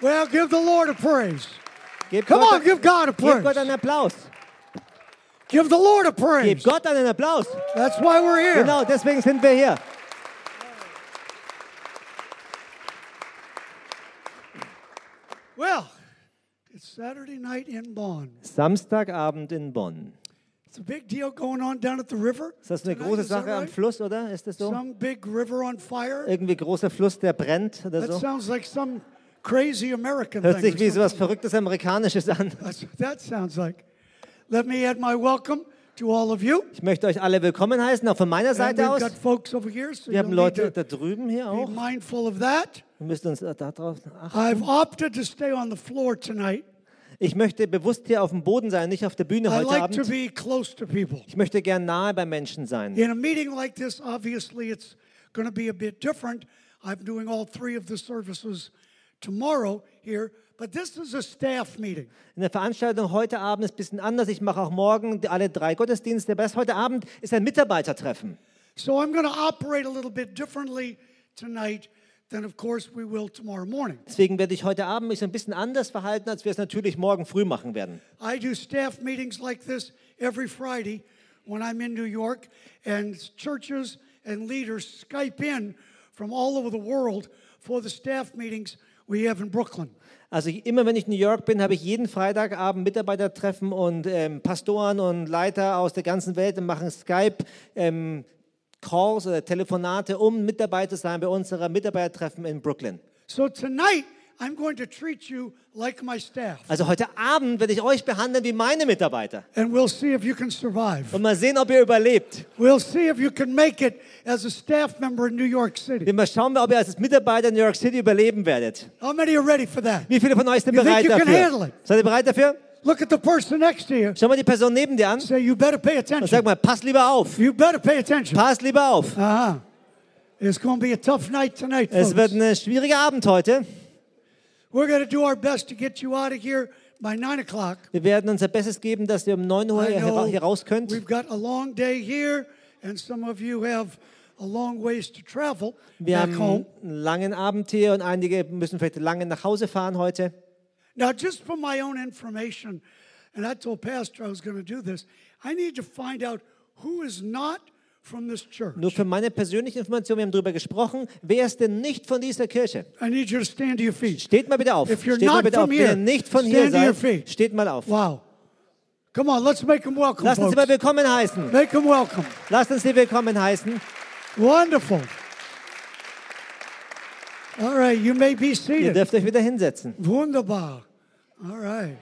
Well, give the Lord a praise. Gebt Come Gott, on, give God a gebt Gott praise. einen Applaus. Give the Lord a praise. Gott einen Applaus. That's why we're here. Genau, deswegen sind wir hier. Well, it's Saturday night in Bonn. Samstagabend in Bonn. It's a big deal going on down at the river. Ist das eine tonight, große Sache am? Fluss, oder? Ist das so? Some big river on fire. Irgendwie großer Fluss, der brennt oder That so? sounds like some crazy American Hört sich wie so was. Verrücktes Amerikanisches an. That's what that sounds like. Let me add my welcome to all of you. Ich möchte euch alle willkommen heißen, auch von meiner Seite aus. here, so Wir haben Leute da drüben hier auch. Wir müssen uns da drauf achten. I've opted to stay on the floor tonight. Ich möchte bewusst hier auf dem Boden sein, nicht auf der Bühne heute like Abend. Ich möchte gern nahe bei Menschen sein. In a meeting like this, obviously it's going to be a bit different. I'm doing all three of the services tomorrow here, but this is a staff meeting. In der Veranstaltung heute Abend ist ein bisschen anders. Ich mache auch morgen alle drei Gottesdienste. Aber heute Abend ist ein Mitarbeitertreffen. So I'm going to operate a little bit differently tonight than, of course, we will tomorrow morning. Deswegen werde ich heute Abend mich ein bisschen anders verhalten, als wir es natürlich morgen früh machen werden. I do staff meetings like this every Friday when I'm in New York, and churches and leaders Skype in from all over the world for the staff meetings we have in Brooklyn. Also ich, immer wenn ich in New York bin, habe ich jeden Freitagabend Mitarbeitertreffen und ähm, Pastoren und Leiter aus der ganzen Welt und machen Skype. Ähm, Calls oder Telefonate, um mit dabei zu sein bei unserer Mitarbeitertreffen in Brooklyn. So tonight, I'm going to treat you like my staff, Also heute Abend werde ich euch behandeln wie meine Mitarbeiter and we'll see if you can survive. und mal sehen, ob ihr überlebt. We'll see if you can make it as a staff member in New York City. Wir mal schauen, ob ihr als Mitarbeiter in New York City überleben werdet. How many are ready for that? Wie viele von euch sind You think bereit you can handle dafür? it? Seid ihr bereit dafür? Look at the person next to you. Schau mal die Person neben dir an Say, you better pay und sag attention. mal, pass lieber auf. You better pay attention. Pass lieber auf. Uh huh. It's going to be a tough night tonight, Es wird folks. ein schwieriger Abend heute. We're going to do our best to get you out of here by 9 o'clock. Wir werden unser Bestes geben, dass ihr um 9 Uhr hier, raus könnt. we've got a long day here, and some of you have a long ways to travel Wir back haben home. einen langen Abend hier und einige müssen vielleicht lange nach Hause fahren heute. Now, just for my own information, and I told Pastor I was going to do this, I need to find out who is not from this church. Nur für meine persönliche Information, wir haben darüber gesprochen, wer ist denn nicht von dieser Kirche? Steht mal bitte auf. Steht mal bitte auf. Wenn ihr nicht von hier seid, steht mal auf. Wow. Come on, let's make them welcome, Lasst uns sie mal willkommen heißen. Make them welcome. Lasst uns sie willkommen heißen. Wonderful. All right, you may be Ihr seated. dürft euch wieder hinsetzen. Wunderbar. All right.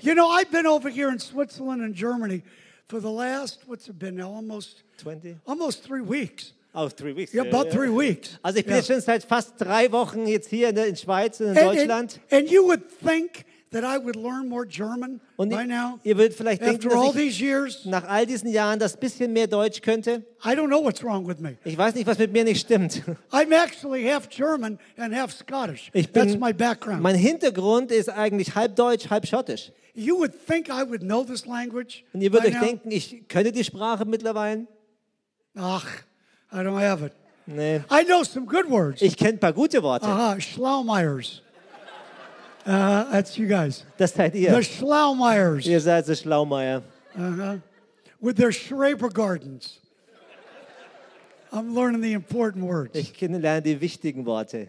You know, I've been over here in Switzerland and Germany for the last, what's it been now? Almost, 20? almost three weeks. Oh, three weeks. Yeah, about three weeks. Also ich bin Yeah. jetzt schon seit fast drei Wochen jetzt hier in der in Schweiz und in And, Deutschland. and, and you would think that I would learn more German Und by ihr, würdet vielleicht denken, After all dass ich these years, nach all diesen Jahren das bisschen mehr Deutsch könnte. I don't know what's wrong with me. Ich weiß nicht, was mit mir nicht stimmt. I'm actually half German and half Scottish. Ich That's bin, my background. mein Hintergrund ist eigentlich halb Deutsch, halb Schottisch. you would think I would know this language. Und ihr würdet euch denken, ich könnte die Sprache mittlerweile. Ach, I don't have it. Nee, I know some good words. ich kenne ein paar gute Worte. Aha, Schlaumeyers. Uh, that's you guys. Das seid The ihr. Schlaumeyers Ihr seid so Schlaumeier. with their Schraber Gardens. I'm learning the important words. Ich lerne die wichtigen Worte.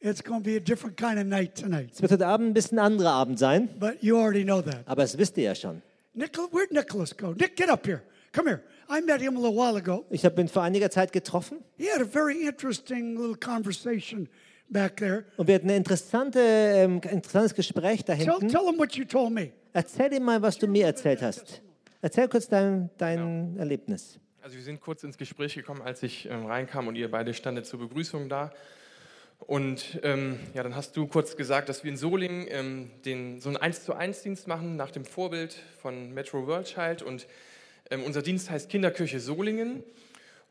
It's going to be a different kind of night tonight, Es wird heute Abend ein bisschen anderer Abend sein, but you already know that. aber das wisst ihr ja schon. Nicholas, where'd Nicholas go? Nick, get up here. Come here. I met him a little while ago. Ich habe ihn vor einiger Zeit getroffen He had a very interesting little conversation back there. und wir hatten ein interessante, ähm, interessantes Gespräch da Tell, hinten. tell him what you told me. Erzähl ihm mal, was du mir erzählt hast. Erzähl kurz dein, dein Erlebnis. Also wir sind kurz ins Gespräch gekommen, als ich ähm, reinkam und ihr beide standet zur Begrüßung da. Und ähm, ja, dann hast du kurz gesagt, dass wir in Solingen ähm, den, so einen 1 zu 1 Dienst machen, nach dem Vorbild von Metro World Child. Und ähm, unser Dienst heißt Kinderkirche Solingen.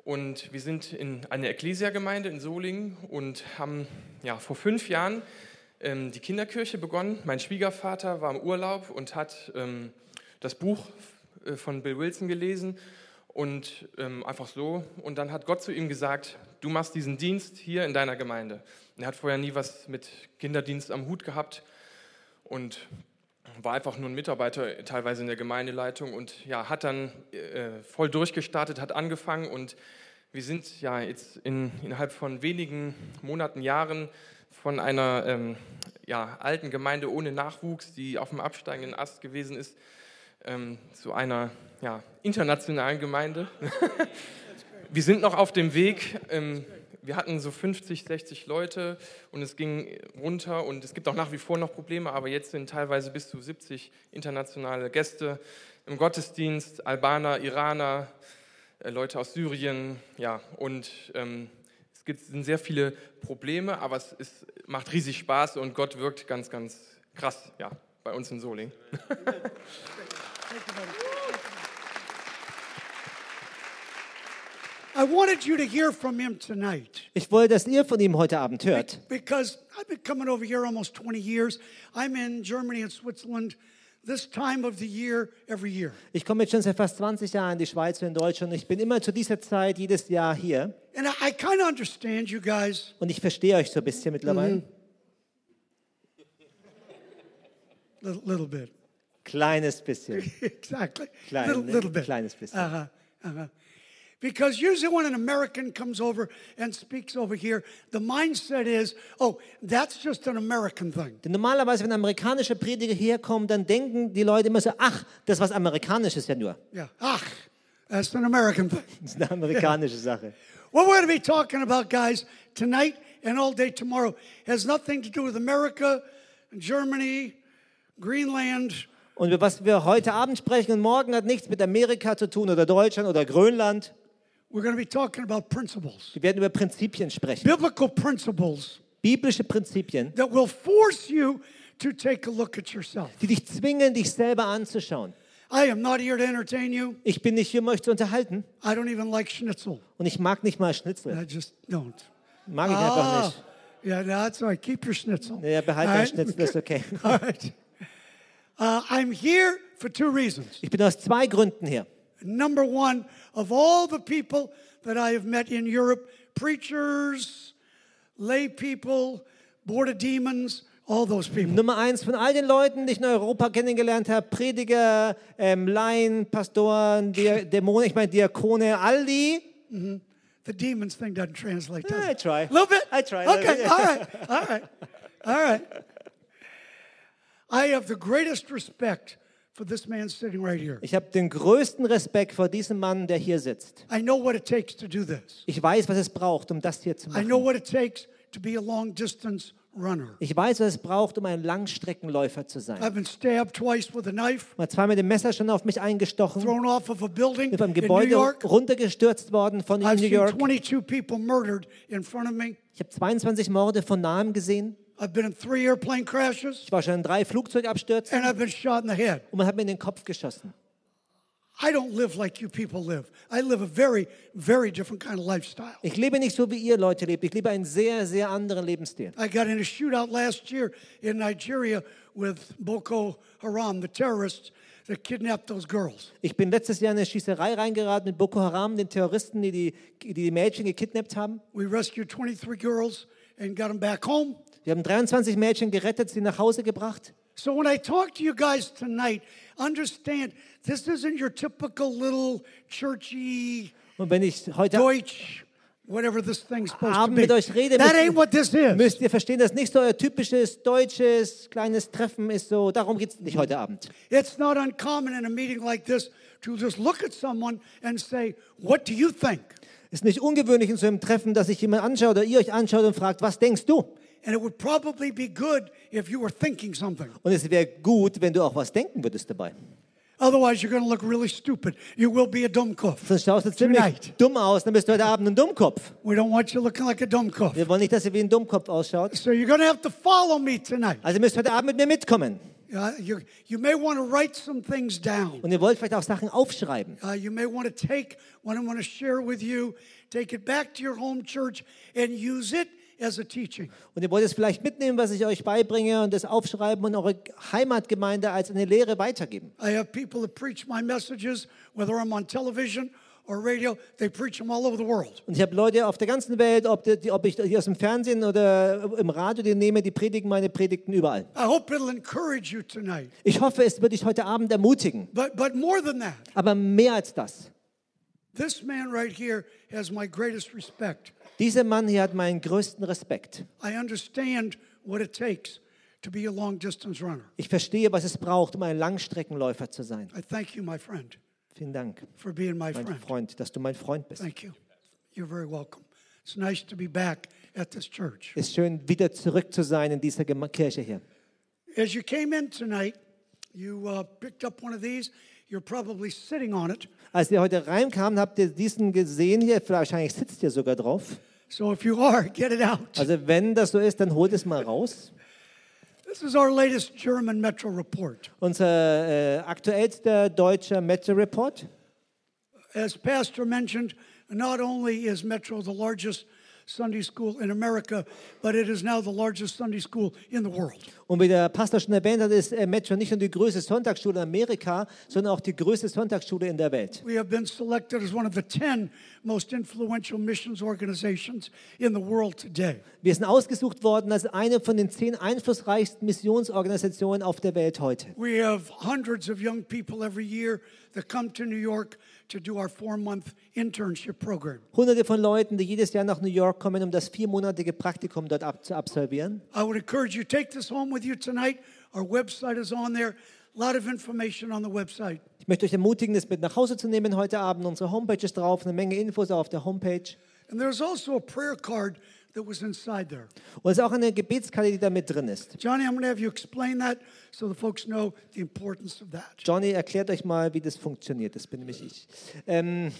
Und wir sind in einer Ekklesia-Gemeinde in Solingen und haben ja, vor fünf Jahren ähm, die Kinderkirche begonnen. Mein Schwiegervater war im Urlaub und hat ähm, das Buch äh, von Bill Wilson gelesen und ähm, einfach so. Und dann hat Gott zu ihm gesagt, du machst diesen Dienst hier in deiner Gemeinde. Und er hat vorher nie was mit Kinderdienst am Hut gehabt und war einfach nur ein Mitarbeiter teilweise in der Gemeindeleitung und ja, hat dann äh, voll durchgestartet, hat angefangen und wir sind ja jetzt in, innerhalb von wenigen Monaten, Jahren von einer ähm, ja, alten Gemeinde ohne Nachwuchs, die auf dem absteigenden Ast gewesen ist, ähm, zu einer ja, internationalen Gemeinde. wir sind noch auf dem Weg. Ähm, wir hatten so 50, 60 Leute und es ging runter und es gibt auch nach wie vor noch Probleme, aber jetzt sind teilweise bis zu 70 internationale Gäste im Gottesdienst, Albaner, Iraner, äh, Leute aus Syrien, ja, und ähm, es gibt, sind sehr viele Probleme, aber es ist, macht riesig Spaß und Gott wirkt ganz, ganz krass, ja, bei uns in Soling. I wanted you to hear from him tonight Ich wollte, dass ihr von ihm heute Abend hört. because I've been coming over here almost 20 years. I'm in Germany and Switzerland this time of the year every year. Ich komme jetzt schon seit fast 20 Jahren in die Schweiz und in Deutschland. Ich bin immer zu dieser Zeit jedes Jahr hier. And I, I kind of understand you guys. Und ich verstehe euch so ein bisschen mittlerweile. Little, little bit. Kleines bisschen. exactly. Klein, little, little bit. Kleines bisschen. Uh-huh, uh-huh. Because usually when an American comes over and speaks over here, the mindset is, oh, that's just an American thing. Denn normalerweise, wenn amerikanische Prediger herkommen, dann denken die Leute immer so, ach, das was Amerikanisches ja nur. Yeah. Ah, that's an American thing. Das ist eine amerikanische Sache. What we're going to be talking about, guys, tonight and all day tomorrow has nothing to do with America, Germany, Greenland. Und was wir heute Abend sprechen und morgen hat nichts mit Amerika zu tun oder Deutschland oder Grönland. We're going to be talking about principles, Wir werden über Prinzipien sprechen. biblical principles Biblische Prinzipien, that will force you to take a look at yourself. die dich zwingen, dich selber anzuschauen. I am not here to entertain you. Ich bin nicht hier, um euch zu unterhalten. I don't even like schnitzel. Und ich mag nicht mal Schnitzel. I just don't. Mag ich einfach Ah, nicht. yeah, that's all right. Keep your schnitzel. Ja, behalt All dein right? Schnitzel, ist okay. All right. Uh, I'm here for two reasons. Ich bin aus zwei Gründen hier. Number one, of all the people that I have met in Europe, preachers, lay people, board of demons, all those people. Nummer eins von all den Leuten, die ich in Europa kennengelernt habe, Prediger, ähm, Laien, Pastoren, Dia Dämonen, ich meine Diakone, all die. Mm-hmm. The demons thing doesn't translate, does I it? try. A little bit? I try Okay. all right. All right. All right. I have the greatest respect for this man sitting right here. Ich habe den größten Respekt vor diesem Mann, der hier sitzt. I know what it takes to do this. Ich weiß, was es braucht, um das hier zu I know machen. what it takes to be a long distance runner. Ich weiß, was es braucht, um ein Langstreckenläufer zu sein. I've been stabbed twice with a knife, Mal zwei mit dem Messer schon auf mich eingestochen, thrown off of a building New Geläude York. runtergestürzt worden von New seen York. 22 people murdered in front of me. Ich habe 22 Morde von nahem gesehen. I've been in three airplane crashes, Ich war schon in drei Flugzeugabstürzen and I've been shot in the head. und man hat mir in den Kopf geschossen. I don't live like you people live. I live a very, very different kind of lifestyle. Ich lebe nicht so, wie ihr Leute lebt. Ich lebe einen sehr, sehr anderen Lebensstil. I got in a shootout last year in Nigeria with Boko Haram, the terrorists that kidnapped those girls. Ich bin letztes Jahr in eine Schießerei reingeraten mit Boko Haram, den Terroristen, die die, die, die Mädchen gekidnappt haben. We rescued 23 girls and got them back home. Wir haben 23 Mädchen gerettet, sie nach Hause gebracht. So when I talk to you guys tonight, understand this isn't your typical little churchy Und wenn ich heute Deutsch, whatever this thing's supposed to Abend be. mit euch rede, That müsst- ain't what this is. müsst ihr verstehen, dass nicht so euer typisches deutsches kleines Treffen ist. So, darum geht es nicht heute Abend. It's not uncommon in a meeting like this to just look at someone and say, What do you think? Es ist nicht ungewöhnlich in so einem Treffen, dass sich jemand anschaut oder ihr euch anschaut und fragt, was denkst du? And it would probably be good if you were thinking something. Und es wäre gut, wenn du auch was denken würdest dabei. Otherwise, you're going to look really stupid. You will be a Dummkopf. Sonst schaust du ziemlich Tonight. dumm aus, dann bist du heute Abend ein Dummkopf. We don't want you looking like a Dummkopf. Wir wollen nicht, dass ihr wie ein Dummkopf ausschaut. So you're going to have to follow me tonight. Also müsst heute Abend mit mir mitkommen. Uh, you, you may want to write some things down. Und ihr wollt vielleicht auch Sachen aufschreiben. Uh, you may want to take what I want to share with you, take it back to your home church, and use it as a teaching. Und ihr wollt es vielleicht mitnehmen, was ich euch beibringe und das aufschreiben und eure Heimatgemeinde als eine Lehre weitergeben. I have people that preach my messages, whether I'm on television or radio, they preach them all over the world. Und ich habe Leute auf der ganzen Welt, ob, die, ob ich die aus dem Fernsehen oder im Radio die nehme, die predigen meine Predigten überall. I hope it'll encourage you tonight. Ich hoffe, es wird dich heute Abend ermutigen. But, but more than that, Aber mehr als das. This man right here has my greatest respect. Dieser Mann hier hat meinen größten Respekt. I understand what it takes to be a long distance runner. Ich verstehe, was es braucht, um ein Langstreckenläufer zu sein. I thank you, my friend, Vielen Dank, for being my mein friend. Freund, dass du mein Freund bist. Thank you. You're very welcome. It's nice to be back at this church. Es ist schön, wieder zurück zu sein in dieser Kirche hier. As you came in tonight, you uh, picked up one of these. Als ihr heute reinkamt, habt ihr diesen gesehen hier. Wahrscheinlich sitzt ihr sogar drauf. So if you are, get it out. Also wenn das so ist, dann holt es mal raus. This is our latest German Metro report. Unser äh, aktuellster deutscher Metro Report. As Pastor mentioned, not only is Metro the largest Sunday school in America, but it is now the largest Sunday school in the world. Und wie der Pastor schon erwähnt hat, ist äh, Metro nicht nur die größte Sonntagsschule in Amerika, sondern auch die größte Sonntagsschule in der Welt. We have been selected as one of the 10 most influential missions organizations in the world today. Wir sind ausgesucht worden als eine von den zehn einflussreichsten Missionsorganisationen auf der Welt heute. We have hundreds of young people every year that come to New York to do our four month internship program. Hunderte von Leuten, die jedes Jahr nach New York kommen, um das viermonatige Praktikum dort ab zu absolvieren. I would encourage you take this home with you tonight. Our website is on there. A lot of information on the website. Ich möchte euch ermutigen, das mit nach Hause zu nehmen heute Abend. Unsere Homepage ist drauf, eine Menge Infos auf der Homepage. And there's also a prayer card that was inside there. Und es ist auch eine Gebetskarte, die da mit drin ist. Johnny, I'm going to have you explain that so the folks know the importance of that. Johnny erklärt euch mal, wie das funktioniert. Das bin nämlich ich. Ähm,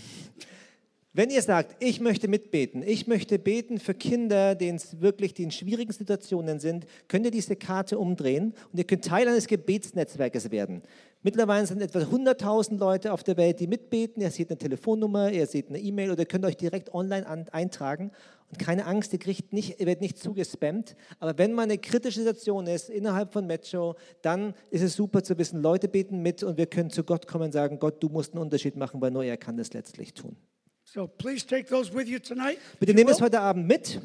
wenn ihr sagt, ich möchte mitbeten, ich möchte beten für Kinder, denen es wirklich, die in schwierigen Situationen sind, könnt ihr diese Karte umdrehen und ihr könnt Teil eines Gebetsnetzwerkes werden. Mittlerweile sind etwa 100.000 Leute auf der Welt, die mitbeten. Ihr seht eine Telefonnummer, ihr seht eine E-Mail oder ihr könnt euch direkt online eintragen. Und keine Angst, ihr, kriegt nicht, ihr werdet nicht zugespammt. Aber wenn mal eine kritische Situation ist innerhalb von Metro, dann ist es super zu wissen, Leute beten mit und wir können zu Gott kommen und sagen, Gott, du musst einen Unterschied machen, weil nur er kann das letztlich tun. So please take those with you tonight. Bitte nehmt es heute Abend mit.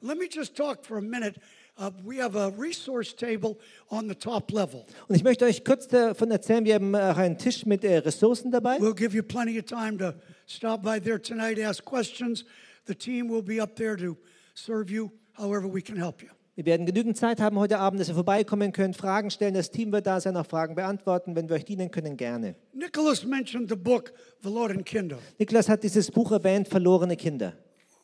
Let me just talk for a minute. Uh, we have a resource table on the top level. Und ich möchte euch kurz davon erzählen, wir haben auch einen Tisch mit äh, Ressourcen dabei. We'll give you plenty of time to stop by there tonight, ask questions. The team will be up there to serve you however we can help you. Wir werden genügend Zeit haben heute Abend, dass ihr vorbeikommen könnt, Fragen stellen. Das Team wird da sein, auch Fragen beantworten. Wenn wir euch dienen können, gerne. Nicholas mentioned the book, Verloren Kinder. Niklas hat dieses Buch erwähnt, Verlorene Kinder.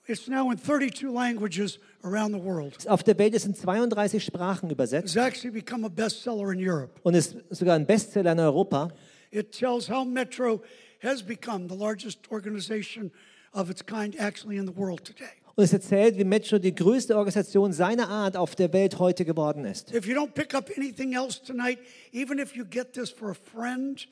It's now in 32 languages around the world. Auf der Welt ist in 32 Sprachen übersetzt It's actually become a bestseller in Europe. und ist sogar ein Bestseller in Europa. It tells how Metro has become the largest organization of its kind actually in the world today. Und es erzählt, wie Metro die größte Organisation seiner Art auf der Welt heute geworden ist. If you don't pick up anything else tonight, even if you get this for a friend,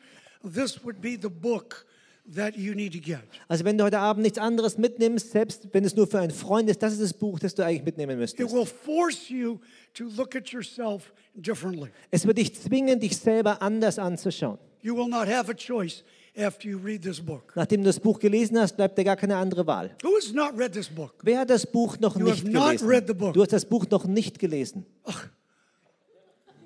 this would be the book that you need to get. Also wenn du heute Abend nichts anderes mitnimmst, selbst wenn es nur für einen Freund ist, das ist das Buch, das du eigentlich mitnehmen It müsstest. will force you to look at yourself differently. Es wird dich zwingen, dich selber anders anzuschauen. You will not have a choice after you read this book. Nachdem du das Buch gelesen hast, bleibt dir gar keine andere Wahl. Who has not read this book? Wer hat das Buch noch You nicht have not gelesen? read the book. Du hast das Buch noch nicht gelesen.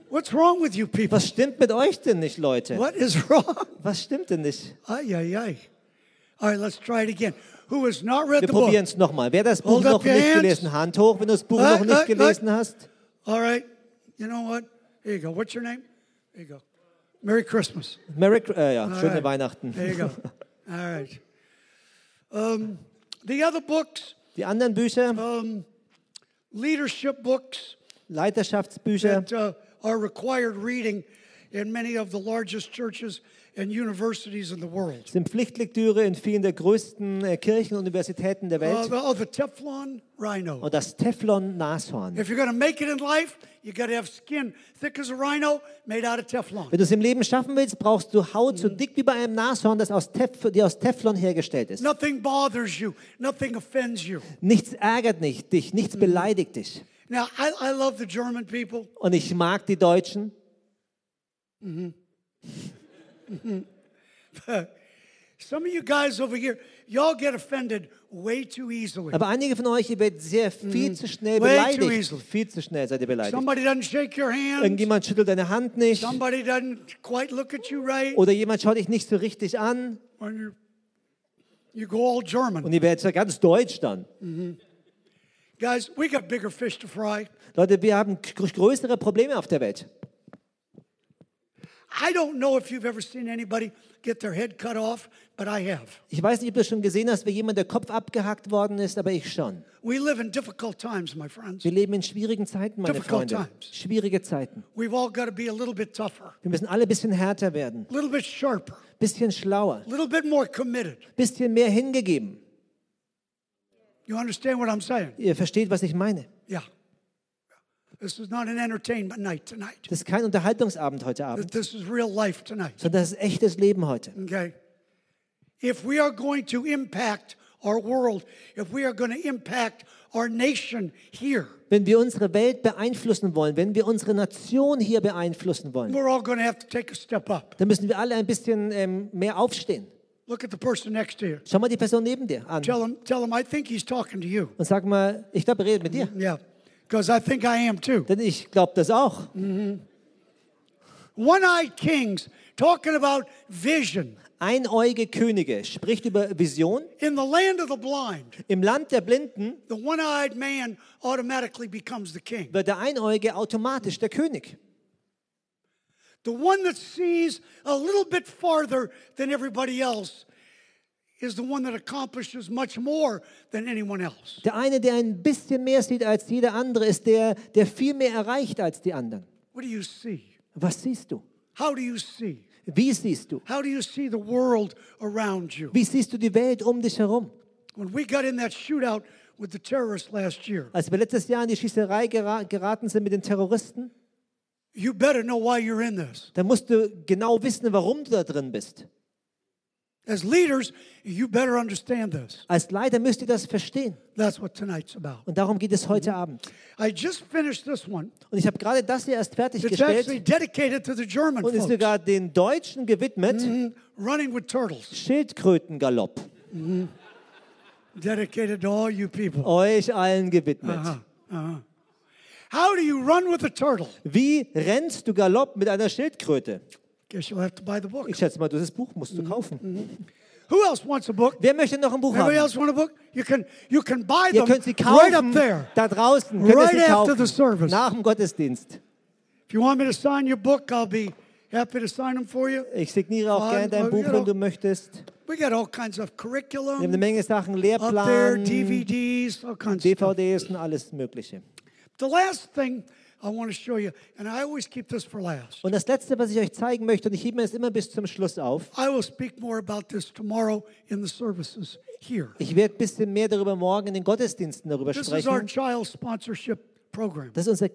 What's wrong with you people? Was stimmt mit euch denn nicht, Leute? What is wrong? Was stimmt denn nicht? Ay, ay, ay. All right, let's try it again. Who has not read Wir the book? probieren es nochmal. Wer das Buch Hold noch nicht hands. gelesen Hand hoch, wenn du das Buch Äh, noch nicht äh. gelesen hast. All right. You know what? Here you go. What's your name? There you go. Merry Christmas. Merry, äh, ja, All schöne right. Weihnachten. There you go. All right. Um, the other books, Die anderen Bücher, um, leadership books Leiterschaftsbücher, that uh, are required reading in many of the largest churches and universities in the world. sind Pflichtlektüre in vielen der größten äh, Kirchen und Universitäten der Uh, Welt. the, oh, the Teflon Rhino. Und das Teflon-Nashorn. If you're going to make it in life, you got to have skin thick as a rhino made out of Teflon. Wenn du es im Leben schaffen willst, brauchst du Haut so dick wie bei einem Nashorn, das aus Tef die aus Teflon hergestellt ist. Nothing bothers you. Nothing offends you. Nichts ärgert nicht dich, nichts beleidigt dich. Now, I, I love the German people. Und ich mag die Deutschen. Some of you guys over here, y'all get offended way too easily. Aber einige von euch, ihr werdet sehr viel zu schnell. Way too beleidigt. easily. Viel zu schnell seid ihr beleidigt. Somebody doesn't shake your hand. Irgendjemand schüttelt deine Hand nicht. Somebody doesn't quite look at you right. Oder jemand schaut dich nicht so richtig an. When you, you go all German. Und ihr werdet ja ganz deutsch dann. Guys, we got bigger fish to fry. Leute, wir haben gr- größere Probleme auf der Welt. I don't know if you've ever seen anybody get their head cut off, but I have. Ich weiß nicht, ob du schon gesehen hast, wie jemand der Kopf abgehackt worden ist, aber ich schon. We live in difficult times, my friends. Wir leben in schwierigen Zeiten, meine Difficult Freunde. times. Schwierige Zeiten. We've all got to be a little bit tougher, Wir müssen alle ein bisschen härter werden, a little bit sharper, ein bisschen schlauer, a little bit more committed. ein bisschen mehr hingegeben. You understand what I'm saying? Ihr versteht, was ich meine. Yeah. This is not an entertainment night tonight. Das ist kein Unterhaltungsabend heute Abend, This is real life tonight. sondern das ist echtes Leben heute. Okay? If we are going to impact our world, if we are going to impact our nation here, Wenn wir unsere Welt beeinflussen wollen, wenn wir unsere Nation hier beeinflussen wollen, we're all going to have to take a step up. dann müssen wir alle ein bisschen ähm, mehr aufstehen. Look at the person next to you. Schau mal die Person neben dir an Tell him, tell him, I think he's talking to you. und sag mal, ich glaube, er redet mit dir. Yeah, because I think I am too. Denn ich glaube das auch. One eyed kings talking about vision. Einäugige Könige spricht über Vision. In the land of the blind, Im Land der Blinden the one eyed man automatically becomes the king. wird der Einäugige automatisch der König. The one that sees a little bit farther than everybody else Der eine, der ein bisschen mehr sieht als jeder andere, ist der, der viel mehr erreicht als die anderen. What do you see? Was siehst du? How do you see? Wie siehst du? How do you see the world around you? Wie siehst du die Welt um dich herum? When we got in that shootout with the terrorists last year, Als wir letztes Jahr in die Schießerei gera geraten sind mit den Terroristen, you better know why you're in this. dann musst du genau wissen, warum du da drin bist. As leaders, you better understand this. Als Leiter müsst ihr das verstehen. That's what tonight's about. Und darum geht es heute Abend. I just finished this one. Und ich habe gerade das hier erst It's fertiggestellt dedicated to the German und ist sogar den Deutschen gewidmet. Mhm. Running with turtles. Schildkrötengalopp. Dedicated to all you people. Euch allen gewidmet. Uh-huh, uh-huh. How do you run with a turtle? Wie rennst du Galopp mit einer Schildkröte? Guess you'll have to buy the book. Ich schätze mal, das Buch musst Mhm. du kaufen. Who else wants a book? Wer möchte noch ein Buch Anybody haben? else want a book? You can you can buy Ihr them könnt sie right up kaufen. there. Da draußen könnt ihr Right sie after the kaufen. service. Nach dem Gottesdienst. If you want me to sign your book, I'll be happy to sign them for you. Ich signiere auch gerne dein Buch, wenn du möchtest. We got all kinds of Wir haben curriculum eine Menge Sachen, up there, Lehrplan, DVDs, all kinds of stuff. DVDs und alles Mögliche. The last thing I want to show you, and I always keep this for last. Und das Letzte, was ich euch zeigen möchte, und ich hebe mir es immer bis zum Schluss auf, I will speak more about this tomorrow in the services here. ich werde ein bisschen mehr darüber morgen in den Gottesdiensten darüber This is our sprechen. child sponsorship program. Das ist unser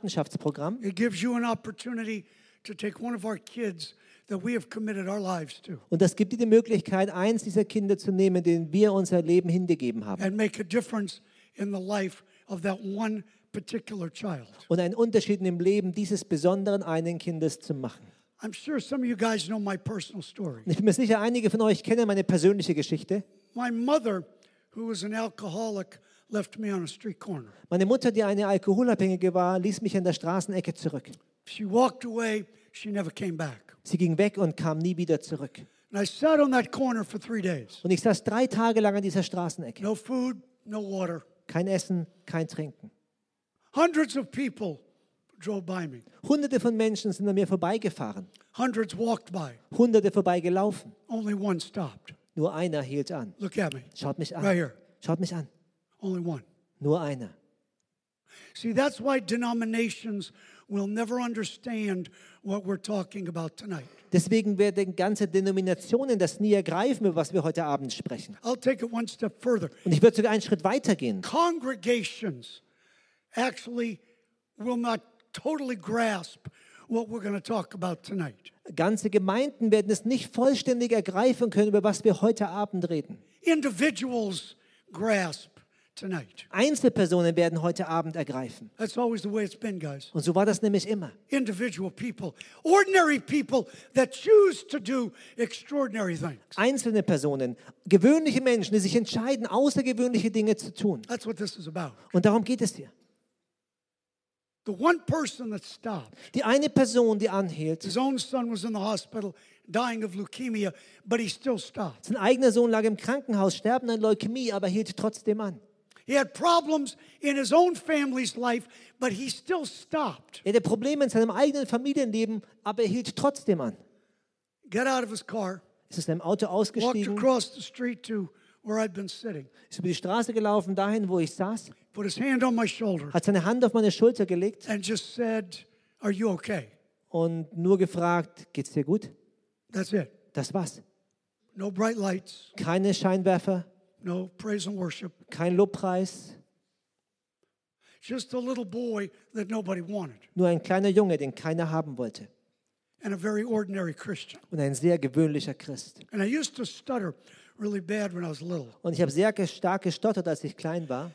Kinderpatenschaftsprogramm. It gives you an opportunity to take one of our kids that we have committed our lives to Und das gibt dir die Möglichkeit, eins dieser Kinder zu nehmen, denen wir unser Leben hingegeben haben. and make a difference in the life of that one particular child. Und einen Unterschied im Leben dieses besonderen einen Kindes zu machen. I'm sure some of you guys know my personal story. Ich bin mir sicher, einige von euch kennen meine persönliche Geschichte. My mother, who was an alcoholic, left me on a street corner. Meine Mutter, die eine Alkoholabhängige war, ließ mich an der Straßenecke zurück. She walked away, she never came back. Sie ging weg und kam nie wieder zurück. And I sat on that corner for three days. Und ich saß drei Tage lang an dieser Straßenecke. No food, no water. Kein Essen, kein Trinken. Hundreds of people drove by me. Hunderte von Menschen sind an mir vorbeigefahren. Hundreds walked by. Hunderte vorbeigelaufen. Only one stopped. Nur einer hielt an. Look at me. Schaut mich Right an. here. Schaut mich an. Only one. Nur einer. See, that's why denominations will never understand what we're talking about tonight. Deswegen werden ganze Denominationen das nie ergreifen, über was wir heute Abend sprechen. I'll take it one step further. Und ich würde sogar einen Schritt weiter gehen. Congregations actually will not totally grasp what we're going to talk about tonight. Ganze Gemeinden werden es nicht vollständig ergreifen können, über was wir heute Abend reden. Individuals grasp tonight. Einzelpersonen werden heute Abend ergreifen. That's always the way it's been, guys. Und so war das nämlich immer. Individual people, ordinary people that choose to do extraordinary things. Einzelne Personen, gewöhnliche Menschen, die sich entscheiden, außergewöhnliche Dinge zu tun. That's what this is about. Und darum geht es hier. The one person that stopped, Die eine Person, die anhielt, his own son was in the hospital dying of leukemia, but he still stopped. sein eigener Sohn lag im Krankenhaus, sterbend an Leukämie, aber hielt trotzdem an. He had problems in his own family's life, but he still stopped. Er hatte Probleme in seinem eigenen Familienleben, aber er hielt trotzdem an. Got out of his car, Ist aus seinem Auto ausgestiegen. walked across the street to where I'd been sitting, ist über die Straße gelaufen, dahin, wo ich saß, put his hand on my shoulder, hat seine Hand auf meine Schulter gelegt and just said, Are you okay? und nur gefragt, geht's dir gut? That's it. Das war's. No bright lights, Keine Scheinwerfer, no praise and worship. kein Lobpreis, Just a little boy that nobody wanted, nur ein kleiner Junge, den keiner haben wollte. and a very ordinary Christian. Und ein sehr gewöhnlicher Christ. And I used to stutter really bad when I was little. Und ich habe sehr stark gestottert, als ich klein war.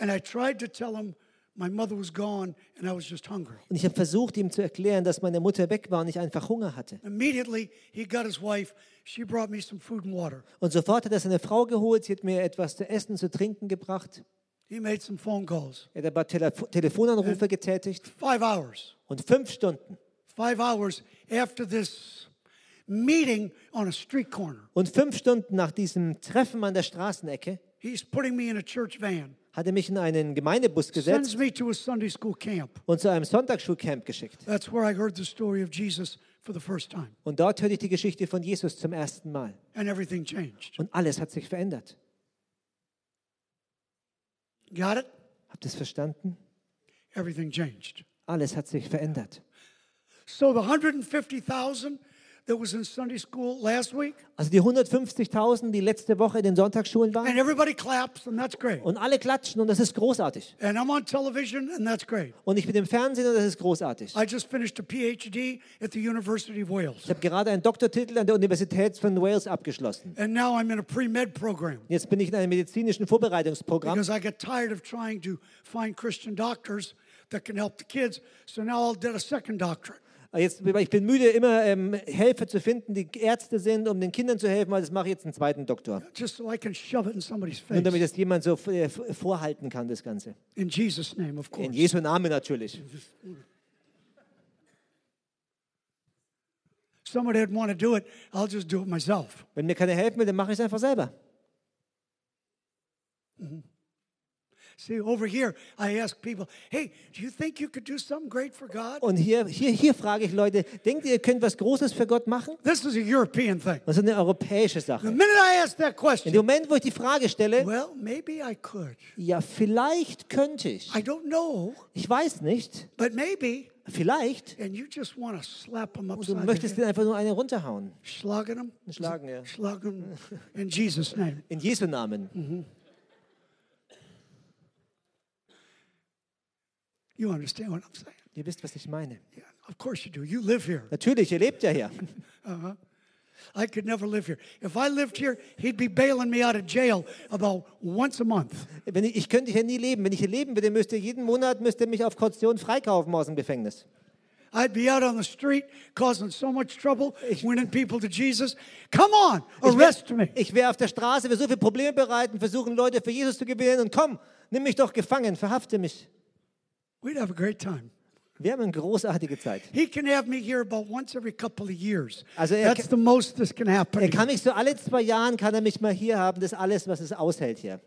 And I tried to tell him my mother was gone and I was just hungry. Und ich habe versucht, ihm zu erklären, dass meine Mutter weg war und ich einfach Hunger hatte. Immediately, he got his wife. She brought me some food and water. Und sofort hat er seine Frau geholt, sie hat mir etwas zu essen, zu trinken gebracht. He made some phone calls. Er hat ein paar Telefo Telefonanrufe getätigt. Five hours. Und fünf Stunden. Five hours after this meeting on a street corner. Und fünf Stunden nach diesem Treffen an der Straßenecke He's putting me in a church van, hat er mich in einen Gemeindebus sends gesetzt me to a Sunday school camp. und zu einem Sonntagsschulcamp geschickt. That's where I heard the story of Jesus for the first time. Und dort hörte ich die Geschichte von Jesus zum ersten Mal. And everything changed. Und alles hat sich verändert. Got it? Habt ihr es verstanden? Everything changed. Alles hat sich verändert. So the 150,000 that was in Sunday school last week, Also die 150.000, die letzte Woche in den Sonntagsschulen waren. and everybody claps, and that's great. Und alle klatschen und das ist großartig. And I'm on television, and that's great. Und ich bin im Fernsehen und das ist großartig. I just finished a PhD at the University of Wales, Ich habe gerade einen Doktortitel an der Universität von Wales abgeschlossen. and now I'm in a pre med program Jetzt bin ich in einem medizinischen Vorbereitungsprogramm, because I got tired of trying to find Christian doctors that can help the kids. So now I'll get a second doctorate. Jetzt, ich bin müde, immer ähm, Helfer zu finden, die Ärzte sind, um den Kindern zu helfen, also mache ich jetzt einen zweiten Doktor. just so I can shove it in somebody's Nur damit face. das jemand so äh, vorhalten kann, das Ganze. In Jesus' name, of In course. Jesu Namen natürlich. Somebody would want to do it, I'll just do it myself. Wenn mir keiner helfen will, dann mache ich es einfach selber. See, over here, I ask people, hey, do you think you could do something great for God? Und hier, hier, hier frage ich Leute, denkt ihr, ihr könnt was Großes für Gott machen? This is a European thing. Das ist eine europäische The Sache. minute I ask that In question, dem Moment, wo ich die Frage stelle, well, maybe I could. ja, vielleicht könnte ich. I don't know, Ich weiß nicht, but maybe. vielleicht. And you just want to slap them Und upside du the möchtest den einfach nur eine runterhauen. Schlagen them? Schlagen, ja. Schlagen in Jesus' name. In Jesu Namen. You understand what I'm saying? Ihr wisst, was ich meine. Yeah, of course you do. You live here. Natürlich, ihr lebt ja hier. I could never live here. If I lived here, he'd be bailing me out of jail about once a month. Wenn ich, ich könnte hier nie leben. Wenn ich hier leben würde, müsste jeden Monat müsste mich auf Kaution freikaufen aus dem Gefängnis. I'd be out on the street causing so much trouble, winning people to Jesus. Come on, arrest me. Ich wäre auf der Straße, wir so viele Probleme bereiten, versuchen Leute für Jesus zu gewinnen und komm, nimm mich doch gefangen, verhafte mich. We'd have a great time. Wir haben eine großartige Zeit. He can have me here about once every couple of years. Also er That's can- the most this can happen. Er kann mich so alle zwei Jahren, kann er mich mal hier haben. Das ist alles, was es aushält hier.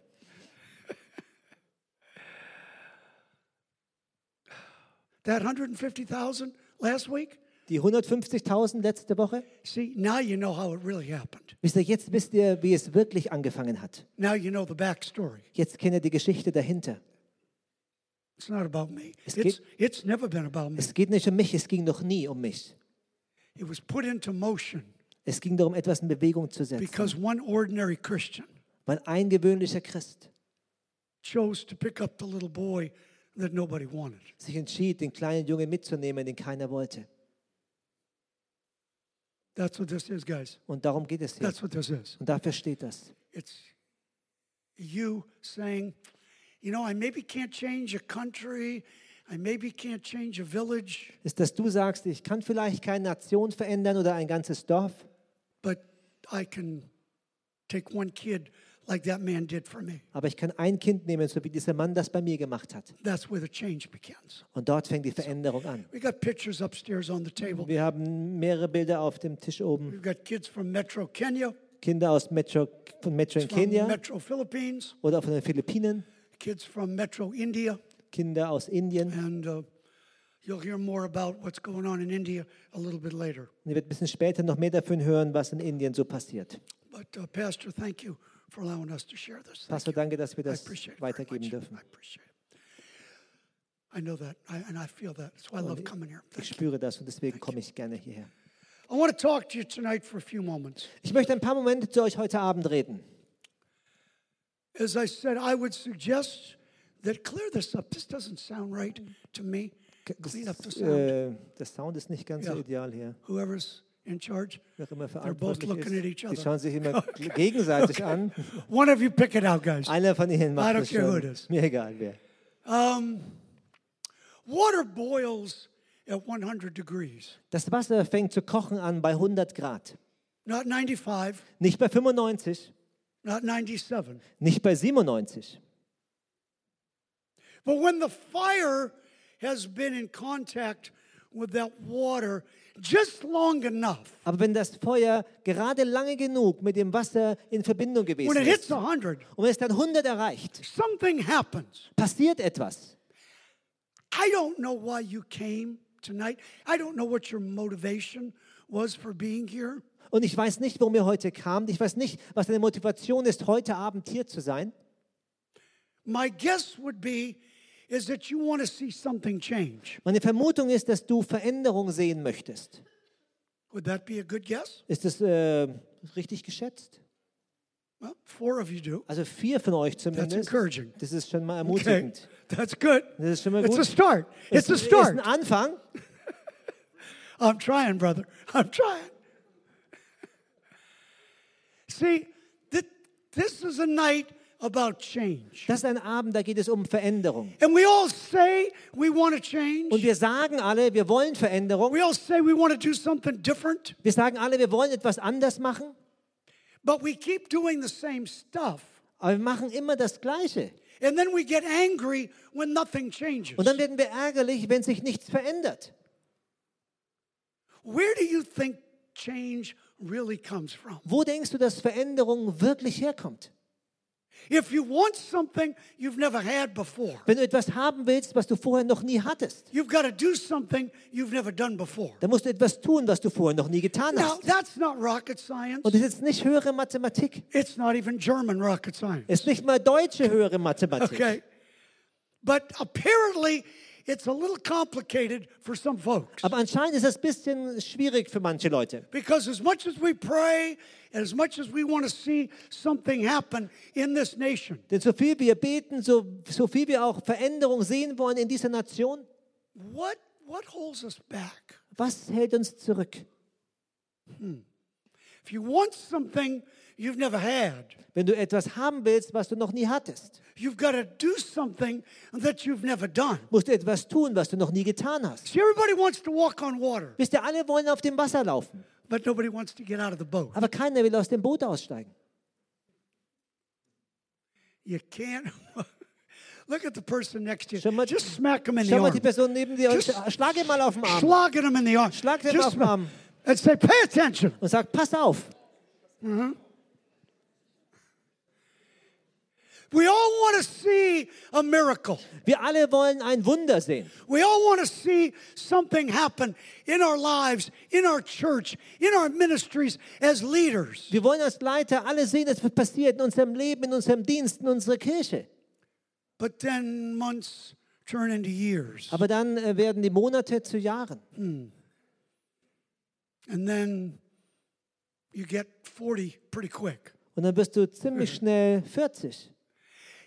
That 150,000 last week, Die 150.000 letzte Woche. see, now you know how it really happened. Wisst ihr, jetzt wisst ihr, wie es wirklich angefangen hat. Now you know the backstory. Jetzt kennt ihr die Geschichte dahinter. It's not about me. Es It's, geht- it's never been about me. Es geht nicht um mich, es ging noch nie um mich. It was put into motion Es ging darum, etwas in Bewegung zu setzen. because one ordinary Christian Weil ein gewöhnlicher Christ chose to pick up the little boy that nobody wanted. sich entschied, den kleinen Jungen mitzunehmen, den keiner wollte. That's what this is, guys. Und darum geht es hier. That's what this is. Und dafür steht das. It's you saying, Ist, dass du sagst, ich kann vielleicht keine Nation verändern oder ein ganzes Dorf, but I can take one kid like that man did for me. aber ich kann ein Kind nehmen, so wie dieser Mann das bei mir gemacht hat. That's where the change begins. Und dort fängt die Veränderung an. We got pictures upstairs on the table. Wir haben mehrere Bilder auf dem Tisch oben. We've got kids from Metro Kenya, Kinder aus Metro, von Metro in Kenia Metro Philippines, oder von den Philippinen, kids from Metro India, Kinder aus Indien. and uh, you'll hear more about what's going on in India a little bit later. Und ihr werdet ein bisschen später noch mehr davon hören, was in Indien so passiert. But uh, Pastor, thank you for allowing us to share this. Thank Pastor, you. danke, dass wir I das weitergeben dürfen. I appreciate it. I know that, I, and I feel that. That's why I love coming here. Ich Thank you. spüre das und deswegen komme ich gerne hierher. I want to talk to you tonight for a few moments. Ich möchte ein paar Momente zu euch heute Abend reden. As I said, I would suggest that clear this up. This doesn't sound right to me. Clean up the sound. äh, der Sound ist nicht ganz so ideal hier. Whoever's in charge, Wer immer They're both verantwortlich ist. Die schauen sich immer gegenseitig an. one of you pick it out, guys. Einer von ihnen I macht don't es care who it is. Mir egal wer. Um, water boils at 100 degrees, Das Wasser fängt zu kochen an bei 100 Grad. not 95, Nicht bei 95, not 97. Nicht bei 97. But when the fire has been in contact with that water just long enough, Aber wenn das Feuer gerade lange genug mit dem Wasser in Verbindung when gewesen it hits ist 100, und wenn es dann 100 erreicht, something happens. passiert etwas. I don't know why you came tonight. I don't know what your motivation was for being here. Und ich weiß nicht, warum ihr heute kamt. Ich weiß nicht, was deine Motivation ist, heute Abend hier zu sein. My guess would be is that you want to see something change. Meine Vermutung ist, dass du Veränderung sehen möchtest. Would that be a good guess? Ist das äh, richtig geschätzt? Well, four of you do. Also vier von euch That's zumindest. encouraging. Das ist schon mal Okay, ermutigend. that's good. Das ist schon mal It's a gut. start. It's a ist start. ein Anfang. I'm trying, brother. I'm trying. See, th- this is a night about change. Das ist ein Abend, da geht es um Veränderung. And we all say we want to change. Und wir sagen alle, wir wollen Veränderung. We all say we want to do something different, Wir sagen alle, wir wollen etwas anders machen. but we keep doing the same stuff. Aber wir machen immer das Gleiche. And then we get angry when nothing changes. Und dann werden wir ärgerlich, wenn sich nichts verändert. Where do you think change really comes from? Wo denkst du, dass Veränderung wirklich herkommt? If you want something you've never had before, Wenn du etwas haben willst, was du vorher noch nie hattest, you've got to do something you've never done before. dann musst du etwas tun, was du vorher noch nie getan Now, hast. that's not rocket science. Und das ist nicht höhere Mathematik. It's not even German rocket science. Es ist nicht mal deutsche höhere Mathematik. Okay? But apparently, it's a little complicated for some folks. Aber anscheinend ist das ein bisschen schwierig für manche Leute. Because as much as we pray, and as much as we want to see something happen in this nation, Denn so viel wir beten, so, so viel wir auch Veränderung sehen wollen in dieser Nation, what, what holds us back? was hält uns zurück? If you want something you've never had, Wenn du etwas haben willst, was du noch nie hattest, you've got to do something that you've never done. musst du etwas tun, was du noch nie getan hast. See, everybody wants to walk on water, Wisst ihr, alle wollen auf dem Wasser laufen, but nobody wants to get out of the boat. aber keiner will aus dem Boot aussteigen. You can't. Look at the person next to you. mal- Just smack him in the Schau mal arm. die Person neben dir Just schlag ihn mal auf den Arm Slogging him in the arm. Schlag Just auf den Arm. And say, pay attention. und sag, pass auf. We all want to see a miracle. Wir alle wollen ein Wunder sehen. We all want to see something happen in our lives, in our church, in our ministries as leaders. Wir wollen als Leiter alle sehen, dass es passiert in unserem Leben, in unserem Dienst, in unserer Kirche. But then months turn into years. Aber dann äh, werden die Monate zu Jahren. And then you get 40 pretty quick. Und dann wirst du ziemlich schnell 40.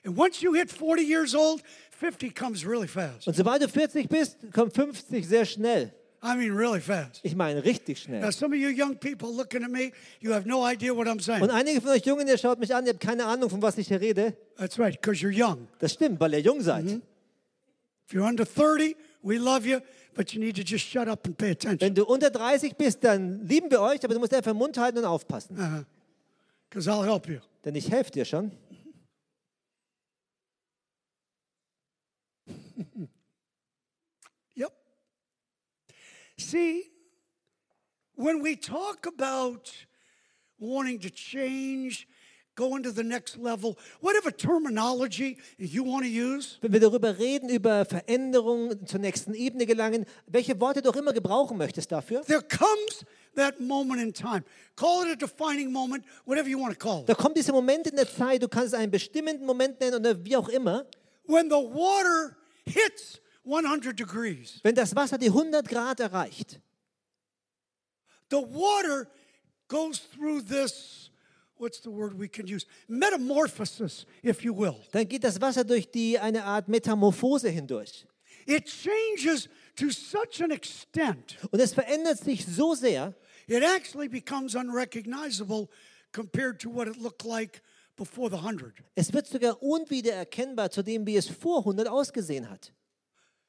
And once you hit 40 years old, 50 comes really fast. Und sobald du 40 bist, kommt 50 sehr schnell. I mean, really fast. Ich meine richtig Now, schnell. some of you young people looking at me, you have no idea what I'm saying. Und einige von euch Jungen, ihr schaut mich an, ihr habt keine Ahnung, von was ich hier rede. That's right, because you're young. Das stimmt, weil ihr jung seid. If you're under 30, we love you, but you need to just shut up and pay attention Wenn du unter 30 bist, dann lieben wir euch, aber du musst einfach den Mund halten und aufpassen. because I'll help you. Denn ich helfe dir schon. Yep. See, when we talk about wanting to change, going to the next level, whatever terminology you want to use, Wenn wir darüber reden, über Veränderungen zur nächsten Ebene gelangen, welche Worte du auch immer gebrauchen möchtest dafür, there comes that moment in time. Call it a defining moment, whatever you want to call da kommt dieser Moment in der Zeit, du kannst es einen bestimmenden Moment nennen oder wie auch immer, When the water hits 100 degrees, wenn das Wasser die 100 Grad erreicht. the water goes through this, what's the word we can use? Metamorphosis, if you will. Dann geht das Wasser durch die eine Art Metamorphose hindurch. It changes to such an extent, Und es verändert sich so sehr, it actually becomes unrecognizable compared to what it looked like before the 100. es wird sogar unwiedererkennbar zu dem, wie es vor 100 ausgesehen hat.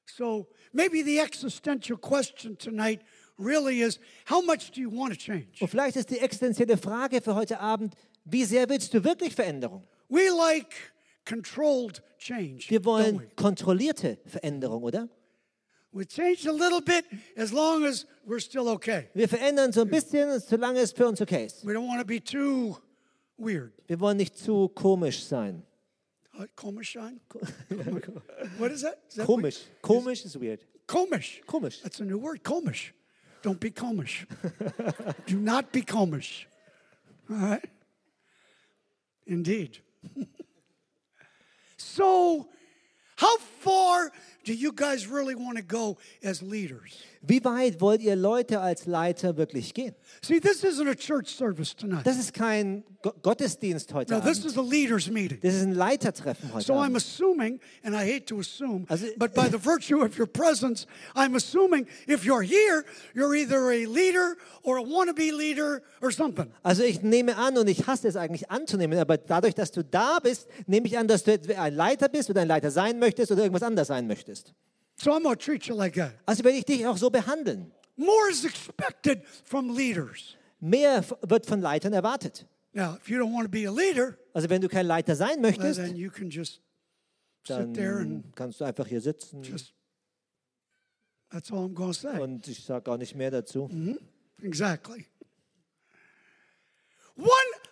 So maybe the existential question tonight really is how much do you want to change? Und vielleicht ist die existenzielle Frage für heute Abend, wie sehr willst du wirklich Veränderung? We like controlled change. Wir don't wollen we? kontrollierte Veränderung, oder? we change a little bit as long as we're still okay. Wir verändern so ein bisschen, solange es für uns okay ist. We don't want to be too weird. Wir wollen nicht zu komisch sein. Uh, komisch shine? what is that? Is that Komisch. Komisch is weird. weird? Komisch. Komisch. That's a new word, komisch. Don't be komisch. Do not be komisch. All right? Indeed. so, how far do you guys really want to go as leaders? Wie weit wollt ihr Leute als Leiter wirklich gehen? See, this isn't a church service tonight. Das ist kein Go Gottesdienst heute No, this is a leaders meeting. Das ist ein Leitertreffen heute So I'm Abend. assuming, and I hate to assume, Also- but by the virtue of your presence, I'm assuming if you're here, you're either a leader or a wannabe leader or something. Also ich nehme an, und ich hasse es eigentlich anzunehmen, aber dadurch, dass du da bist, nehme ich an, dass du ein Leiter bist oder ein Leiter sein möchtest oder irgendwas anderes sein möchtest. So I'm treat you like that. Also werde ich dich auch so behandeln. More is expected from leaders. Mehr wird von Leitern erwartet. Now, if you don't want to be a leader, Also wenn du kein Leiter sein möchtest, then you can just sit there and dann kannst du einfach hier sitzen just, that's all I'm say. und ich sage auch nicht mehr dazu. Exactly.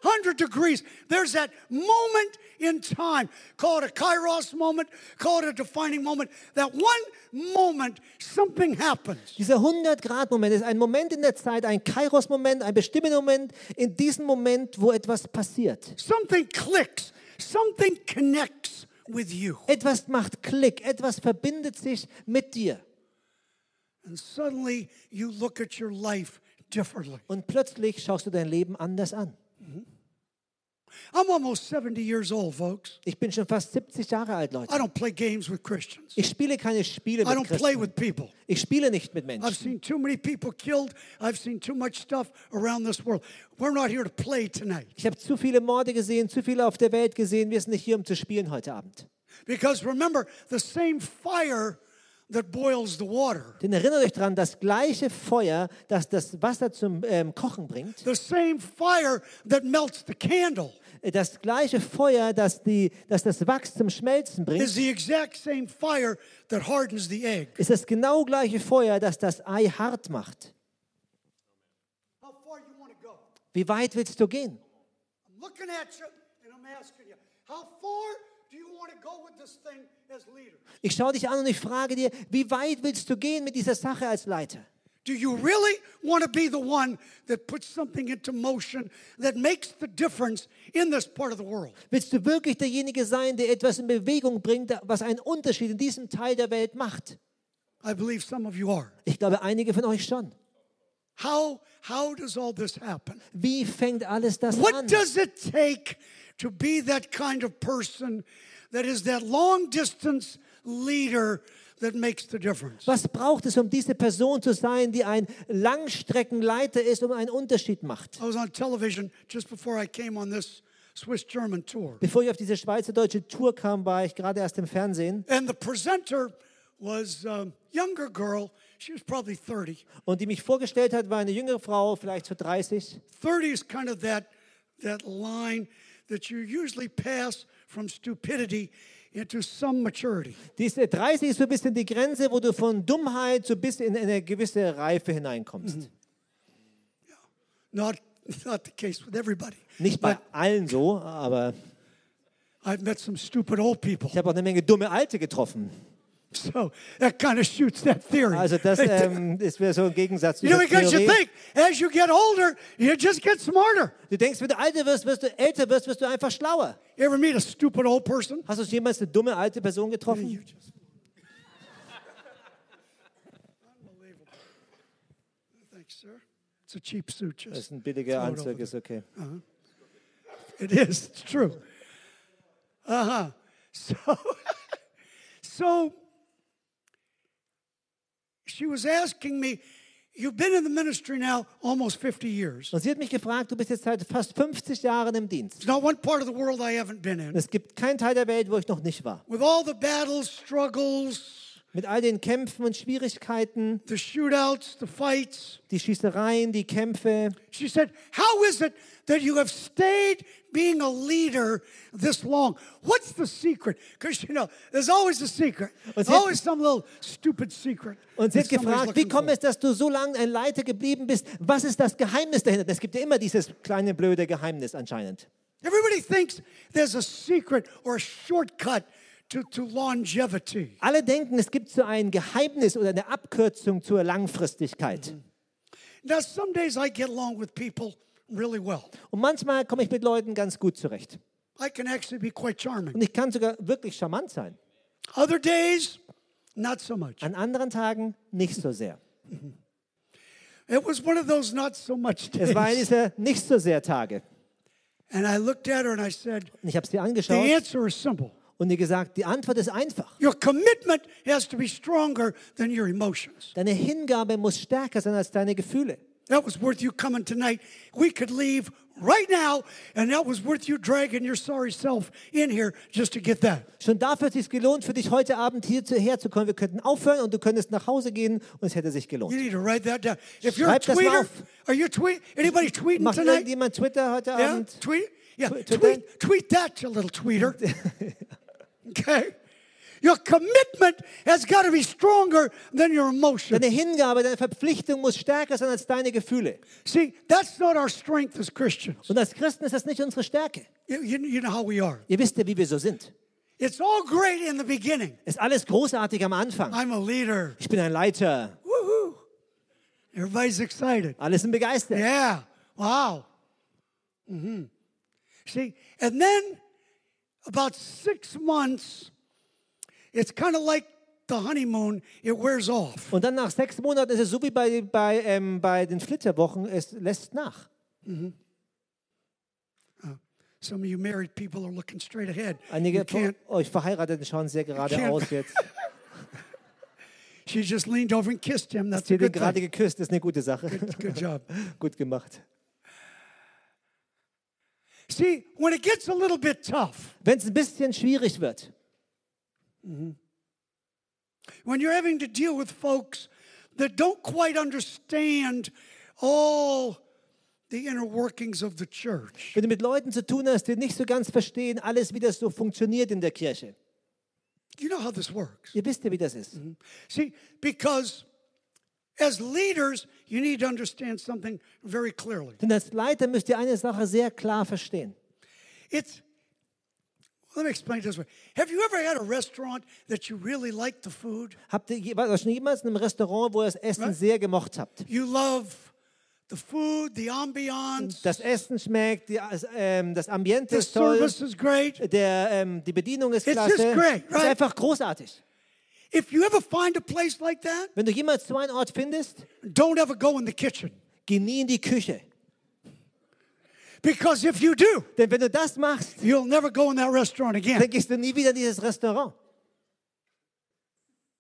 100 degrees. There's that moment in time. Call it a kairos moment, call it a defining moment. That one moment, something happens. Dieser 100-Grad-Moment ist ein Moment in der Zeit, ein Kairos-Moment, ein bestimmender Moment, in diesem Moment, wo etwas passiert. Something clicks, something connects with you. Etwas macht Klick, etwas verbindet sich mit dir. And suddenly you look at your life differently. Und plötzlich schaust du dein Leben anders an. Mm-hmm. I'm almost 70 years old, folks. Ich bin schon fast 70 Jahre alt, Leute. I don't play games with Christians. Ich spiele keine Spiele mit I don't mit play with people. Ich spiele nicht mit Menschen. I've seen too many people killed. I've seen too much stuff around this world. We're not here to play tonight. Ich habe zu viele Morde gesehen, zu viele auf der Welt gesehen. Wir sind nicht hier, um zu spielen heute Abend. Because remember, the same fire that boils the water, Denn erinnert euch daran, das gleiche Feuer, das das Wasser zum ähm, Kochen bringt, the same fire that melts the candle, äh, das gleiche Feuer, das, die, das das Wachs zum Schmelzen is bringt, the exact same fire that hardens the egg. ist das genau gleiche Feuer, das das Ei hart macht. How far you want to go? Wie weit willst du gehen? I'm looking at you and I'm asking you, how far do you want to go with this thing? Ich schaue dich an und ich frage dir, wie weit willst du gehen mit dieser Sache als Leiter? Do you really want to be the one that puts something into motion that makes the difference in this part of the world? Willst du wirklich derjenige sein, der etwas in Bewegung bringt, was einen Unterschied in diesem Teil der Welt macht? I believe some of you are. Ich glaube, einige von euch schon. How how does all this happen? Wie fängt alles das What an? does it take to be that kind of person that is that long distance leader that makes the difference? Was braucht es, um diese Person zu sein, die ein Langstreckenleiter ist und einen Unterschied macht? I was on television just before I came on this Swiss German tour. Bevor ich auf diese schweizerdeutsche Tour kam, war ich gerade erst im Fernsehen And the presenter was a younger girl. She was probably 30. und die mich vorgestellt hat, war eine jüngere Frau, vielleicht so 30. 30 is kind of that, that line that you usually pass from stupidity into some maturity. Diese 30 ist so ein bisschen die Grenze, wo du von Dummheit so bis in eine gewisse Reife hineinkommst. Not, not the case with everybody. Nicht bei allen so, aber I've met some stupid old people. ich habe auch eine Menge dumme Alte getroffen. So that kind of shoots that theory. Also das ähm, ist mir so ein Gegensatz zu you know, because you think as you get older, you just get smarter. Du denkst, wenn du älter wirst, wirst du älter wirst, wirst du einfach schlauer. You ever meet a stupid old person? Hast du jemals eine dumme alte Person getroffen? You just- Unbelievable. Thanks, sir. It's a cheap suit. Das Just ist ein billiger Anzug, ist okay. It is. It's true. Uh huh. So, so she was asking me, "You've been in the ministry now almost 50 years. Und sie hat mich gefragt, du bist jetzt seit fast 50 Jahren im Dienst. There's not one part of the world I haven't been in. Es gibt keinen Teil der Welt, wo ich noch nicht war. With all the battles, struggles, Mit all den Kämpfen und Schwierigkeiten, the shootouts, the fights." die Schießereien, die Kämpfe. She said, "How is it that you have stayed being a leader this long? What's the secret? Because you know, there's always a secret. Hat- always some little stupid secret." Und sie hat gefragt, wie kommt es, dass du so lange ein Leiter geblieben bist? Was ist das Geheimnis dahinter? Es gibt ja immer dieses kleine blöde Geheimnis anscheinend. Everybody thinks there's a secret or a shortcut to, to longevity. Alle denken, es gibt so ein Geheimnis oder eine Abkürzung zur Langfristigkeit. Now, some days I get along with people really well. Und manchmal komme ich mit Leuten ganz gut zurecht. I can actually be quite charming. Und ich kann sogar wirklich charmant sein. Other days, not so much. An anderen Tagen nicht so sehr. It was one of those not so much days. Es war einer dieser nicht so sehr Tage. And I looked at her and I said, Und ich habe sie The angeschaut answer is simple. Und ihr gesagt, die Antwort ist einfach. Your commitment has to be stronger than your emotions. Deine Hingabe muss stärker sein als deine Gefühle. That was worth you coming tonight. We could leave right now, and that was worth you dragging your sorry self in here just to get that. Schon dafür hat es gelohnt, für dich heute Abend hierher zu kommen. Wir könnten aufhören und du könntest nach Hause gehen und es hätte sich gelohnt. You need to write that down. If you're a Schreib das mal tweeter, auf. are you tweet? Anybody tweeting Macht tonight? irgendjemand Twitter heute Yeah, Abend? tweet. Yeah, Tw- tweet. Twitter? Tweet that, you little tweeter. okay. Your commitment has got to be stronger than your emotions. Deine Hingabe, deine Verpflichtung muss stärker sein als deine Gefühle. See, that's not our strength as Christians. Und als Christen ist das nicht unsere Stärke. You, you, know how we are. Ihr wisst ja, wie wir so sind. It's all great in the beginning. Ist alles großartig am Anfang. I'm a leader. Ich bin ein Leiter. Woohoo! Everybody's excited. Alle sind begeistert. Yeah. Wow. hmm See, and then about six months, it's kind of like the honeymoon, it wears off. Und dann nach sechs Monaten ist es so wie bei, bei, ähm, bei den Flitterwochen, es lässt nach. Some of you married people are looking straight ahead. Einige You von can't, euch Verheirateten schauen sehr geradeaus jetzt. she just leaned over and kissed him. That's Sie hat ihn good gerade geküsst, ist eine gute Sache. Good job. Gut gemacht. See, when it gets a little bit tough, Wenn es ein bisschen schwierig wird, when you're having to deal with folks that don't quite understand all the inner workings of the church. wenn du mit Leuten zu tun hast, die nicht so ganz verstehen, alles, wie das so funktioniert in der Kirche. You know how this works. Ihr wisst ja, wie das ist. See, because as leaders, you need to understand something very clearly. Denn als Leiter müsst ihr eine Sache sehr klar verstehen. It's, let me explain this way. Have you ever had a restaurant that you really liked the food? Habt ihr schon jemals in einem Restaurant, wo ihr das Essen Was? sehr gemocht habt? You love the food, the ambiance, Das Essen schmeckt, die, ähm, das Ambiente the ist toll, service is great. der, ähm, die Bedienung ist It's klasse. just great, ist right? einfach großartig. If you ever find a place like that, Wenn du jemals so einen Ort findest, don't ever go in the kitchen. geh nie in die Küche. Because if you do, Denn wenn du das machst, you'll never go in that restaurant again. dann gehst du nie wieder in dieses Restaurant.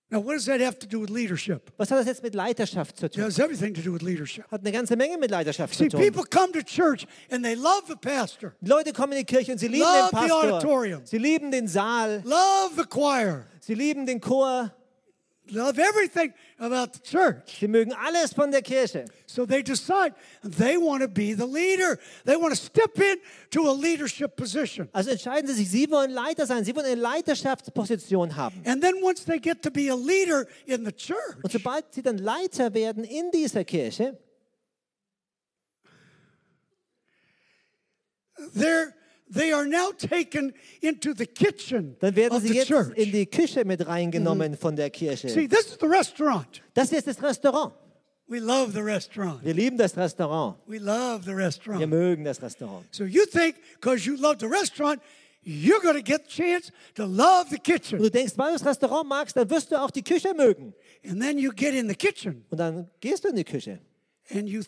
Now, what does that have to do with leadership? Was hat das jetzt mit Leiterschaft zu It tun? has everything to do with leadership. Hat eine ganze Menge mit Leiterschaft zu See, tun. people come to church and they love the pastor, Leute kommen in die Kirche und sie lieben Love den the Pastor. auditorium. Sie lieben den Saal. love the choir, Sie lieben den Chor. Love everything about the church. Sie mögen alles von der Kirche. So they decide they want to be the leader. They want to step into a leadership position. Also entscheiden sie sich, sie wollen Leiter sein. Sie wollen eine Leiterschaftsposition haben. And then once they get to be a leader in the church. Und sobald sie dann Leiter werden in dieser Kirche, they're they are now taken into the kitchen dann werden of sie the jetzt church. in die Küche mit reingenommen von der Kirche. See, this is the restaurant. Das hier ist das Restaurant. We love the restaurant. Wir lieben das Restaurant. We love the Wir restaurant. mögen das Restaurant. So you think because you love the restaurant, you're going to get the chance to love the Und kitchen. du denkst, weil du das Restaurant magst, dann wirst du auch die Küche mögen. And then you get in the kitchen Und dann gehst du in die Küche. and you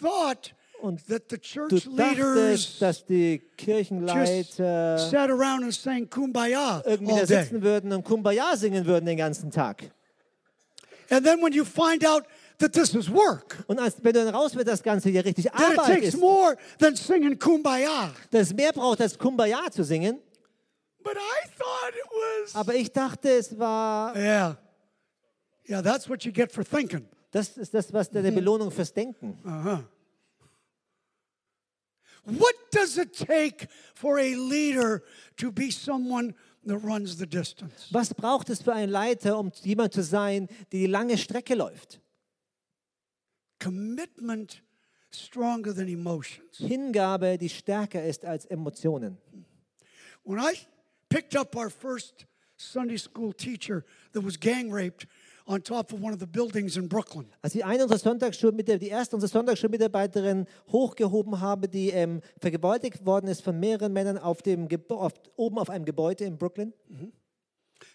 thought Und that the Du church dachtest, leaders dass die Kirchenleiter sat around and sang kumbaya irgendwie da sitzen würden und Kumbaya singen würden den ganzen Tag. And then when you find out that this is work, Und als, wenn du dann raus wird, das Ganze hier richtig that it Arbeit takes ist, more than singing kumbaya. dass es mehr braucht, als Kumbaya zu singen. But I thought it was. Aber ich dachte, es war, Yeah. Yeah, that's what you get for thinking. das ist das, was der Belohnung fürs Denken. What does it take for a leader to be someone that runs the distance? Was braucht es für einen Leiter, um jemand zu sein, der die lange Strecke läuft? Commitment stronger than emotions. Hingabe, die stärker ist als Emotionen. When I picked up our first Sunday school teacher that was gang raped on top of one of the buildings in Brooklyn, Als ich eine unserer Sonntagsschulmitarbeiter, die erste unserer Sonntagsschulmitarbeiterin hochgehoben habe, die ähm, vergewaltigt worden ist von mehreren Männern auf dem Gebo auf, oben auf einem Gebäude in Brooklyn.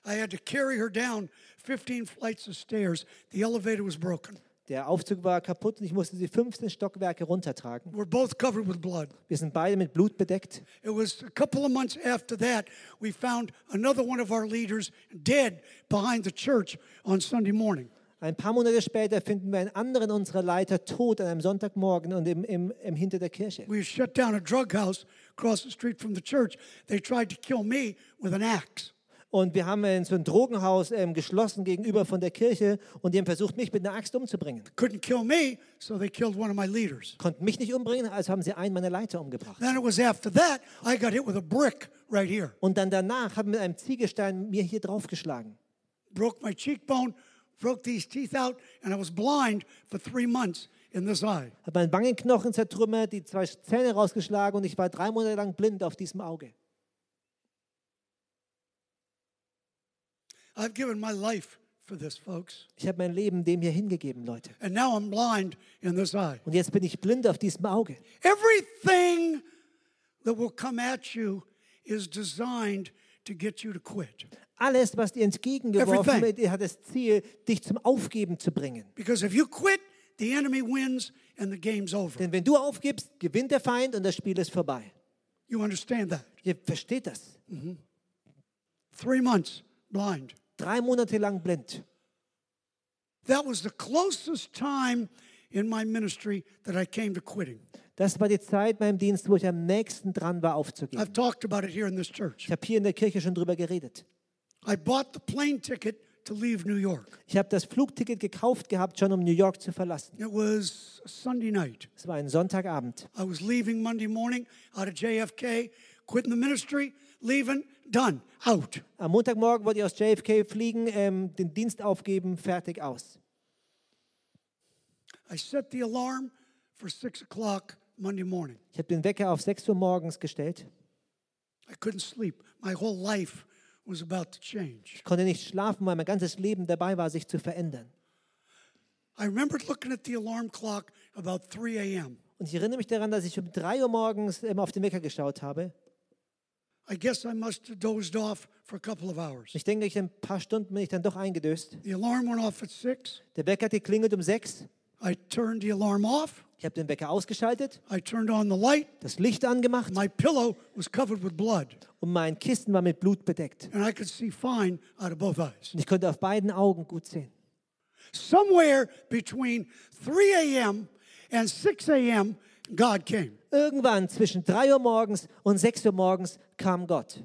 I had to carry her down 15 flights of stairs. The elevator was broken. Der Aufzug war kaputt und ich musste sie 15 Stockwerke runtertragen. We're both covered with blood. Wir sind beide mit Blut bedeckt. It was a couple of months after that, we found another one of our leaders dead behind the church on Sunday morning. Ein paar Monate später finden wir einen anderen unserer Leiter tot an einem Sonntagmorgen und im, im, im hinter der Kirche. We shut down a drug house across the street from the church. They tried to kill me with an axe. Und wir haben in so ein Drogenhaus ähm, geschlossen gegenüber von der Kirche und die haben versucht, mich mit einer Axt umzubringen. Couldn't kill me, so they killed one of my leaders. Konnten mich nicht umbringen, also haben sie einen meiner Leiter umgebracht. Then it was after that, I got hit with a brick right here. Und dann danach haben mit einem Ziegelstein mir hier draufgeschlagen. Broke my cheekbone, broke these teeth out, and I was blind for three months in this eye. Hat meinen Wangenknochen zertrümmert, die zwei Zähne rausgeschlagen und ich war drei Monate lang blind auf diesem Auge. I've given my life for this, folks. Ich habe mein Leben dem hier hingegeben, Leute. And now I'm blind in this eye. Und jetzt bin ich blind auf diesem Auge. Everything that will come at you is designed to get you to quit. Alles, was dir entgegengeworfen wird, hat das Ziel, dich zum Aufgeben zu bringen. Because if you quit, the enemy wins and the game's over. Denn wenn du aufgibst, gewinnt der Feind und das Spiel ist vorbei. You understand that? Ihr versteht das. Three months blind. Drei Monate lang blind. That was the closest time in my ministry that I came to quitting. Das war die Zeit in meinem Dienst, wo ich am nächsten dran war, aufzugeben. I've talked about it here in this church. Ich habe hier in der Kirche schon drüber geredet. I bought the plane ticket to leave New York. Ich habe das Flugticket gekauft gehabt, schon um New York zu verlassen. It was Sunday night. Es war ein Sonntagabend. I was leaving Monday morning out of JFK, quitting the ministry, leaving, done, out. Am Montagmorgen wollte ich aus JFK fliegen, ähm, den Dienst aufgeben, fertig aus. I set the alarm for six o'clock Monday morning. Ich habe den Wecker auf 6 Uhr morgens gestellt. I couldn't sleep. My whole life was about to change. Ich konnte nicht schlafen, weil mein ganzes Leben dabei war, sich zu verändern. I remembered looking at the alarm clock about 3 a.m. Und ich erinnere mich daran, dass ich um 3 Uhr morgens ähm, auf den Wecker geschaut habe. I guess I must have dozed off for a couple of hours. Ich denke, ich ein paar Stunden bin ich dann doch eingedöst. The alarm went off at 6. Der Wecker hat geklingelt um 6. I turned the alarm off. Ich habe den Wecker ausgeschaltet, I turned on the light. das Licht angemacht My pillow was covered with blood, und mein Kissen war mit Blut bedeckt. and I could see fine out of both eyes. Und ich konnte auf beiden Augen gut sehen. Somewhere between 3 a.m. and 6 a.m., God came. Irgendwann zwischen 3 Uhr morgens und 6 Uhr morgens kam Gott.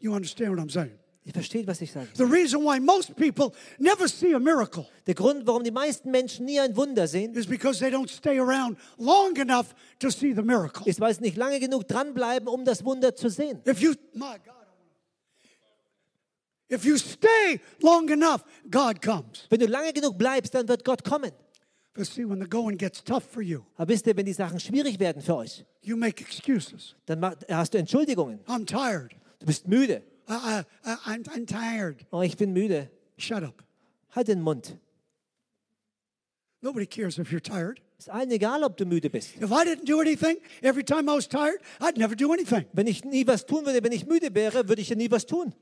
You understand what I'm saying? Ihr versteht, was ich sage. The reason why most people never see a miracle Der Grund, warum die meisten Menschen nie ein Wunder sehen, is because they don't stay around long enough to see the miracle. ist, weil sie nicht lange genug dranbleiben, um das Wunder zu sehen. If you, my God, if you stay long enough, God comes. Wenn du lange genug bleibst, dann wird Gott kommen. But see, when the going gets tough for you, Aber wisst ihr, wenn die Sachen schwierig werden für euch, you make excuses. dann hast du Entschuldigungen. I'm tired. Du bist müde. I, I, I, I'm, I'm tired. Oh, ich bin müde. Shut up. Halt den Mund. Nobody cares if you're tired. Ist allen egal, ob du müde bist. If I didn't do anything every time I was tired, I'd never do anything. Wenn ich nie was tun würde, wenn ich müde wäre, würde ich ja nie was tun.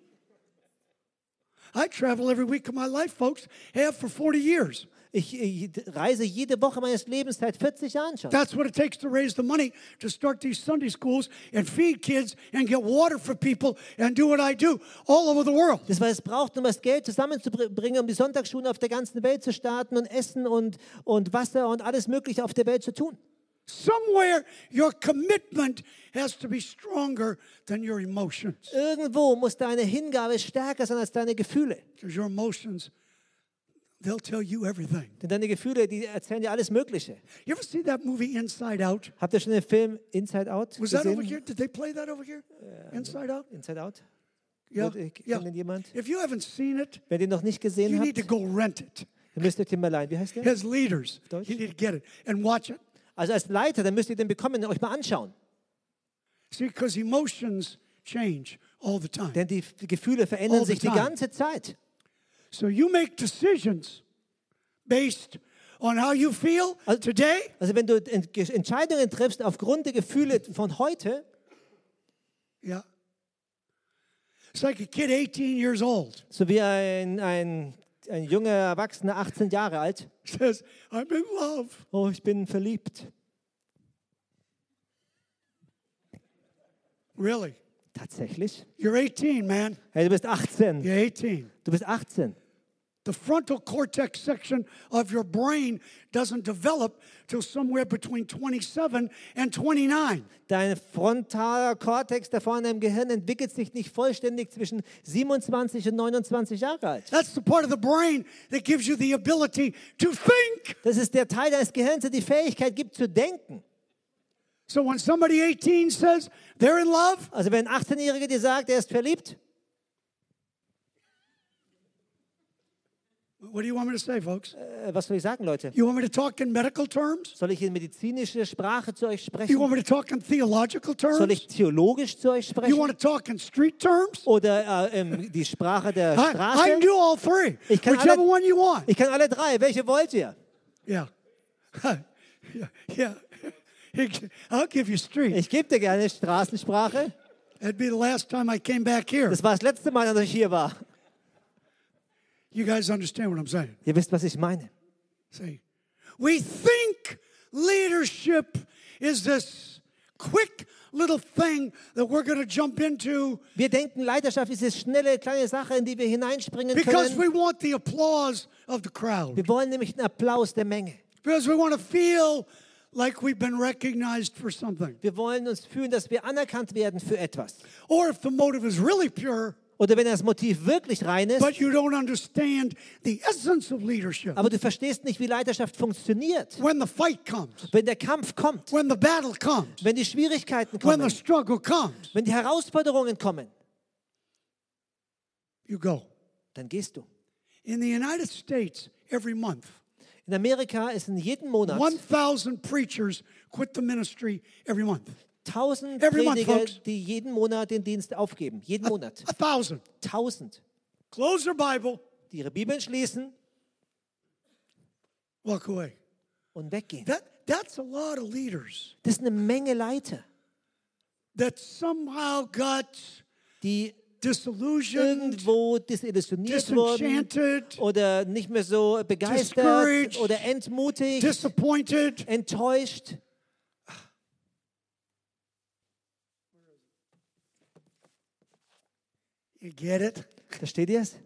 I travel every week of my life, folks, have for 40 years. Ich, ich reise jede Woche meines Lebens seit 40 Jahren schon. That's what it takes to raise the money to start these Sunday schools and feed kids and get water for people and do what I do all over the world. Das, was es braucht, um das Geld zusammenzubringen, um die Sonntagsschulen auf der ganzen Welt zu starten und Essen und, und Wasser und alles Mögliche auf der Welt zu tun. Somewhere your commitment has to be stronger than your emotions. Irgendwo muss deine Hingabe stärker sein als deine Gefühle. Because your emotions, they'll tell you everything. Denn deine Gefühle, die erzählen dir alles Mögliche. You ever see that movie Inside Out? Habt ihr schon den Film Inside Out Was that over gesehen? here? Did they play that over here? Inside Out? Inside Out? Yeah. Äh, yeah. jemand? If you haven't seen it, Wer den noch nicht you gesehen need to go rent it. dann müsst ihr den mal leihen. Wie heißt der? As leaders, Deutsch? you need to get it and watch it. Also als Leiter, dann müsst ihr den bekommen und euch mal anschauen. See, because emotions change all the time. Denn die Gefühle verändern All the sich die time. ganze Zeit. So you make decisions based on how you feel Also- today Also wenn du Ent- Ge- Entscheidungen triffst aufgrund der Gefühle von heute, Yeah. It's like a kid 18 years old so wie ein, ein, ein junger Erwachsener, 18 Jahre alt, says, I'm in love. oh, ich bin verliebt. Really? Tatsächlich? You're 18, man. Hey, du bist 18. You're 18. Du bist 18. The frontal cortex section of your brain doesn't develop till somewhere between 27 and 29. Dein frontaler Kortex da vorne im Gehirn entwickelt sich nicht vollständig zwischen 27 und 29 Jahre alt. That's the part of the brain that gives you the ability to think. Das ist der Teil deines Gehirns, der die Fähigkeit gibt zu denken. So when somebody 18 says they're in love, Also wenn ein 18-Jähriger dir sagt, er ist verliebt, what do you want me to say, folks? äh, was soll ich sagen, Leute? You want me to talk in medical terms? Soll ich in medizinische Sprache zu euch You sprechen? want me to talk in theological Soll terms? ich theologisch zu euch You sprechen? want to talk in street terms? Oder äh, ähm, die Sprache der I, I Straße? can do all three. Ich kann Whichever alle- one you want. Ich kann alle drei. Welche wollt ihr? Yeah. yeah. Yeah. I'll give you street. Ich gebe dir gerne Straßensprache. That'd be the last time I came back here. Das war das letzte Mal, als ich hier war. You guys understand what I'm saying? Ihr wisst, was ich meine. See, we think leadership is this quick little thing that we're going to jump into Wir denken, Leiterschaft ist eine schnelle, kleine Sache, in die wir hineinspringen because können. we want the applause of the crowd. Wir wollen nämlich den Applaus der Menge. Because we want to feel like we've been recognized for something. Wir wollen uns fühlen, dass wir anerkannt werden für etwas. Or if the motive is really pure, Oder wenn das Motiv wirklich rein ist, but you don't understand the essence of leadership. aber du verstehst nicht, wie Leiterschaft funktioniert. When the fight comes, Wenn der Kampf kommt, when the battle comes, wenn die Schwierigkeiten when kommen, the struggle comes, wenn die Herausforderungen kommen, you go. dann gehst du. In the United States, every month, In Amerika ist in jedem Monat 1,000 preachers quit the ministry every month. 1000 Every month, Prediger, folks. die jeden Monat den Dienst aufgeben. Jeden Monat. A thousand. 1000. Close their Bible, Die ihre Bibeln schließen walk away. und weggehen. That, that's a lot of leaders Das ist eine Menge Leiter, that somehow got die irgendwo desillusioniert disenchanted, oder nicht mehr so begeistert oder entmutigt, disappointed. enttäuscht. You get it? Versteht ihr es?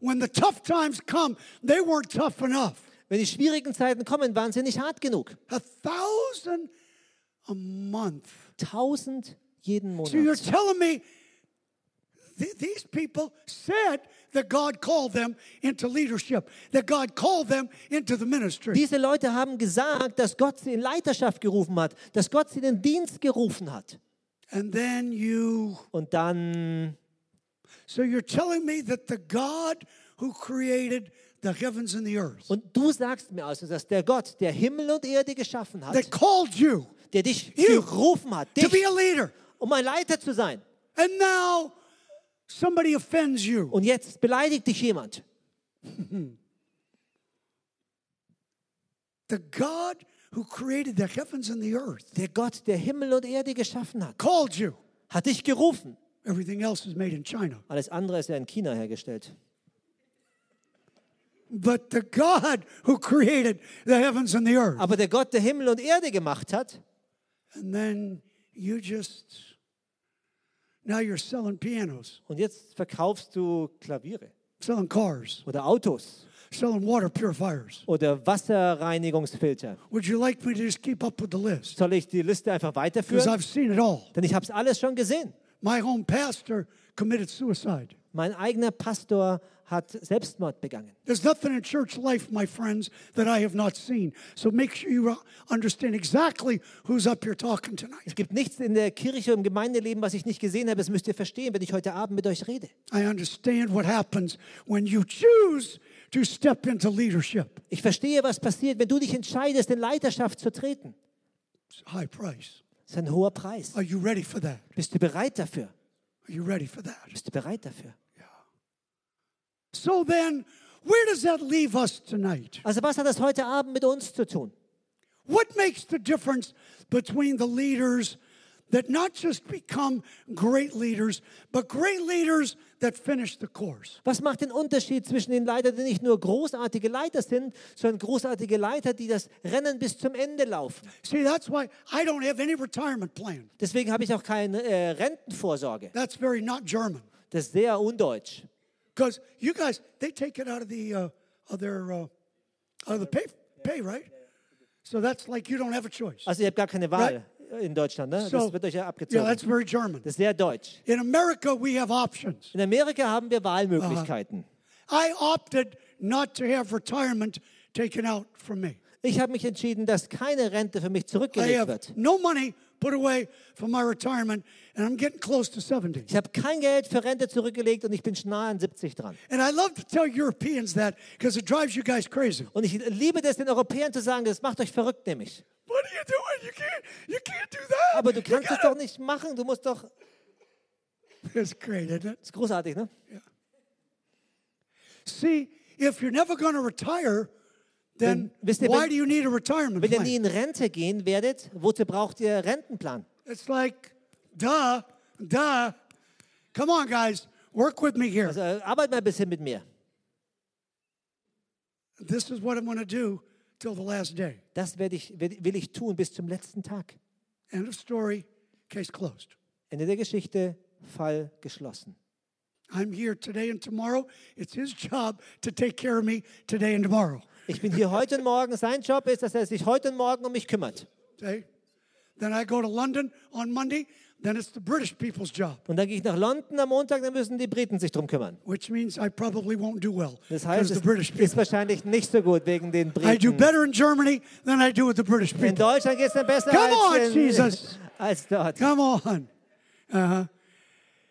When the tough times come, they weren't tough enough. Wenn die schwierigen Zeiten kommen, waren sie nicht hart genug. A thousand a month. Tausend jeden So you're telling me th- these people said that God called them into leadership, that God called them into the ministry. Diese Leute haben gesagt, dass Gott sie in Leiterschaft gerufen hat, dass Gott sie in den Dienst gerufen hat. And then you, Und dann, so you're telling me that the God who created the heavens and the earth, und du sagst mir also, dass der Gott, der Himmel und Erde geschaffen hat. that hat, called you der dich You gerufen hat, to dich, be a leader, um ein Leiter zu sein. and now somebody offends you. Und jetzt beleidigt dich jemand. The God who created the heavens and the earth Der Gott, der Himmel und Erde geschaffen hat, called you. hat dich gerufen. Everything else is made in China. Alles andere ist ja in China hergestellt. But the God who created the heavens and the earth. Aber der Gott, der Himmel und Erde gemacht hat, And then you just, now you're selling pianos, und jetzt verkaufst du Klaviere selling cars, oder Autos selling water purifiers. oder Wasserreinigungsfilter. Would you like me to just keep up with the list? Soll ich die Liste einfach Because weiterführen? I've seen it all. Denn ich habe es alles schon gesehen. My home pastor committed suicide. Mein eigener Pastor hat Selbstmord begangen. There's nothing in church life, my friends, that I have not seen. So make sure you understand exactly who's up here talking tonight. Es gibt nichts in der Kirche und im Gemeindeleben, was ich nicht gesehen habe. Das müsst ihr verstehen, wenn ich heute Abend mit euch rede. I understand what happens when you choose to step into leadership. Ich verstehe, was passiert, wenn du dich entscheidest, in Leiterschaft zu treten. It's a high price. Das ist ein hoher Preis. Are you ready for that? Bist du bereit dafür? Are you ready for that? Bist du bereit dafür? So then, where does that leave us tonight? Also was hat das heute Abend mit uns zu tun? What makes the difference between the leaders that not just become great leaders, but great leaders that finish the course? Was macht den Unterschied zwischen den Leitern, die nicht nur großartige Leiter sind, sondern großartige Leiter, die das Rennen bis zum Ende laufen? See, that's why I don't have any retirement plan. Deswegen habe ich auch keine äh, Rentenvorsorge. That's very not German. Das ist sehr undeutsch. Because you guys, they take it out of the uh, of their uh, out of the pay, pay, right? So that's like you don't have a choice. Also ihr habt gar keine Wahl in Deutschland, ne? So, Das wird euch ja yeah, that's very German. Das ist sehr deutsch. In America, we have options. In Amerika haben wir Wahlmöglichkeiten. I opted not to have retirement taken out from me. Ich habe mich entschieden, dass keine Rente für mich I zurückgelegt have wird. no money put away for my retirement, and I'm getting close to 70. Ich habe kein Geld für Rente zurückgelegt und ich bin schon nahe an 70 dran. And I love to tell Europeans that because it drives you guys crazy. Und ich liebe das, den Europäern zu sagen, das macht euch verrückt nämlich. What are you doing? You can't, you can't do that. Aber du kannst es doch nicht machen, du musst doch... It's great, isn't it? Ist großartig, ne? Yeah. See, if you're never going to retire, then wisst ihr, why do you need a retirement Wenn ihr nie in Rente gehen werdet, wozu braucht ihr Rentenplan? It's like, duh, duh. Come on, guys, work with me here. Also arbeit mal ein bisschen mit mir. This is what I'm going to do till the last day. Das werde ich, will ich tun bis zum letzten Tag. End of story, case closed. Ende der Geschichte, Fall geschlossen. I'm here today and tomorrow. It's his job to take care of me today and tomorrow. Ich bin hier heute und morgen. Sein Job ist, dass er sich heute und morgen um mich kümmert. Okay? Then I go to London on Monday. Then it's the British people's job, Und dann gehe ich nach London am Montag, dann müssen die Briten sich drum kümmern. which means I probably won't do well Das heißt, es ist wahrscheinlich nicht so gut wegen den I do Briten. better in Germany than I do with the British In people. Deutschland geht es dann besser Come on, als, in, Jesus. als dort. Come on. Uh-huh.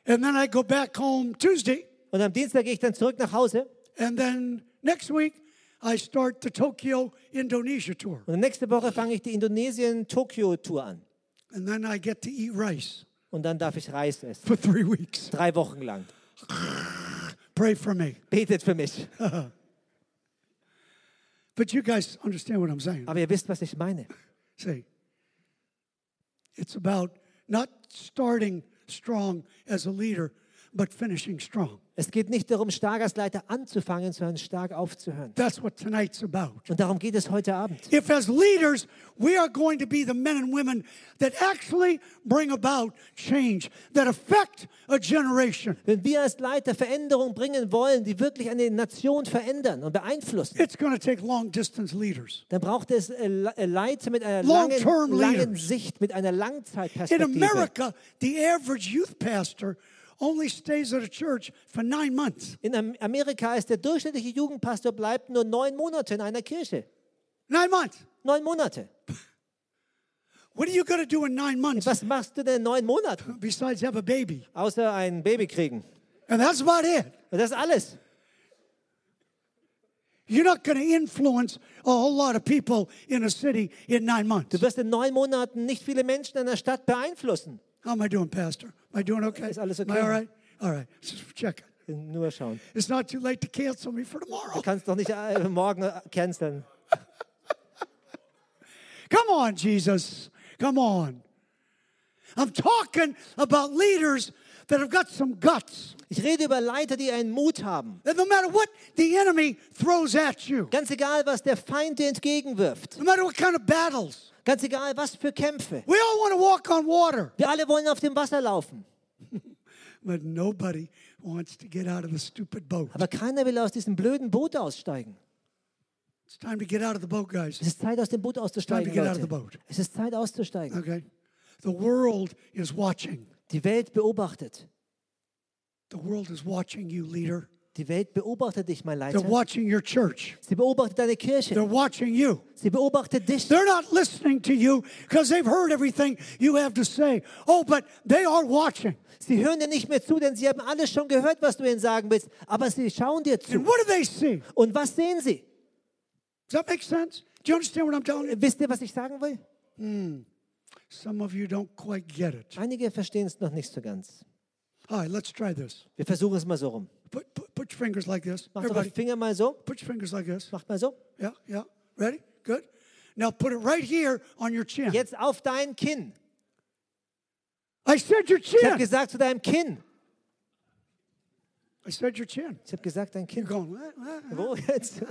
And then I go back home Tuesday. Und am Dienstag gehe ich dann zurück nach Hause. And then next week, I start the Tokyo Indonesia tour. Und nächste Woche fange ich die Indonesien-Tokio-Tour an. And then I get to eat rice Und dann darf ich Reis essen. for three weeks. Drei Wochen lang. Pray for me. Betet für mich. But you guys understand what I'm saying. Aber ihr wisst, was ich meine. See, it's about not starting strong as a leader, but finishing strong. Es geht nicht darum, stark als Leiter anzufangen, sondern stark aufzuhören. That's what tonight's about. Und darum geht es heute Abend. If, as leaders, we are going to be the men and women that actually bring about change, that affect a generation, Wenn wir als Leiter Veränderung bringen wollen, die wirklich eine Nation verändern und beeinflussen, it's going to take long distance leaders. dann braucht es äh, äh, Leiter mit einer langen, langen. Sicht, mit einer In Langzeitperspektive. America, the average youth pastor only stays at a church for nine months. In Am- Amerika ist der durchschnittliche Jugendpastor bleibt nur neun Monate in einer Kirche. Nine months. Neun Monate. What are you going to do in nine months Was machst du denn in neun Monaten? besides have a baby? Außer ein Baby kriegen. And that's about it. Und das ist alles. You're not going to influence a whole lot of people in a city in nine months. Du wirst in neun Monaten nicht viele Menschen in der Stadt beeinflussen. How am I doing, Pastor? Am I doing okay? Ist alles Am I okay? all right? All right. Just check. Nur schauen. It's not too late to cancel me for tomorrow. Du kannst doch nicht äh, morgen äh, canceln. Come on, Jesus. Come on. I'm talking about leaders that have got some guts. Ich rede über Leiter, die einen Mut haben. That no matter what the enemy throws at you, Ganz egal, was der Feind dir entgegenwirft. no matter what kind of battles, Ganz egal, was für Kämpfe. we all want to walk on water. Wir alle wollen auf dem Wasser laufen. But nobody wants to get out of the stupid boat. Aber keiner will aus diesem blöden Boot aussteigen. It's time to get out of the boat, guys. Es ist Zeit, aus dem Boot auszusteigen, Time to get out of the boat. Es ist Zeit, auszusteigen. Okay? The world is watching. Die Welt beobachtet. The world is watching you, leader. Die Welt beobachtet dich, mein They're Leiter. watching your church. Sie beobachtet deine Kirche. They're watching you. Sie beobachtet dich. They're not listening to you because they've heard everything you have to say. Oh, but they are watching. Sie hören dir nicht mehr zu, denn sie haben alles schon gehört, was du ihnen sagen willst. Aber sie schauen dir And zu. what do they see? Und was sehen sie? Does that make sense? Do you understand what I'm telling you? Wisst ihr, was ich sagen will? Some of you don't quite get it. Einige verstehen es noch nicht so ganz. All right, let's try this. Wir versuchen es mal so rum. Put, put, put your fingers like this. Macht eure Everybody, Finger mal so. put your fingers like this. Macht mal so. Yeah, yeah. Ready? Good. Now put it right here on your chin. Jetzt auf dein Kinn. I said your chin. Ich habe gesagt zu deinem Kinn. I said your chin. Ich habe gesagt dein You're Kinn. going, "What? What?" Wo jetzt?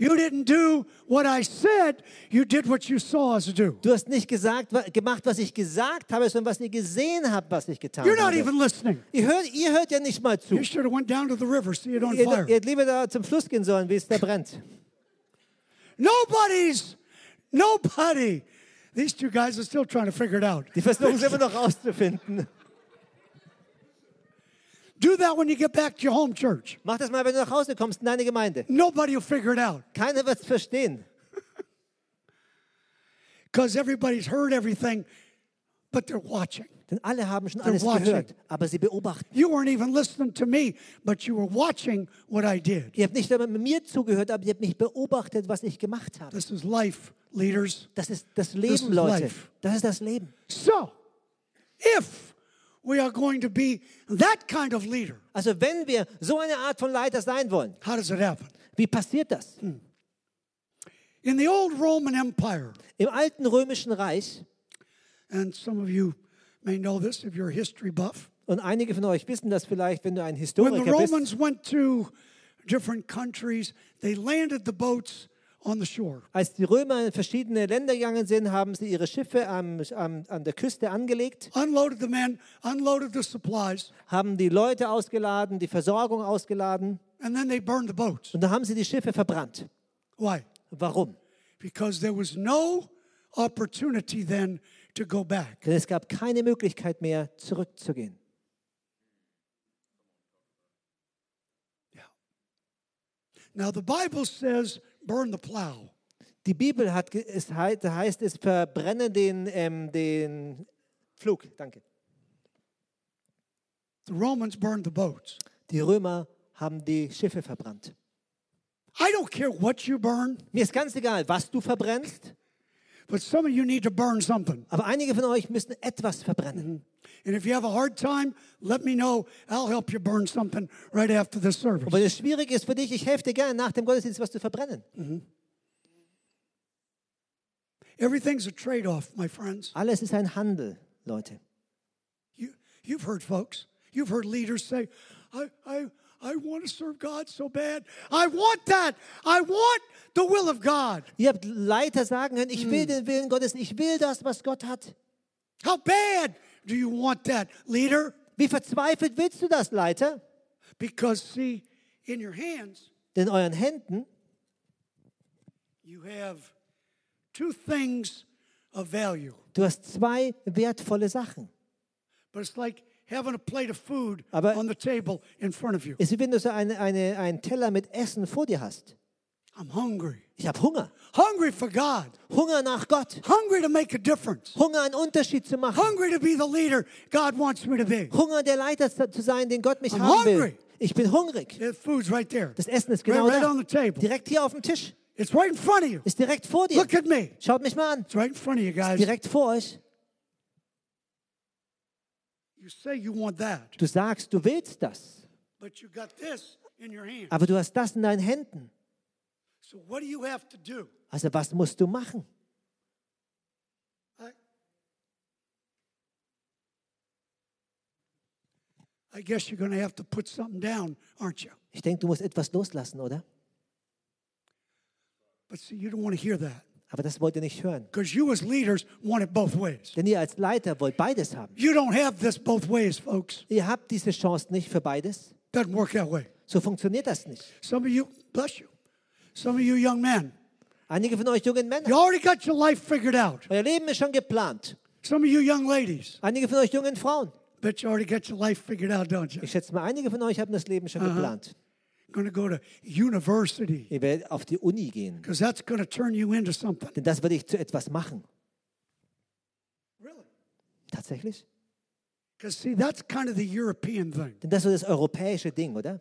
You didn't do what I said. You did what you saw us do. Du hast nicht gesagt, gemacht, was ich gesagt habe, sondern was ihr gesehen habt, was ich getan You're not habe. even listening. Ihr hört, ihr hört ja nicht mal zu. You should have went down to the river, see it on Ihr, fire. ihr hättet lieber da zum Fluss gehen sollen, wie es da brennt. Nobody's, nobody. These two guys are still trying to figure it out. Die versuchen es immer noch rauszufinden. Do that when you get back to your home church. Mach das mal, wenn du nach Hause kommst in deine Gemeinde. Nobody will figure it out Keiner wird es verstehen. because everybody's heard everything, but they're watching. Denn alle haben schon alles gehört, aber sie beobachten. You weren't even listening to me, but you were watching what I did. Ihr habt nicht mir zugehört, aber ihr habt mich beobachtet, was ich gemacht habe. This is life, leaders. Das ist das Leben, Leute. life. Das ist das Leben. So, if we are going to be that kind of leader, Also wenn wir so eine Art von Leiter sein wollen, how does it happen? wie passiert das? In the old Roman Empire, Im alten römischen Reich, and some of you may know this if you're a history buff, und einige von euch wissen das vielleicht, wenn du ein when the Historiker bist, Romans went to different countries, they landed the boats. Als die Römer in verschiedene Länder gegangen sind, haben sie ihre Schiffe am, am, an der Küste angelegt, Unloaded the men, unloaded the supplies, haben die Leute ausgeladen, die Versorgung ausgeladen and then they burned the boats. und dann haben sie die Schiffe verbrannt. Why? Warum? Because there was no opportunity then to go back. Denn es gab keine Möglichkeit mehr, zurückzugehen. Now, the Bible says, burn the plow. Die Bibel hat, es heißt es, verbrenne den, ähm, den Flug. Danke. The Romans burned the boats. Die Römer haben die Schiffe verbrannt. I don't care what you burn, Mir ist ganz egal, was du verbrennst, but some of you need to burn something. aber einige von euch müssen etwas verbrennen. Mm-hmm. And if you have a hard time, let me know. I'll help you burn something right after the service. Und wenn es schwierig ist für dich, ich helfe dir gerne nach dem Gottesdienst, was zu verbrennen. Mm-hmm. Everything's a trade off, my friends. Alles ist ein Handel, Leute. You, you've heard folks, you've heard leaders say, I, I, I want to serve God so bad. I want that. I want the will of God. Ihr habt Leiter sagen hören, ich will hmm. den Willen Gottes, ich will das, was Gott hat. How bad do you want that, leader? Wie verzweifelt willst du das, Leiter? Because, see, in your hands, in euren Händen you have two things of value. Du hast zwei wertvolle Sachen. But it's like having a plate of food Aber- on the table in front of you. Es ist wie wenn du so eine, eine, einen Teller mit Essen vor dir hast. I'm hungry. Ich habe Hunger. Hungry for God. Hunger nach Gott. Hungry to make a difference. Hunger, einen Unterschied zu machen. Hungry to be the leader God wants me to be. Hunger, der Leiter zu sein, den Gott mich I'm haben will. hungry. Ich bin hungrig. The food's right there. Das Essen ist Right, genau right da. on the table. Direkt hier auf dem Tisch. It's right in front of you. Ist direkt vor dir. Look at me. Schaut mich mal an. It's right in front of you, guys. Direkt vor euch. You say you want that, Du sagst, du willst das. Aber du hast das in deinen Händen. Also was musst du machen? Ich denke, du musst etwas loslassen, oder? But see, you don't want to hear that Aber das wollt ihr nicht hören. because you, as leaders, want it both ways. Denn ihr als Leiter wollt beides haben. You don't have this both ways, folks. Ihr habt diese Chance nicht für beides. Doesn't work that way. So funktioniert das nicht. Some of you, bless you, some of you young men, Einige von euch jungen you Männer, already got your life figured out. euer Leben ist schon geplant. Some of you young ladies, Einige von euch jungen Frauen, bet you already got your life figured out, don't you? ich schätze mal, einige von euch haben das Leben schon geplant. Going to go to university Ihr werdet auf die Uni gehen. that's turn you into something. Denn das würde ich zu etwas machen. Really? Tatsächlich? See, that's kind of the European thing. Denn das ist das europäische Ding, oder?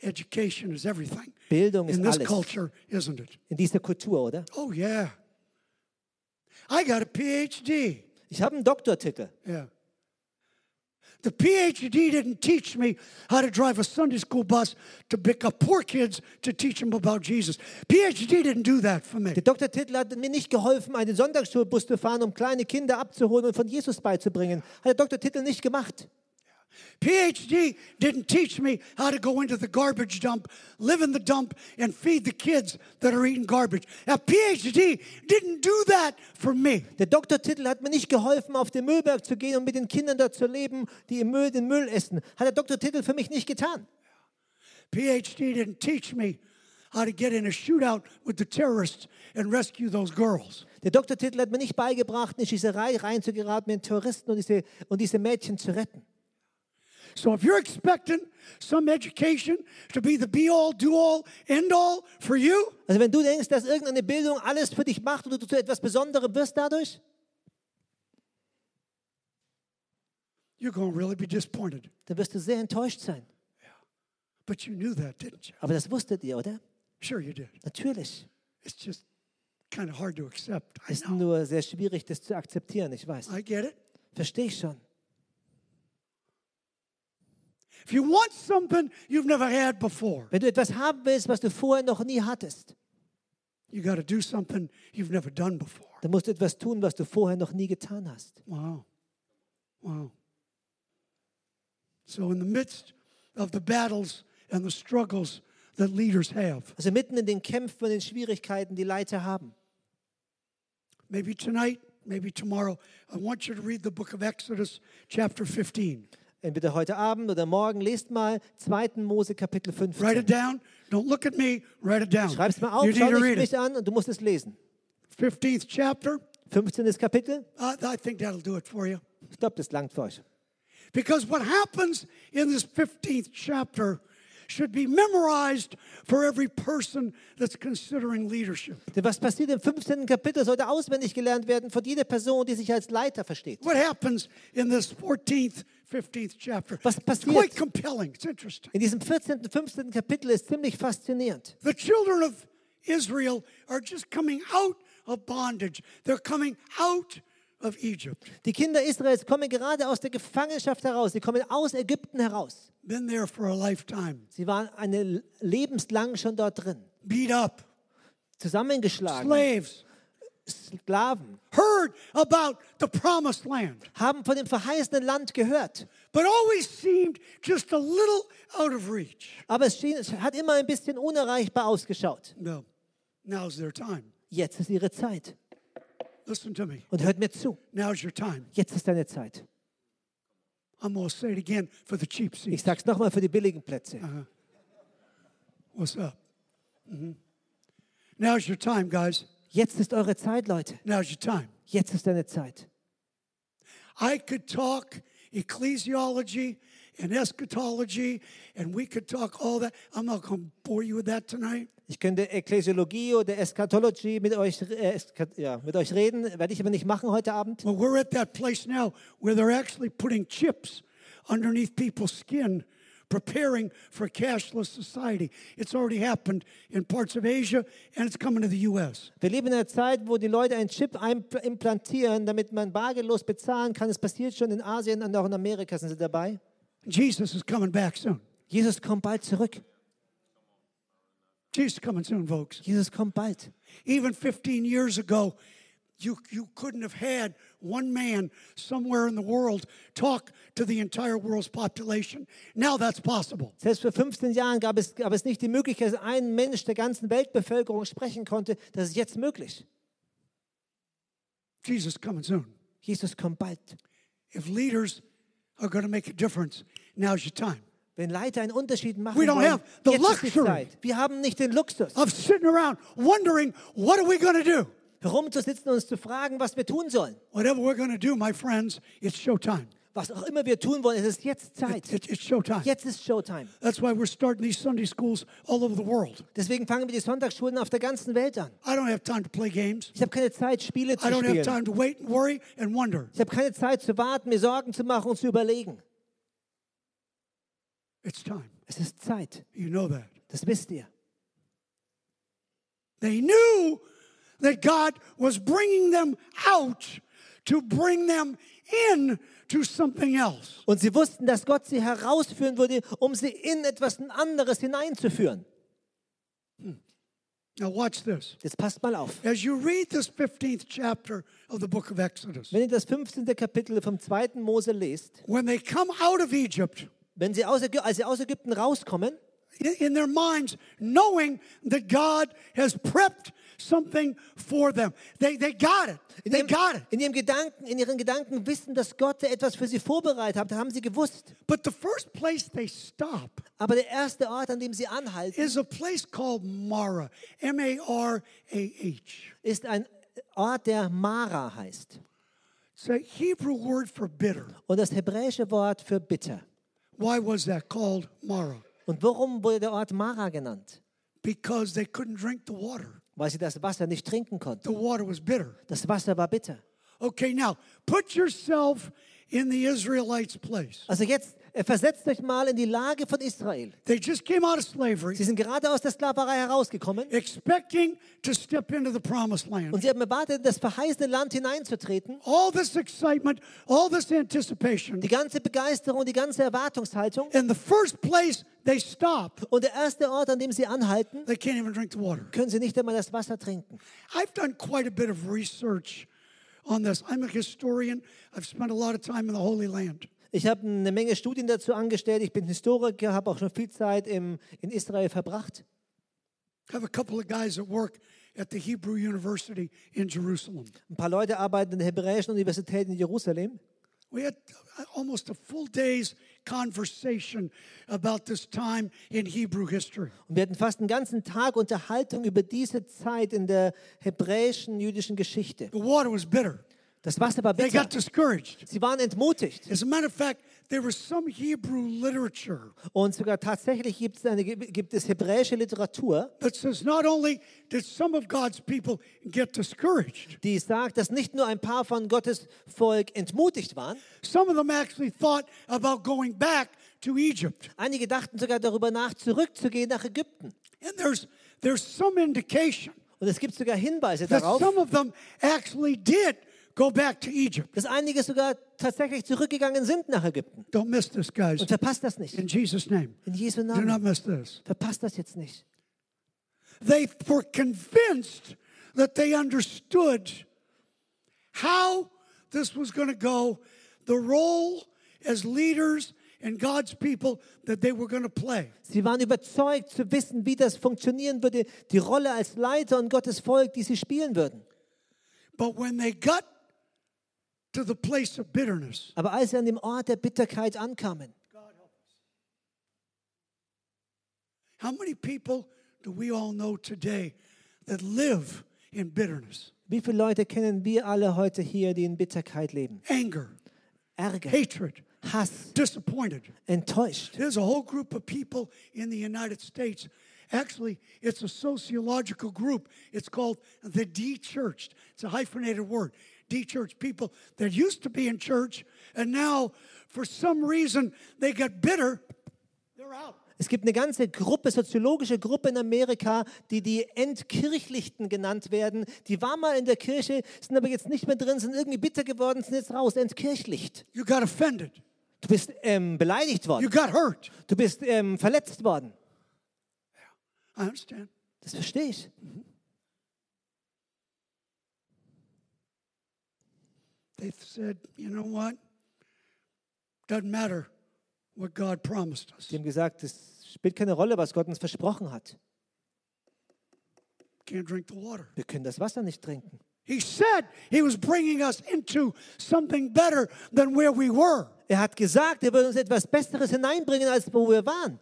Education is everything. Bildung ist In this alles. culture, isn't it? In dieser Kultur, oder? Oh, yeah. I got a PhD. Ich habe einen Doktortitel. Yeah. The PhD didn't teach me how to drive a Sunday school bus to pick up poor kids to teach them about Jesus. PhD didn't do that for me. Der Doktortitel hat mir nicht geholfen, einen Sonntagsschulbus zu fahren, um kleine Kinder abzuholen und von Jesus beizubringen. Hat der Doktortitel nicht gemacht. PhD didn't teach me how to go into the garbage dump, live in the dump, and feed the kids that are eating garbage. Now, PhD didn't do that for me. Der Doktortitel hat mir nicht geholfen, auf den Müllberg zu gehen und mit den Kindern dort zu leben, die im Müll den Müll essen. Hat der Doktortitel für mich nicht getan. PhD didn't teach me how to get in a shootout with the terrorists and rescue those girls. Der Doktortitel hat mir nicht beigebracht, in die Schießerei reinzugeraten mit den Terroristen und diese, und diese Mädchen zu retten. So if you're expecting some education to be the be all, do all, end all for you, Also wenn du denkst, dass irgendeine Bildung alles für dich macht und du zu etwas Besonderem wirst dadurch, you're going to really be disappointed. dann wirst du sehr enttäuscht sein. But you knew that, didn't you? Aber das wusstet ihr, oder? Sure, you did. Natürlich. It's just kind of hard to accept. I Ist know. nur sehr schwierig, das zu akzeptieren, ich weiß. I get it. Verstehe ich schon. If you want something you've never had before, Wenn du etwas haben willst, was du vorher noch nie hattest, you got to do something you've never done before. dann musst du etwas tun, was du vorher noch nie getan hast. Wow. Wow. So, in the midst of the battles and the struggles that leaders have, Also mitten in den Kämpfen und den Schwierigkeiten, die Leiter haben. maybe tonight, maybe tomorrow, I want you to read the book of Exodus, chapter 15. Entweder heute Abend oder morgen, lest mal 2. Mose Kapitel Write 15. it down. Don't look at me. Write it down. Schreib's mal auf, you schau to nicht an und du musst es lesen. 15th chapter. 15. Kapitel, I, I think that'll do it for you. ich glaube, das langt für euch. Because what happens in this 15th chapter should be memorized for every person that's considering leadership. Denn was passiert im 15. Kapitel, sollte auswendig gelernt werden von jeder Person, die sich als Leiter versteht. What happens in this 14th, 15th chapter? Was passiert? quite compelling. It's interesting. In diesem 14. und 15. Kapitel ist ziemlich faszinierend. The children of Israel are just coming out of bondage. They're coming out of Egypt. Die Kinder Israels kommen gerade aus der Gefangenschaft heraus. Sie kommen aus Ägypten heraus. Been there for a lifetime. Sie waren eine lebenslang schon dort drin. Beat up. Zusammengeschlagen, Slaves. Sklaven, heard about the promised land, haben von dem verheißenen Land gehört. but always seemed just a little out of reach. Aber es, schien, es hat immer ein bisschen unerreichbar ausgeschaut. No, now's their time. Jetzt ist ihre Zeit. Listen to me. Und hört mir zu. Now's your time. Jetzt ist deine Zeit. I'm going to say it again for the cheap Ich seats. sage es nochmal für die billigen Plätze. What's up? Mhm. Now's your time, guys. Jetzt ist eure Zeit, Leute. Now's your time. Jetzt ist deine Zeit. I could talk ecclesiology and eschatology, and we could talk all that. I'm not going to bore you with that tonight. Ich könnte Ekklesiologie oder Eschatology mit euch, äh, Eskat- ja, mit euch reden, werde ich aber nicht machen heute Abend. But we're at that place now where they're actually putting chips underneath people's skin, preparing for a cashless society. It's already happened in parts of Asia, and it's coming to the U.S. Wir leben in einer Zeit, wo die Leute einen Chip implantieren, damit man bargeldlos bezahlen kann. Es passiert schon in Asien und auch in Amerika sind sie dabei. Jesus is coming back soon. Jesus kommt bald zurück. Jesus is coming soon, folks. Jesus kommt bald. Even 15 years ago, you, you couldn't have had one man somewhere in the world talk to the entire world's population. Now that's possible. Selbst vor 15 Jahren gab es, gab es nicht die Möglichkeit, dass ein Mensch der ganzen Weltbevölkerung sprechen konnte. Das ist jetzt möglich. Jesus coming soon. Jesus kommt bald. If leaders are going to make a difference, now's your time. Wenn Leiter einen Unterschied machen We don't wollen, have the jetzt ist die luxury. Zeit. Wir haben nicht den Luxus, Of sitting around wondering, what are we going to do? Herumzusitzen und uns zu fragen, was wir tun sollen. Whatever we're going to do, my friends, it's showtime. Was auch immer wir tun wollen, es ist jetzt It, Zeit. it- it's showtime. Jetzt ist Showtime. That's why we're starting these Sunday schools all over the world. Deswegen fangen wir die Sonntagsschulen auf der ganzen Welt an. I don't have time to play games. Ich habe keine Zeit, Spiele zu I don't have spielen. time to wait and worry and wonder. Ich habe keine Zeit zu warten, mir Sorgen zu machen und zu überlegen. It's time. Es ist Zeit. You know that. Das wisst ihr. They knew that God was bringing them out to bring them in to something else. Und sie wussten, dass Gott sie herausführen würde, um sie in etwas anderes hineinzuführen. Now, watch this. Jetzt passt mal auf. As you read this 15th chapter of the book of Exodus, Wenn ihr das 15. Kapitel vom 2. Mose lest, when they come out of Egypt, wenn sie aus, Ägy- als sie aus Ägypten rauskommen, in, in their minds, knowing that God has prepped something for them, they, they got it. in They ihrem, got it. in ihrem Gedanken, in ihren Gedanken wissen, dass Gott etwas für sie vorbereitet hat, haben sie gewusst. But the first place they stop Aber der erste Ort, an dem sie anhalten, is a place called Mara, M A R A H. ist ein Ort, der Mara heißt. It's a Hebrew word for bitter. Und das hebräische Wort für bitter. Why was that called Mara? Und warum wurde der Ort Mara genannt? Because they couldn't drink the water. Weil sie das Wasser nicht trinken konnten. The water was bitter. Das Wasser war bitter. Okay, now put yourself in the Israelites' place. Also jetzt versetzt euch mal in die Lage von Israel. They just came out of slavery, Sie sind gerade aus der Sklaverei herausgekommen expecting to step into the promised land. und sie haben erwartet, in das verheißene Land hineinzutreten. All this excitement, all this anticipation. Die ganze Begeisterung, die ganze Erwartungshaltung. And the first place they stop, Und der erste Ort, an dem sie anhalten, they can't even drink the water. können sie nicht einmal das Wasser trinken. I've done quite a bit of research on this. I'm a historian. I've spent a lot of time in the Holy Land. Ich habe eine Menge Studien dazu angestellt. Ich bin Historiker, habe auch schon viel Zeit im, in Israel verbracht. I have a couple of guys that work at the Hebrew University in Jerusalem. Ein paar Leute arbeiten in der Hebräischen Universität in Jerusalem. We had almost a full day's conversation about this time in Hebrew history. Und wir hatten fast einen ganzen Tag Unterhaltung über diese Zeit in der hebräischen jüdischen Geschichte. The water was bitter. Das Wasser war They bitter. got discouraged. Sie waren entmutigt. As a matter of fact, there was some Hebrew literature Und sogar tatsächlich gibt es, eine, gibt es hebräische Literatur, that says not only did some of God's people get discouraged, die sagt, dass nicht nur ein paar von Gottes Volk entmutigt waren, some of them actually thought about going back to Egypt. einige dachten sogar darüber nach, zurückzugehen nach Ägypten. And there's there's some indication Und es gibt sogar Hinweise that darauf, some of them actually did go back to Egypt. dass einige sogar tatsächlich zurückgegangen sind nach Ägypten. Don't miss this, guys. Und verpasst das nicht. In Jesus' name. In Jesu Do not miss this. Verpasst das jetzt nicht. They were convinced that they understood how this was going to go, the role as leaders and God's people that they were going to play. Sie waren überzeugt zu wissen, wie das funktionieren würde, die Rolle als Leiter und Gottes Volk, die sie spielen würden. But when they got to the place of bitterness, Aber als sie an dem Ort der Bitterkeit ankamen, how many people do we all know today that live in bitterness, wie viele Leute kennen wir alle heute hier, die in Bitterkeit leben? anger, Ärger, hatred, Hass, disappointed? enttäuscht. There's a whole group of people in the United States. Actually, it's a sociological group. It's called the De Churched. It's a hyphenated word. De Church people that used to be in church, and now, for some reason, they got bitter. They're out. Es gibt eine ganze Gruppe, soziologische Gruppe in Amerika, die die Entkirchlichten genannt werden. Die waren mal in der Kirche, sind aber jetzt nicht mehr drin, sind irgendwie bitter geworden, sind jetzt raus, entkirchlicht. You got offended. Du bist ähm, beleidigt You worden, got hurt. du bist ähm, verletzt worden. I understand. Das verstehe ich. They said, you know what? Doesn't matter what God promised us. Die haben gesagt, es spielt keine Rolle, was Gott uns versprochen hat. Can't drink the water. Wir können das Wasser nicht trinken. He said he was bringing us into something better than where we were. Er hat gesagt, er würde uns etwas Besseres hineinbringen, als wo wir waren.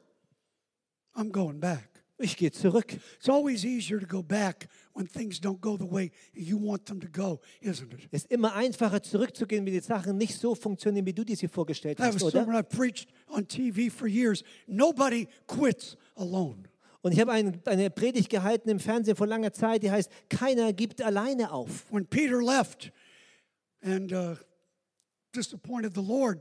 I'm going back. Ich gehe zurück. It's always easier to go back when things don't go the way you want them to go, isn't it? Es ist immer einfacher zurückzugehen, wenn die Sachen nicht so funktionieren, wie du dir sie vorgestellt I have hast, a oder? I've preached on TV for years. Nobody quits alone. Und ich habe ein, eine Predigt gehalten im Fernsehen vor langer Zeit, die heißt, keiner gibt alleine auf. When Peter left and uh, disappointed the Lord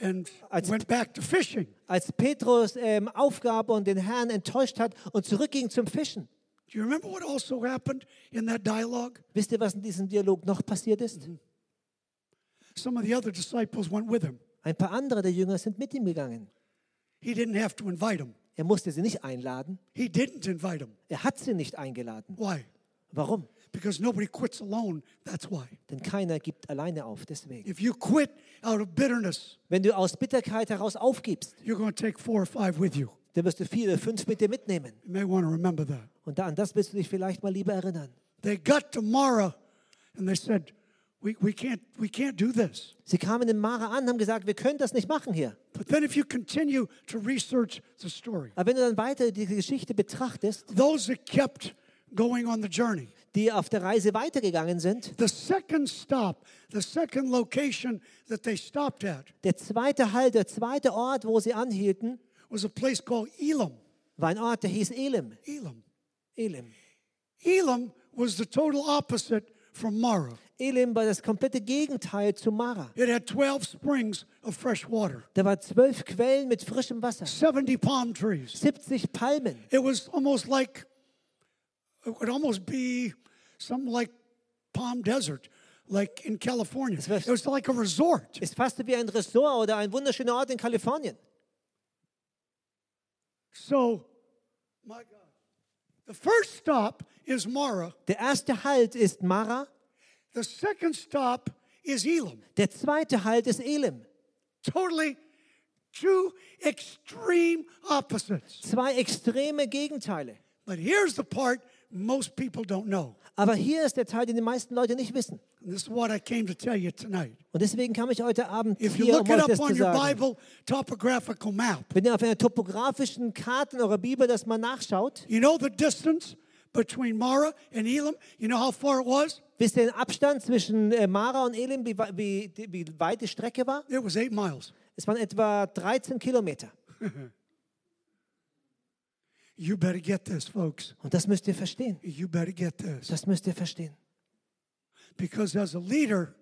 and Als- went back to fishing, Als Petrus ähm, aufgab und den Herrn enttäuscht hat und zurückging zum Fischen. Do you remember what also happened in that dialogue? Wisst ihr, was in diesem Dialog noch passiert ist? Some of the other disciples went with him. Ein paar andere der Jünger sind mit ihm gegangen. He didn't have to invite them. Er musste sie nicht einladen. He didn't invite them. Er hat sie nicht eingeladen. Why? Warum? Because nobody quits alone. That's why. Denn keiner gibt alleine auf. Deswegen. If you quit out of bitterness, Wenn du aus Bitterkeit heraus aufgibst, you're going to take four or five with you. Dann wirst du vier oder fünf mit dir mitnehmen. You may want to remember that. Und an das willst du dich vielleicht mal lieber erinnern. They got to Mara and they said, we, we, can't, we can't do this. Sie kamen in Mara an, haben gesagt, wir können das nicht machen hier. But then if you continue to research the story, Aber wenn du dann weiter die Geschichte betrachtest, those that kept going on the journey, die auf der Reise weitergegangen sind, the second stop, the second location that they stopped at der zweite Halt, der zweite Ort, wo sie anhielten, was a place called Elam. war ein Ort, der hieß Elim. Elam. Elim. Elam was the total opposite from Mara. Elim war das komplette Gegenteil zu Mara. It had 12 springs of fresh water, Da war zwölf Quellen mit frischem Wasser, 70 palm trees. 70 Palmen. It was almost like, it would almost be something like Palm Desert, like in California. Es war- It was like a resort. Ist fast wie ein Ressort oder ein wunderschöner Ort in Kalifornien. So, my God. The first stop is Mara. Der erste Halt ist Mara, The second stop is Elam. der zweite Halt ist Elim. Totally two extreme opposites. Zwei extreme Gegenteile. But here's the part most people don't know. Aber hier ist der Teil, den die meisten Leute nicht wissen. And this is what I came to tell you tonight. Und deswegen kam ich heute Abend If you hier, look um it euch up das on zu your sagen. Bible topographical map, Wenn ihr auf einer topografischen Karte in eurer Bibel das mal nachschaut, you know the distance between Mara and Elam? You know how far it was? wisst ihr den Abstand zwischen äh, Mara und Elim, wie, wie, wie weit die Strecke war? It was eight miles. Es waren etwa 13 Kilometer. You better get this, folks. Und das müsst ihr verstehen. You better get this. Das müsst ihr verstehen. Because as a leader,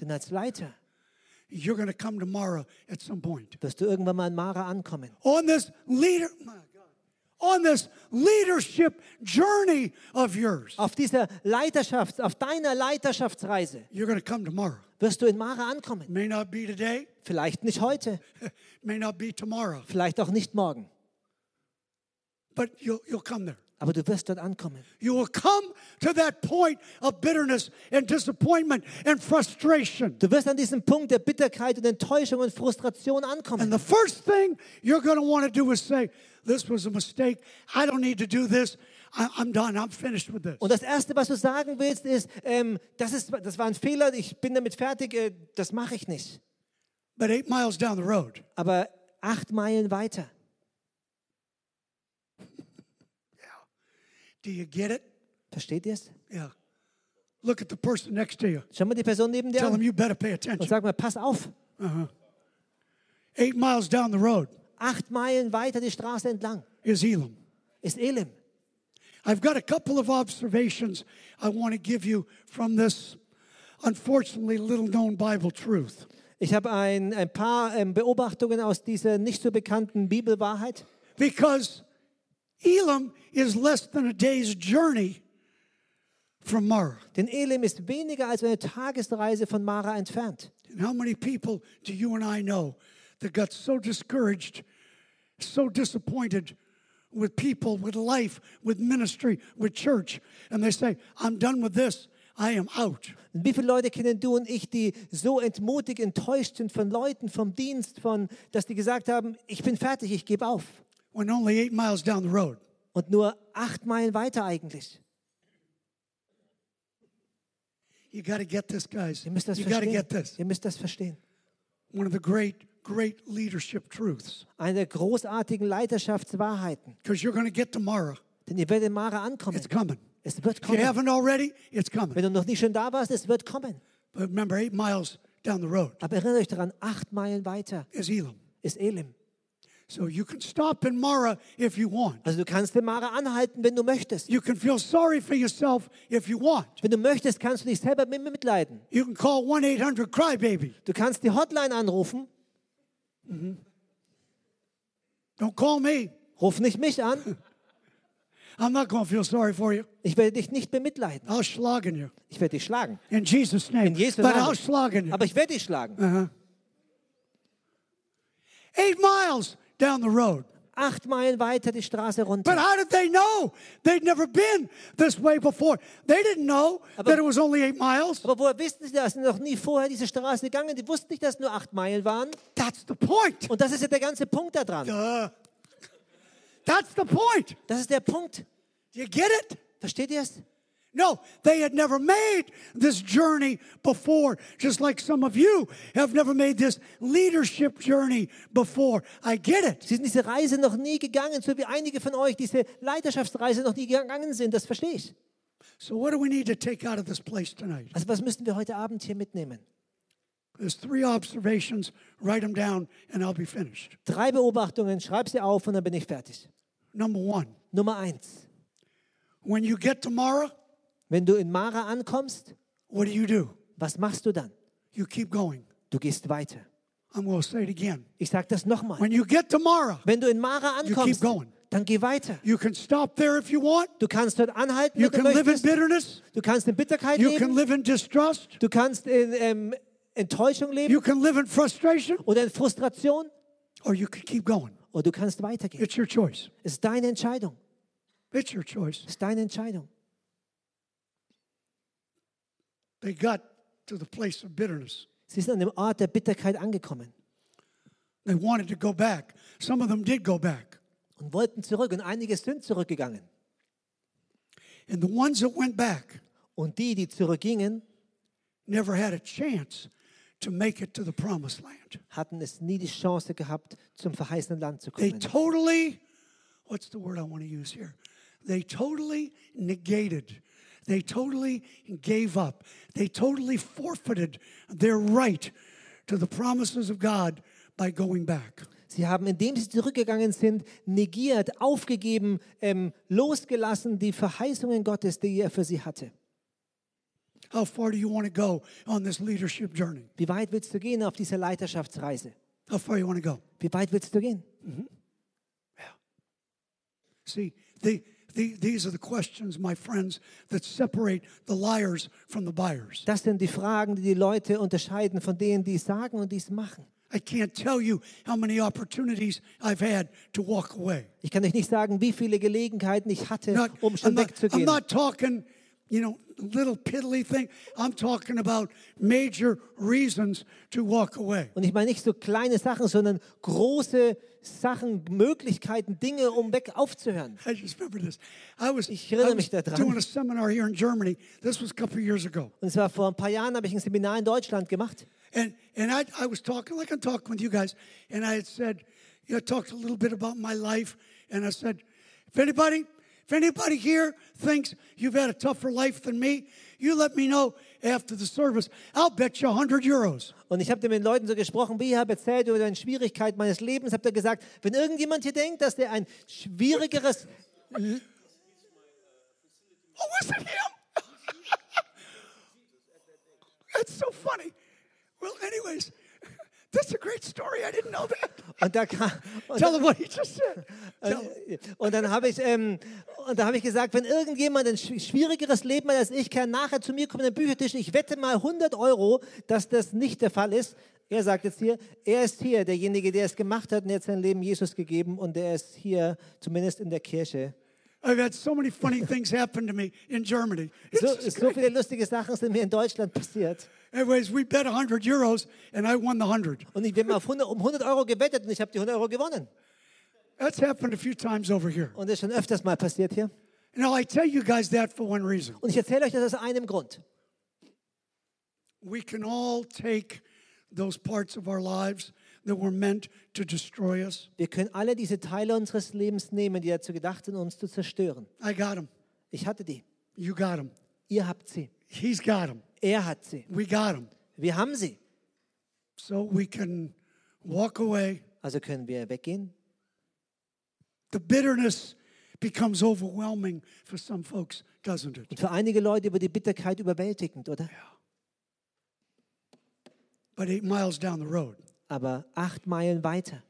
Denn als Leiter you're going to come to Mara at some point. wirst du irgendwann mal in Mara ankommen. On this leader, on this leadership journey of yours, Auf dieser Leiterschafts-, auf deiner Leiterschaftsreise you're going to come to Mara. wirst du in Mara ankommen. May not be today, Vielleicht nicht heute, may not be tomorrow, vielleicht auch nicht morgen. but you'll, you'll come there. Aber du wirst dort ankommen. You will come to that point of bitterness and disappointment and frustration. Du wirst an diesem Punkt der Bitterkeit und Enttäuschung und Frustration ankommen. And the first thing you're going to want to do is say, This was a mistake. I don't need to do this. I'm done. I'm finished with this. Und das Erste, was du sagen willst, ist, ähm, das, ist das war ein Fehler, ich bin damit fertig, äh, das mache ich nicht. But eight miles down the road, Aber acht Meilen weiter, do you get it? versteht ihr es? Yeah. Look at the person next to you. Schau mal die Person neben dir Tell him an you better pay und attention. sag mal, pass auf. Eight miles down the road Acht Meilen weiter die Straße entlang is Elam. ist Elim. I've got a couple of observations I want to give you from this unfortunately little known Bible truth. Ich habe ein, ein paar ähm, Beobachtungen aus dieser nicht so bekannten Bibelwahrheit. Because Elam is less than a day's journey from Mara. Denn Elim ist weniger als eine Tagesreise von Mara entfernt. And how many people do you and I know that got so discouraged, so disappointed with people, with life, with ministry, with church, and they say, I'm done with this, I am out. Wie viele Leute kennen du und ich, die so entmutigt, enttäuscht sind von Leuten, vom Dienst, von, dass die gesagt haben, ich bin fertig, ich gebe auf. When only eight miles down the road, Und nur acht Meilen weiter eigentlich. you got to get this, guys. Ihr müsst das You got to verstehen. get this. Ihr müsst das verstehen. One of the great, great leadership truths. Eine der großartigen Leiterschaftswahrheiten. Because you're going to get to Mara. Denn ihr werdet in Mara ankommen. It's coming. Es wird If you kommen. haven't already, it's coming. Wenn du noch nicht schon da warst, es wird kommen. But remember, eight miles down the road Aber erinnert euch daran, acht Meilen weiter is Elam. ist Elim. So you can stop in Mara if you want. Also du kannst in Mara anhalten, wenn du möchtest. You can feel sorry for yourself if you want. Wenn du möchtest, kannst du dich selber mit mitleiden. You can call 1 800 Crybaby. Du kannst die Hotline anrufen. Don't call me. Ruf nicht mich an. I'm not going to feel sorry for you. Ich werde dich nicht bemitleiden. I'll schlagen you. Ich werde dich schlagen. In Jesus' name. In Jesu but Namen. I'll schlagen you. Aber ich werde dich schlagen. Eight miles down the road. Acht Meilen weiter die Straße But runter. how did they know? They'd never been this way before. They didn't know Aber- that it was only eight miles. Aber woher wissen sie das? Sie sind noch nie vorher diese Straße gegangen. Die wussten nicht, dass es nur acht Meilen waren. That's the point. Und das ist ja der ganze Punkt da dran. Duh. That's the point. Das ist der Punkt. Do you get it? Versteht ihr es? No, they had never made this journey before, just like some of you have never made this leadership journey before. I get it. Sie sind diese Reise noch nie gegangen, so wie einige von euch diese Leiterschaftsreise noch nie gegangen sind. Das verstehe ich. So, what do we need to take out of this place tonight? Also was müssen wir heute Abend hier mitnehmen? There's three observations. Write them down, and I'll be finished. Drei Beobachtungen, schreib sie auf und dann bin ich fertig. Number one, Nummer eins. when you get to Mara, Wenn du in Mara ankommst, what do you do? was machst du dann? You keep going. Du gehst weiter. I'm going to say it again. Ich sage das nochmal. When you get to Mara, Wenn du in Mara You keep ankommst, going. dann geh weiter. you can stop there if you want. Du kannst dort anhalten, You wenn du can live in möchtest. bitterness. Du kannst in Bitterkeit You can leben. live in distrust. Du kannst in ähm, Enttäuschung leben You can live in frustration, oder in Frustration. or you can keep going. Oder du kannst weitergehen. It's your choice. Es ist deine Entscheidung. It's your choice. Es ist deine Entscheidung. They got to the place of bitterness. Sie sind an dem Ort der Bitterkeit angekommen They wanted to go back. Some of them did go back. und wollten zurück. Und einige sind zurückgegangen. And the ones that went back Und die, die zurückgingen, never had a chance to make it to the promised land. hatten es nie die Chance gehabt, zum verheißenen Land zu They kommen. totally, what's the word I want to use here? They totally negated. They totally gave up. They totally forfeited their right to the promises of God by going back. Sie haben, indem sie zurückgegangen sind, negiert, aufgegeben, ähm, losgelassen die Verheißungen Gottes, die er für sie hatte. How far do you want to go on this leadership journey? Wie weit willst du gehen auf dieser Leiterschaftsreise? How far do you want to go? Wie weit willst du gehen? See, the, the, these are the questions, my friends, that separate the liars from the buyers. Das sind die Fragen, die die Leute unterscheiden von denen, die es sagen und die es machen. I can't tell you how many opportunities I've had to walk away. Ich kann euch nicht sagen, wie viele Gelegenheiten ich hatte, Not- um I'm, schon not, I'm wegzugehen. not talking, you know, little piddly thing. I'm talking about major reasons to walk away. Und ich meine nicht so kleine Sachen, sondern große Sachen, Möglichkeiten, Dinge, um weg aufzuhören. I just remember this. I was, Ich erinnere mich daran. doing a seminar here in Germany. This was a couple years ago. Und zwar vor ein paar Jahren habe ich ein Seminar in Deutschland gemacht. And, and I, I was talking like I'm talking with you guys. And I had said, you know, talked a little bit about my life. And I said, if anybody, if anybody here thinks you've had a tougher life than me, you let me know after the service. I'll bet you 100 euros. Und ich habe mit den Leuten so gesprochen, wie ich habe erzählt über die Schwierigkeit meines Lebens. Habe da gesagt, wenn irgendjemand hier denkt, dass der ein schwierigeres Oh, was it him? That's so funny. Well, anyways, that's a great story. I didn't know that. und da kam, und, Tell him what he just said. Und dann habe ich ähm, und da habe ich gesagt, wenn irgendjemand ein schw- schwierigeres Leben hat als ich, kann nachher zu mir kommen in den Büchertisch. Ich wette mal 100 Euro, dass das nicht der Fall ist. Er sagt jetzt hier, er ist hier, derjenige, der es gemacht hat und hat sein Leben Jesus gegeben und er ist hier, zumindest in der Kirche. I've had so many funny things happen to me in Germany. So, so viele lustige Sachen sind mir in Deutschland passiert. Anyways, we bet 100 euros and I won the 100. Und ich bin auf 100, um 100 Euro gewettet und ich habe die 100 Euro gewonnen. That's happened a few times over here. Und das ist schon öfters mal passiert hier. Now, I tell you guys that for one reason. Und ich erzähle euch das aus einem Grund. We can all take those parts of our lives Wir können alle diese Teile unseres Lebens nehmen, die dazu gedacht sind, uns zu zerstören. I got them. Ich hatte die. You got them. Ihr habt sie. He's got them. Er hat sie. We got them. Wir haben sie. So we can walk away. Also können wir weggehen. The bitterness becomes overwhelming for some folks, doesn't it? Und für einige Leute über die Bitterkeit überwältigend, oder? But eight miles down the road. Aber acht Meilen weiter.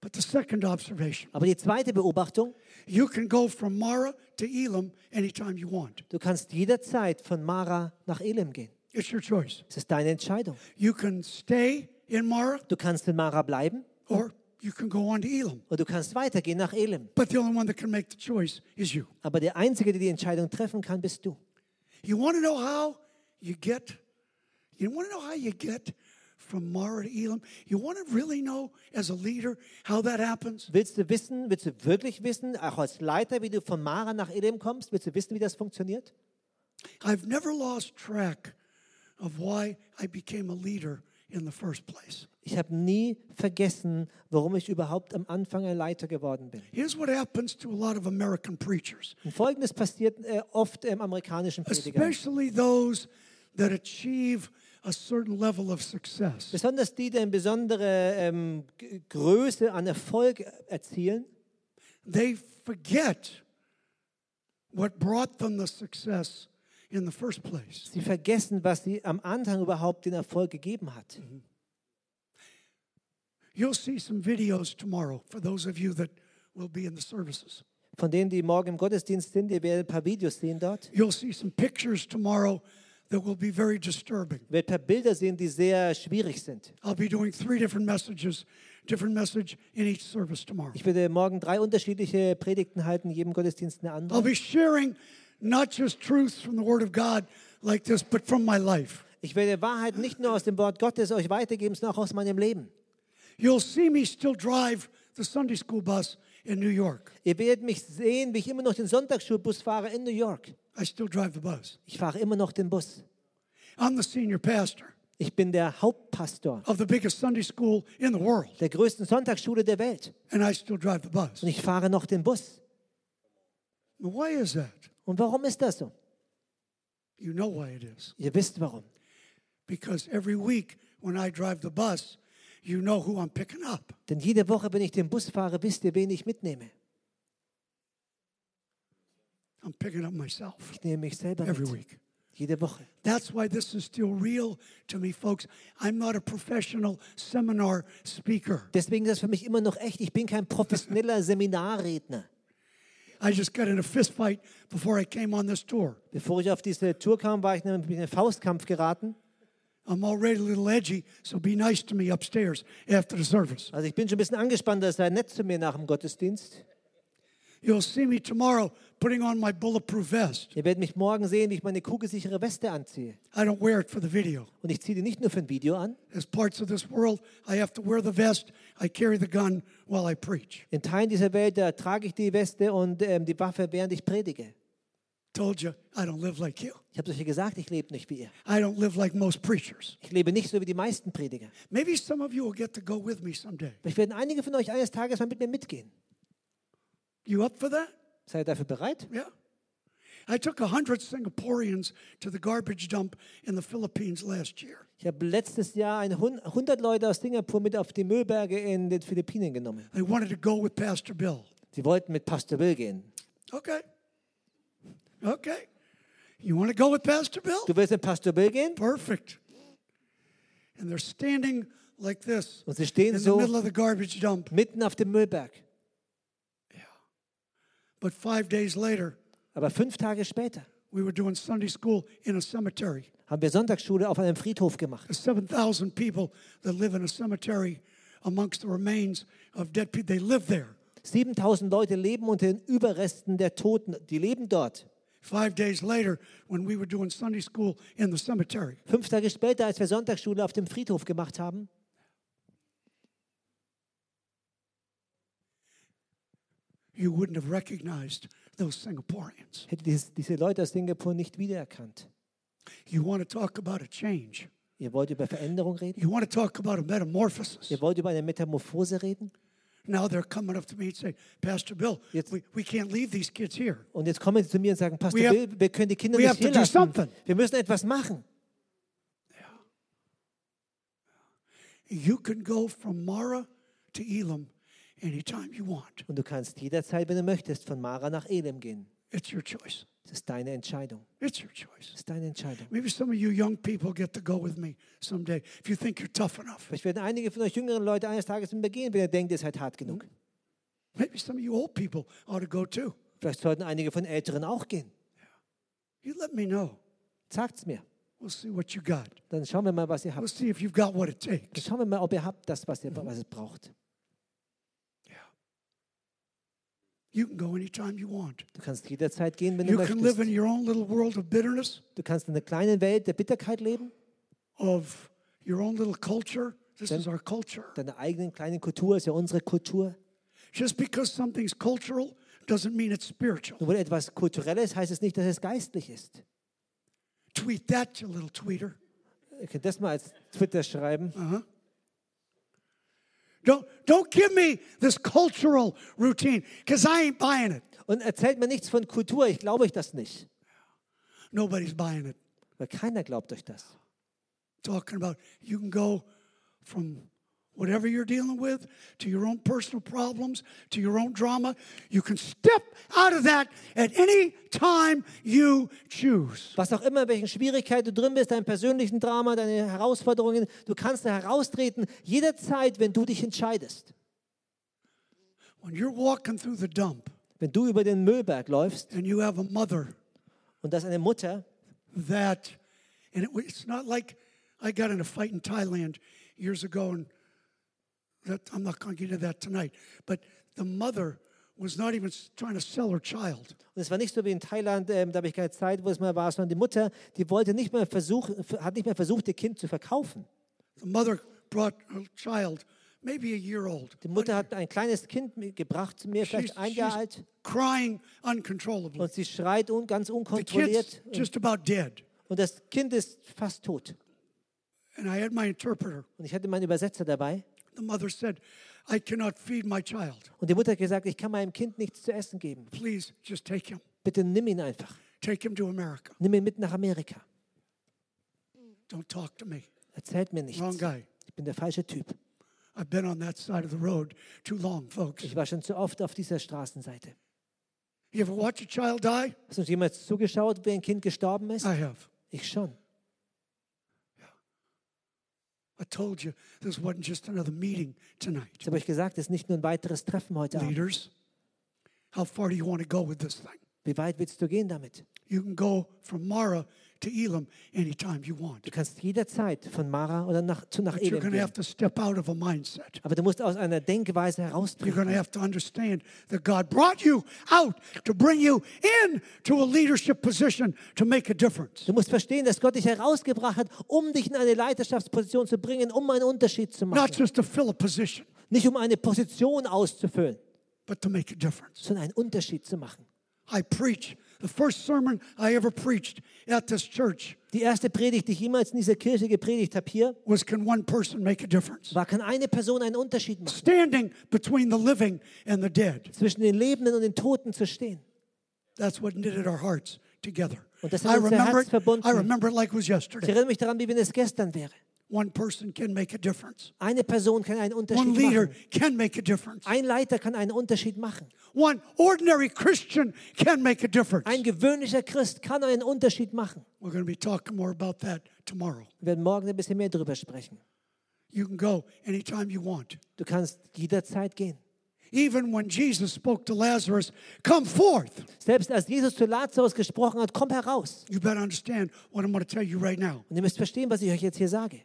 But the second observation Aber die zweite Beobachtung, you can go from Mara to Elam anytime you want. du kannst jederzeit von Mara nach Elim gehen. It's your choice. Es ist deine Entscheidung. You can stay in Mara Du kannst in Mara bleiben or you can go on to Elam. oder du kannst weitergehen nach Elim. But the only one that can make the choice is you. Aber der Einzige, der die Entscheidung treffen kann, bist du. You want to know how you get, you want to know how you get from Mara to Elam? You want to really know as a leader how that happens? Willst du wissen, willst du wirklich wissen, auch als Leiter, wie du von Mara nach Elim kommst? Willst du wissen, wie das funktioniert? I've never lost track of why I became a leader in the first place. Ich habe nie vergessen, warum ich überhaupt am Anfang ein Leiter geworden bin. Here's what happens to a lot of American preachers, Und Folgendes passiert äh, oft im amerikanischen Prediger. especially those that achieve a certain level of success. Besonders die, die eine besondere ähm, Größe an Erfolg erzielen, They forget what brought them the success in the first place. sie vergessen, was sie am Anfang überhaupt den Erfolg gegeben hat. You'll see some videos tomorrow for those of you that will be in the services. Von denen, die morgen im Gottesdienst sind, ihr werdet ein paar Videos sehen dort. You'll see some pictures tomorrow that will be very disturbing. Paar Bilder sehen, die sehr schwierig sind. I'll be doing three different messages, different message in each service tomorrow. Ich werde morgen drei unterschiedliche Predigten halten, jedem Gottesdienst eine I'll andere. be sharing not just truths from the Word of God like this, but from my life. Ich werde Wahrheit nicht nur aus dem Wort Gottes euch weitergeben, sondern auch aus meinem Leben. You'll see me still drive the Sunday school bus in New York. Ihr werdet mich sehen, wie ich immer noch den Sonntagsschulbus fahre in New York. I still drive the bus. Ich fahre immer noch den Bus. I'm the senior pastor Ich bin der Hauptpastor of the biggest Sunday school in the world, der größten Sonntagsschule der Welt. and I still drive the bus. Und ich fahre noch den Bus. Why is that? Und warum ist das so? You know why it is. Ihr wisst warum. Because every week when I drive the bus, you know who I'm picking up. Denn jede Woche, wenn ich den Bus fahre, wisst ihr, wen ich mitnehme. I'm picking up myself Ich nehme mich selber every mit. week. Jede Woche. That's why this is still real to me, folks. I'm not a professional seminar speaker. Deswegen ist das für mich immer noch echt. Ich bin kein professioneller Seminarredner. I just got in a fist fight before I came on this tour. Bevor ich auf diese Tour kam, war ich in einen Faustkampf geraten I'm already a little edgy, so be nice to me upstairs after the service. Also ich bin schon ein bisschen angespannt, sei nett zu mir nach dem Gottesdienst. You'll see me tomorrow putting on my bulletproof vest. Ihr werdet mich morgen sehen, wie ich meine kugelsichere Weste anziehe. I don't wear it for the video. Und ich ziehe die nicht nur für ein Video an. As parts of this world, I have to wear the vest. I carry the gun while I preach. In Teilen dieser Welt, da trage ich die Weste und ähm, die Waffe, während ich predige. Told you, I don't live like you. Ich habe euch gesagt, ich lebe nicht wie ihr. I don't live like most preachers. Ich lebe nicht so wie die meisten Prediger. Maybe some of you will get to go with me someday. Vielleicht werden einige von euch eines Tages mal mit mir mitgehen. You up for that? Seid ihr dafür bereit? Yeah. I took a hundred Singaporeans to the garbage dump in the Philippines last year. Ich habe letztes Jahr ein Hund- 100 Leute aus Singapur mit auf die Müllberge in den Philippinen genommen. They wanted to go with Pastor Bill. Sie wollten mit Pastor Bill gehen. Okay. Okay. You want to go with Pastor Bill? Du willst mit Pastor Bill gehen? Perfect. And they're standing like this Und sie stehen in the so middle of the garbage dump. mitten auf dem Müllberg. But five days later, Aber fünf Tage später we were doing Sunday school in a cemetery. haben wir Sonntagsschule auf einem Friedhof gemacht. There's 7,000 people that live in a cemetery amongst the remains of dead people. They live there. 7000 Leute leben unter den Überresten der Toten. Die leben dort. Five days later, when we were doing Sunday school in the cemetery, Fünf Tage später, als wir Sonntagsschule auf dem Friedhof gemacht haben, you wouldn't have recognized those Singaporeans. hätte dies, diese Leute aus Singapur nicht wiedererkannt. You want to talk about a change. Ihr wollt über Veränderung reden? You want to talk about a metamorphosis. Ihr wollt über eine Metamorphose reden? Now they're coming up to me and say, Pastor Bill, Jetzt- we, we can't leave these kids here. Und jetzt kommen sie zu mir und sagen, Pastor We have- Bill, wir können die Kinder we nicht have to hier do lassen. something. Wir müssen etwas machen. You can go from Mara to Elam anytime you want. Und du kannst jederzeit, wenn du möchtest, von Mara nach Elim gehen. It's your choice. Das ist deine Entscheidung. It's your choice. Das ist deine Entscheidung. Maybe some of you young people get to go with me someday if you think you're tough enough. Vielleicht werden einige von euch jüngeren Leute eines Tages mit mir gehen, wenn ihr denkt, ihr seid hart genug. Maybe some of you old people ought to go too. Vielleicht sollten einige von Älteren auch gehen. You let me know. Sagt's mir. We'll see what you got. Dann schauen wir mal, was ihr We'll habt. see if you've got what it Dann takes. schauen wir mal, ob ihr habt das, was, ihr, was es braucht. You can go anytime you want. Du kannst jederzeit gehen, wenn du You can live in möchtest. your own little world of bitterness, Du kannst in einer kleinen Welt der Bitterkeit leben, of your own little culture. This is our culture. deiner eigenen kleinen Kultur ist ja unsere Kultur. Just because something's cultural doesn't mean it's spiritual. Nur weil etwas kulturelles heißt es nicht, dass es geistlich ist. Tweet that, you little tweeter. Ihr könnt das mal als Twitter schreiben. Don't, don't give me this cultural routine because I ain't buying it. Und erzählt mir nichts von Kultur, ich glaube euch das nicht. Nobody's buying it. Weil keiner glaubt euch das. Talking about you can go from whatever you're dealing with to your own personal problems to your own drama. You can step out of that at any time you choose. Was auch immer, in welchen Schwierigkeiten du drin bist, deinem persönlichen Drama, deine Herausforderungen, du kannst da heraustreten, jederzeit, wenn du dich entscheidest. When you're walking through the dump Wenn du über den Müllberg läufst and you have a mother und da ist eine Mutter, that, and it, it's not like I got in a fight in Thailand years ago, and that I'm not going to get into that tonight. But the mother was not even trying to sell her child. und es war nicht so wie in Thailand, ähm, da habe ich keine Zeit, wo es mal war, sondern die Mutter, die wollte nicht mehr versuchen, hat nicht mehr versucht, ihr Kind zu verkaufen. The mother brought her child, maybe a year old. Die Mutter hat ein kleines Kind mitgebracht zu mir, vielleicht ein Jahr alt, crying uncontrollably. und sie schreit un, ganz The kid's unkontrolliert und, just about dead. und das Kind ist fast tot. And I had my interpreter. Und ich hatte meinen Übersetzer dabei The mother said, I cannot feed my child. und die Mutter hat gesagt, ich kann meinem Kind nichts zu essen geben. Please just take him. Bitte nimm ihn einfach. Take him to America. Nimm ihn mit nach Amerika. Don't talk to me. Erzählt mir nichts. Wrong guy. Ich bin der falsche Typ. I've been on that side of the road too long, folks. Ich war schon zu oft auf dieser Straßenseite. You ever watch a child die? Hast du jemals zugeschaut, wie ein Kind gestorben ist? I have. Ich schon. I told you this wasn't just another meeting tonight. Ich habe euch gesagt, es ist nicht nur ein weiteres Treffen heute Abend. Leaders, how far do you want to go with this thing? Wie weit willst du gehen damit? You can go from Mara to Elam anytime you want. Du kannst jederzeit von Mara oder nach, zu nach But you're to gehen. have to step out of a mindset. Aber du musst aus einer Denkweise You're heraustreten. going to have to understand that God brought you out to bring you into a leadership position to make a difference. Du musst verstehen, dass Gott dich herausgebracht hat, um dich in eine Leiterschaftsposition zu bringen, um einen Unterschied zu Not machen. just to fill a position, Nicht um eine Position auszufüllen, but to make a difference. sondern einen Unterschied zu machen. I preach the first sermon I ever preached at this church Die erste Predigt, die ich jemals in dieser Kirche gepredigt habe hier, was Can one person make a difference? war, kann eine Person einen Unterschied machen, Standing between the living and the dead. zwischen den Lebenden und den Toten zu stehen. That's what knitted our hearts together. Und das I hat unser remember Herz it, verbunden. I remember it like it was Ich yesterday. erinnere mich daran, wie wenn es gestern wäre. One person can make a difference. Eine Person kann einen One Unterschied leader machen. can make a difference. Ein Leiter kann einen Unterschied machen. One ordinary Christian can make a difference. Ein gewöhnlicher Christ kann einen Unterschied machen. We're going to be talking more about that tomorrow. Wir werden morgen ein bisschen mehr darüber sprechen. You can go anytime you want. Du kannst jederzeit gehen. Even when Jesus spoke to Lazarus, come forth. Selbst als Jesus zu Lazarus gesprochen hat, komm heraus. You better understand what I'm going to tell you right now. Und ihr müsst verstehen, was ich euch jetzt hier sage.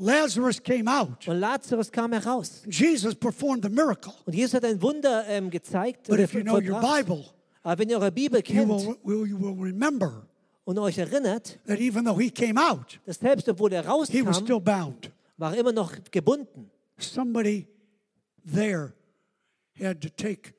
Lazarus came out. Und Lazarus kam heraus. Jesus performed the miracle. Und Jesus hat ein Wunder ähm, gezeigt. But if you know your. Bible, Aber wenn ihr eure Bibel you kennt will, will, you will remember und euch erinnert, that even though he came out, dass selbst obwohl er he was rauskam, still bound. war er immer noch gebunden. Somebody there had to take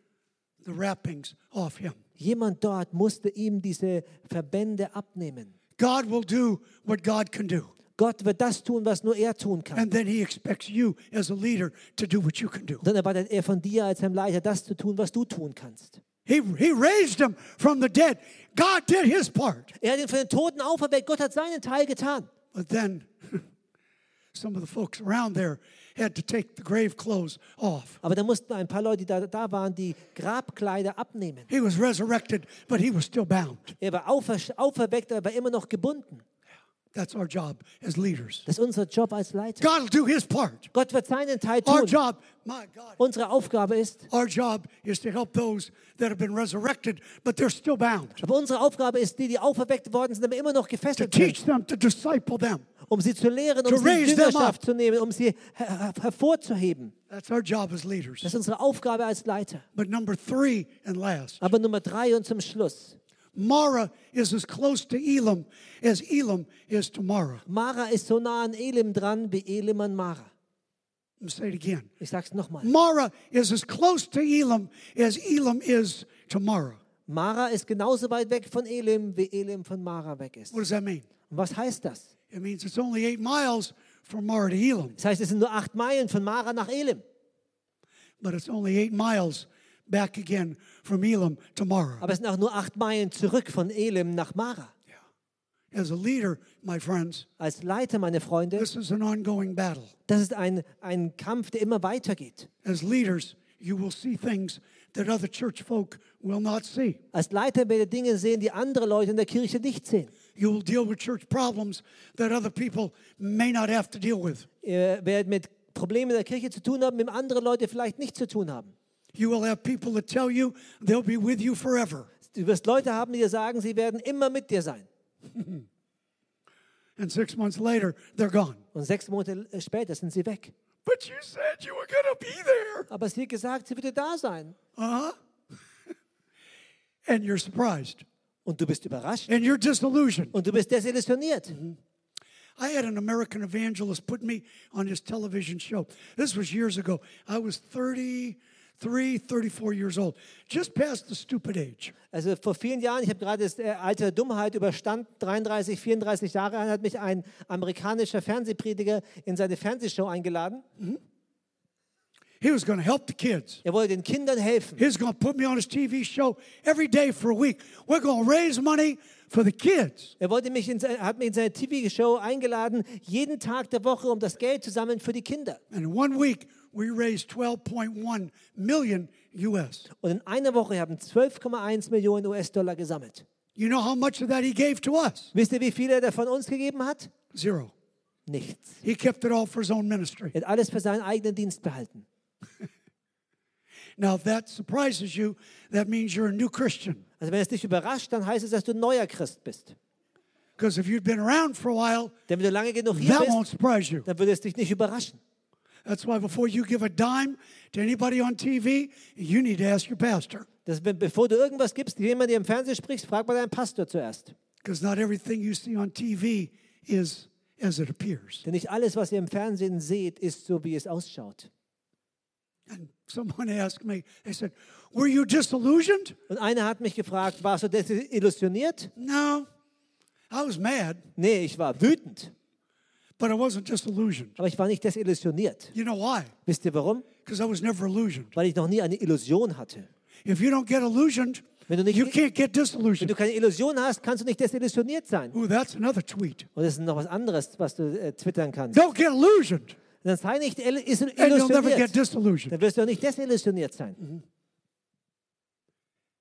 the wrappings off him. Jemand dort musste ihm diese Verbände abnehmen. God will do what God can do. Gott wird das tun, was nur er tun kann. And then he expects you as a leader to do what you can do. Dann erwartet er von dir als seinem Leiter, das zu tun, was du tun kannst. He, he raised him from the dead. God did his part. Er hat ihn von den Toten auferweckt. Gott hat seinen Teil getan. But then some of the folks around there had to take the grave clothes off. Aber da mussten ein paar Leute, die da, da waren, die Grabkleider abnehmen. He was resurrected, but he was still bound. Er war aufer, auferweckt, aber immer noch gebunden. That's our job as leaders. Das ist unser Job als Leiter. God will do his part. Gott wird seinen Teil Our tun. job, my God, Unsere Aufgabe ist, our job is to help those that have been resurrected, but they're still bound. aber unsere Aufgabe ist, die, die auferweckt worden sind, aber immer noch To gefesselt sind, teach them, to disciple them. um sie zu lehren, To um sie in Jüngerschaft zu nehmen, um sie her hervorzuheben. That's our job as leaders. Das ist unsere Aufgabe als Leiter. But number three and last, Aber Nummer drei und zum Schluss. Mara is as close to Elam as Elam is to Mara. Mara ist so nah an Elim dran wie Elim an Mara. Say it again. Ich sag's nochmal. Mara is as close to Elam as Elam is to Mara. Mara ist genauso weit weg von Elim, wie Elim von Mara weg ist. What does that mean? Und was heißt das? It means it's only eight miles from Mara to Elam, Das heißt, es sind nur acht Meilen von Mara nach Elim. but it's only eight miles back again from Elam to Mara. Aber es sind auch nur acht Meilen zurück von Elim nach Mara. As a leader, my friends, Als Leiter, meine Freunde, this is an ongoing battle. das ist ein, ein Kampf, der immer weitergeht. As leaders, you will see things that other church folk will not see. Als Leiter werdet ihr Dinge sehen, die andere Leute in der Kirche nicht sehen. You will deal with church problems that other people may not have to deal with. Ihr werdet mit Problemen in der Kirche zu tun haben, mit denen andere Leute vielleicht nicht zu tun haben. You will have people that tell you they'll be with you forever. Du wirst Leute haben, die dir sagen, sie werden immer mit dir sein. And six months later, they're gone. Und sechs Monate später sind sie weg. But you said you were going to be there. Aber sie hat gesagt, sie würde da sein. Uh huh. and you're surprised. Und du bist überrascht. And you're disillusioned. Und du bist desillusioniert. I had an American evangelist put me on his television show. This was years ago. I was 33, 34 years old, just past the stupid age. Also vor vielen Jahren, ich habe gerade das äh, Alter der Dummheit überstanden, 33, 34 Jahre alt, hat mich ein amerikanischer Fernsehprediger in seine Fernsehshow eingeladen. He was going to help the kids. Er wollte den Kindern helfen. He was going to put me on his TV show every day for a week. We're going to raise money for the kids. Er wollte mich in, sein- hat mich in seine TV-Show eingeladen, jeden Tag der Woche, um das Geld zu sammeln für die Kinder. And in one week, we raised 12.1 million US. Und in einer Woche haben 12,1 Millionen US-Dollar gesammelt. You know how much of that he gave to us? Wisst ihr, wie viel er davon uns gegeben hat? Zero. Nichts. He kept it all for his own ministry. Er hat alles für seinen eigenen Dienst behalten. Now, if that surprises you, that means you're a new Christian. Also wenn es dich überrascht, dann heißt es, dass du ein neuer Christ bist. Because if you'd been around for a while, Denn wenn du lange genug hier that won't bist, surprise you. dann würde es dich nicht überraschen. That's why before you give a dime to anybody on TV, you need to ask your pastor. Das, bevor du irgendwas gibst, jemand, der im Fernsehen spricht, frag mal deinen Pastor zuerst. Because not everything you see on TV is as it appears. Denn nicht alles, was ihr im Fernsehen seht, ist so, wie es ausschaut. And someone asked me, they said, Were you disillusioned? Und einer hat mich gefragt, warst du desillusioniert? No, I was mad, Nee, ich war wütend, but I wasn't disillusioned. aber ich war nicht desillusioniert. You know why? Wisst ihr warum? Because I was never illusioned. Weil ich noch nie eine Illusion hatte. If you don't get illusioned, Wenn du, nicht, you can't get wenn du disillusioned. keine Illusion hast, kannst du nicht desillusioniert sein. Ooh, that's another tweet. Und das ist noch was anderes, was du äh, twittern kannst. Don't get illusioned, Dann sei nicht ill- is- and you'll never get illusioniert. disillusioned. Dann wirst du auch nicht desillusioniert sein.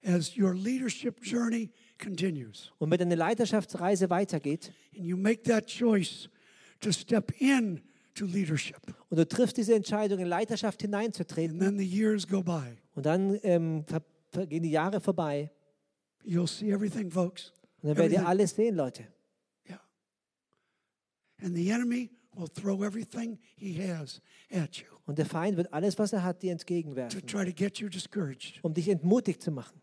As your leadership journey continues, Und wenn deine Leiterschaftsreise weitergeht and you make that choice to step in to leadership, und du triffst diese Entscheidung, in Leiterschaft hineinzutreten, and then the years go by, und dann ähm, gehen die Jahre vorbei, you'll see everything, folks. und dann werdet ihr alles sehen, Leute. Yeah. And the enemy will throw everything he has at you Und der Feind wird alles, was er hat, dir to entgegenwerfen, try to get you discouraged. um dich entmutigt zu machen.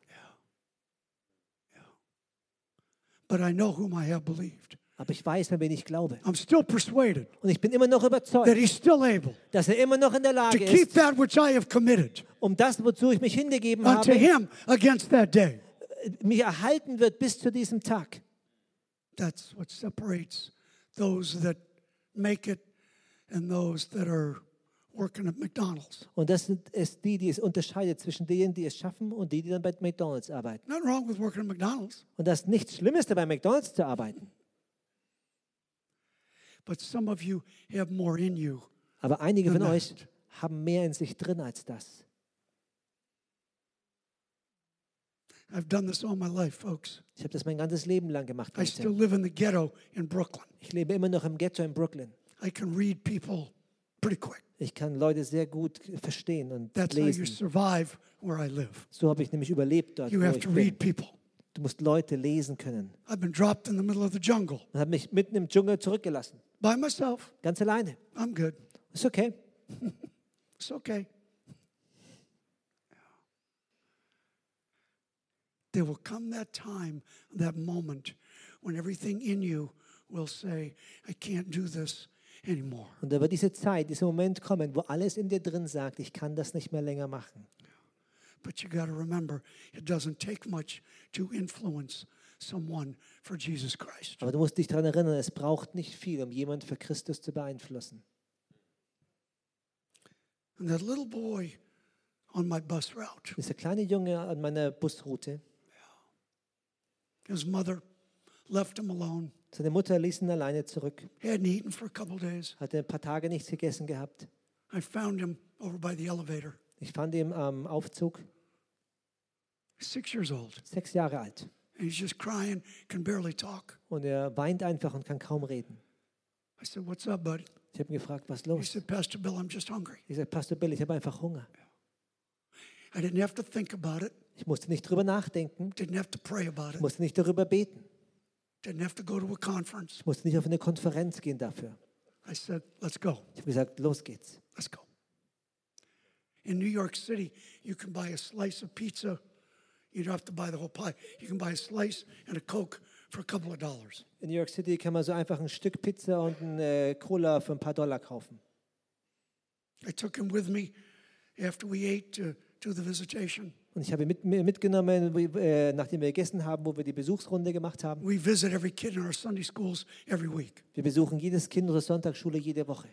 But I know whom I have believed. Aber ich weiß, an wen ich glaube. I'm still persuaded Und ich bin immer noch that überzeugt, he's still able dass er immer noch in der to Lage keep ist, that which I have committed um das, wozu ich mich hingegeben unto habe, him against that day. mich erhalten wird bis zu diesem Tag. That's what separates those that make it and those that are working at McDonald's. Und das sind- ist die, die es unterscheidet zwischen denen, die es schaffen und die, die dann bei McDonald's arbeiten. Nothing wrong with working at McDonald's, Und das ist nichts Schlimmes, bei McDonald's zu arbeiten. But some of you have more in you. Aber einige von euch haben mehr in sich drin als das. I've done this all my life, folks. Ich habe das mein ganzes Leben lang gemacht. I still live in the ghetto in Brooklyn. Ich lebe immer noch im Ghetto in Brooklyn. I can read people pretty quick. Ich kann Leute sehr gut verstehen und That's how you lesen. survive where I live. So habe ich nämlich überlebt dort, You wo have to read people. Du musst Leute lesen können. I've been dropped in the middle of the jungle Und habe mich mitten im Dschungel zurückgelassen. by myself. Ganz alleine. I'm good. Ist okay. It's okay. There will come that time, that moment, when everything in you will say, I can't do this anymore. Und da wird diese Zeit, dieser Moment kommen, wo alles in dir drin sagt, ich kann das nicht mehr länger machen. But you got to remember, it doesn't take much to influence someone for Jesus Christ. Aber du musst dich daran erinnern, es braucht nicht viel, um jemand für Christus zu beeinflussen. And that little boy on my bus route, Dieser kleine Junge an meiner Busroute, his mother left him alone, seine Mutter ließ ihn alleine zurück, hadn't eaten for a couple days. hatte ein paar Tage nichts gegessen gehabt. I found him over by the elevator, Ich fand ihn am Aufzug, six years old. sechs Jahre alt. And he's just crying, can barely talk. Und er weint einfach und kann kaum reden. I said, What's up, buddy? Ich habe ihn gefragt, was He los? said, Pastor Bill, I'm just hungry. Ich sagte, Pastor Bill, ich habe einfach Hunger. I didn't have to think about it, Ich musste nicht drüber nachdenken, didn't have to pray about ich it, musste nicht darüber beten, didn't have to go to a conference. ich musste nicht auf eine Konferenz gehen dafür. I said, Let's go, Ich habe gesagt, los geht's. let's go. In New York City, you can buy a slice of pizza. You don't have to buy the whole pie. You can buy a slice and a Coke for a couple of dollars. In New York City kann man so einfach ein Stück Pizza und eine Cola für ein paar Dollar kaufen. I took him with me after we ate to do the visitation. Und ich habe ihn mit, mitgenommen, äh, nachdem wir gegessen haben, wo wir die Besuchsrunde gemacht haben. We visit every kid in our Sunday schools every week. Wir besuchen jedes Kind unserer Sonntagsschule jede Woche.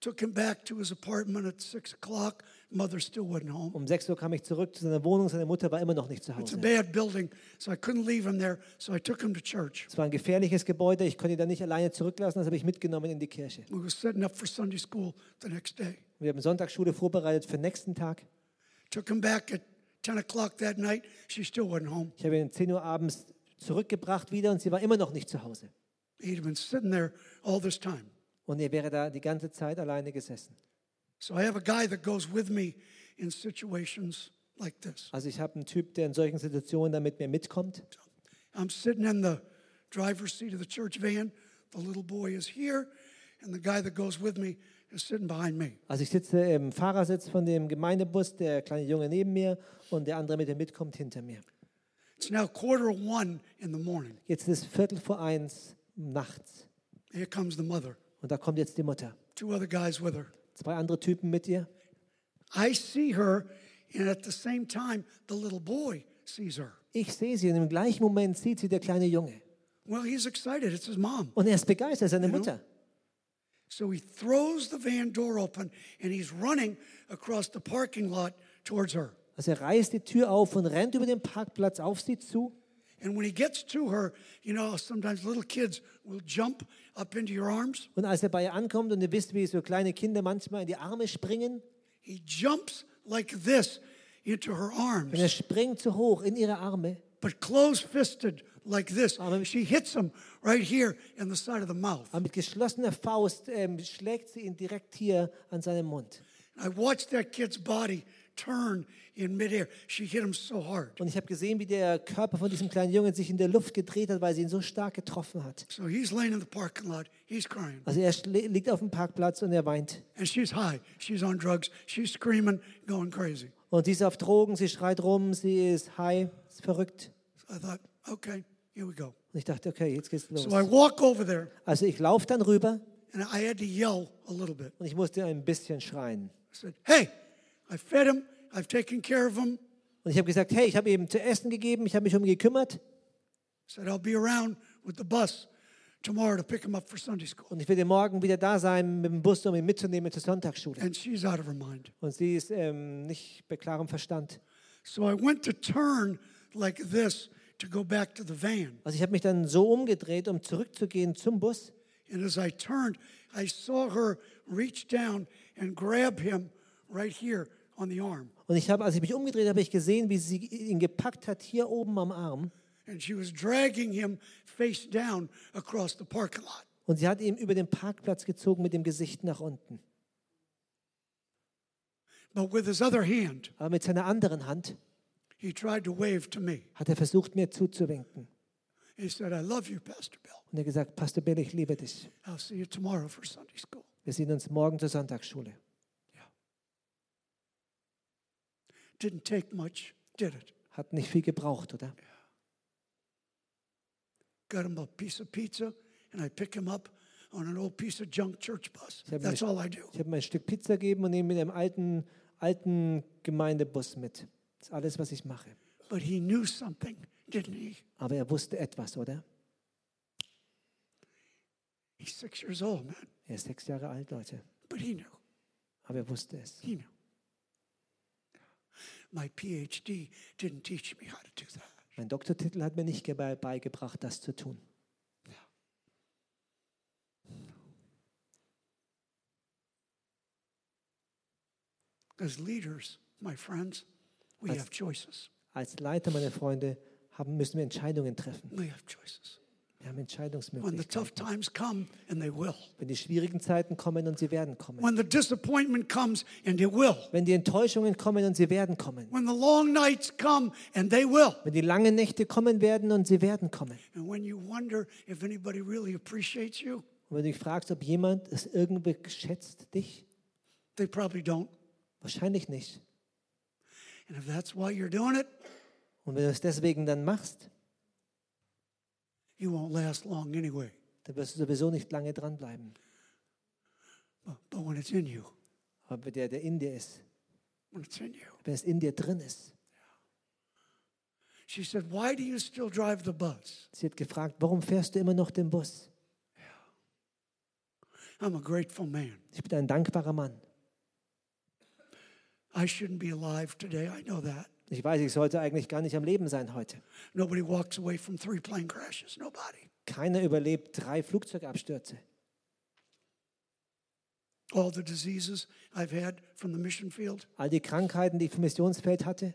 Took him back to his apartment at six o'clock. Mother still wasn't home. Um 6 Uhr kam ich zurück zu seiner Wohnung, seine Mutter war immer noch nicht zu It's a Hause. bad building, so I couldn't leave him there. So I took him to church. Es war ein gefährliches Gebäude, ich konnte ihn da nicht alleine zurücklassen, das habe ich mitgenommen in die Kirche. We were setting up for Sunday school the next day. Wir haben Sonntagsschule vorbereitet für den nächsten Tag. Took him back at 10 o'clock that night. She still wasn't home. Ich habe ihn um 10 Uhr abends zurückgebracht wieder und sie war immer noch nicht zu Hause. He'd been sitting there all this time. Und er wäre da die ganze Zeit alleine gesessen. So I have a guy that goes with me in situations like this. Also ich habe einen Typ, der in solchen Situationen da mit mir mitkommt. I'm sitting in the driver's seat of the church van. The little boy is here, and the guy that goes with me is sitting behind me. Also ich sitze im Fahrersitz von dem Gemeindebus, der kleine Junge neben mir und der andere, mit dem mitkommt, hinter mir. It's now quarter of one in the morning. Jetzt ist Viertel vor eins nachts Here comes the mother, und da kommt jetzt die Mutter. two other guys with her. Zwei andere Typen mit ihr. I see her, and at the same time, the little boy sees her. Ich sehe sie und im gleichen Moment sieht sie der kleine Junge. Well, he's excited. It's his mom. Und er ist begeistert, seine Mutter. So he throws the van door open and he's running across the parking lot towards her. Also er reißt die Tür auf und rennt über den Parkplatz auf sie zu. And when he gets to her, you know, sometimes little kids will jump up into your arms. Und als er bei ihr ankommt und ihr wisst, wie so kleine Kinder manchmal in die Arme springen, He jumps like this into her und arms, er springt so hoch in ihre Arme, but close fisted like this. She hits him right here in the side of the mouth. aber mit geschlossener Faust ähm, schlägt sie ihn direkt hier an seinen Mund. I watched that kid's body turn in midair. She hit him so hard. Und ich habe gesehen, wie der Körper von diesem kleinen Jungen sich in der Luft gedreht hat, weil sie ihn so stark getroffen hat. So he's laying in the parking lot. He's crying. Also er liegt auf dem Parkplatz und er weint. And she's high. She's on drugs. She's screaming, going crazy. Und sie ist auf Drogen, sie schreit rum, sie ist high, ist verrückt. So I thought, okay, here we go. Und ich dachte, okay, jetzt geht's los. So I walk over there Also ich laufe dann rüber and I had to yell a little bit. und ich musste ein bisschen schreien. I said, hey, I fed him. I've taken care of him. Und ich habe gesagt, hey, ich habe ihm zu essen gegeben, ich habe mich um ihn gekümmert said, I'll be around with the bus tomorrow to pick him up for Sunday school. und ich werde morgen wieder da sein mit dem Bus, um ihn mitzunehmen zur Sonntagsschule. And she's out of her mind. Und sie ist ähm, nicht bei klarem Verstand. So I went to turn like this to go back to the van. Also ich habe mich dann so umgedreht, um zurückzugehen zum Bus. And as I turned, I saw her reach down and grab him right here. Und ich habe, als ich mich umgedreht habe, ich gesehen, wie sie ihn gepackt hat hier oben am Arm. And she was dragging him face down across the parking lot. Und sie hat ihn über den Parkplatz gezogen mit dem Gesicht nach unten. But with his other hand, Aber mit seiner anderen Hand he tried to wave to me. hat er versucht, mir zuzuwinken. He said, I love you, Pastor Bill. Und er hat gesagt, Pastor Bill, ich liebe dich. I'll see you tomorrow for Sunday school. Wir sehen uns morgen zur Sonntagsschule. Didn't take much, did it? Hat nicht viel gebraucht, oder? Got him a piece of pizza, and I pick him up on an old piece of junk church bus. Ich habe That's all I do. ich habe mir ein Stück Pizza gegeben und nehme mit einem alten, alten Gemeindebus mit. Das ist alles, was ich mache. But he knew something, didn't he? Aber er wusste etwas, oder? He's six years old, man. Er ist sechs Jahre alt, Leute. But he knew. Aber er wusste es. He knew. My PhD didn't teach me how to do that. Mein Doktortitel hat mir nicht ge- beigebracht, das zu tun. As leaders, my friends, we Als- have choices. Als Leiter, meine Freunde, haben, müssen wir Entscheidungen treffen. We have choices. Wir haben When the Entscheidungsmöglichkeiten. tough times come, and they will. Wenn die schwierigen Zeiten kommen und sie werden kommen. When the disappointment comes, and it will. Wenn die Enttäuschungen kommen und sie werden kommen. When the long nights come, and they will. Wenn die langen Nächte kommen werden und sie werden kommen. And when you wonder if anybody really appreciates you, Und wenn du dich fragst, ob jemand es irgendwie schätzt, dich, they probably don't. wahrscheinlich nicht. And if that's why you're doing it, Und wenn du es deswegen dann machst, you won't last long anyway. dann wirst du sowieso nicht lange dranbleiben. But, but when it's in you, Aber der, der in dir ist, when it's in you. wenn es in dir drin ist. She said, Why do you still drive the bus? Sie hat gefragt, warum fährst du immer noch den Bus? I'm a grateful man. Ich bin ein dankbarer Mann. I shouldn't be alive today. I know that. Ich weiß, ich sollte eigentlich gar nicht am Leben sein heute. Nobody walks away from three plane crashes. Nobody. Keiner überlebt drei Flugzeugabstürze. All the diseases I've had from the mission field, All die Krankheiten, die ich vom Missionsfeld hatte,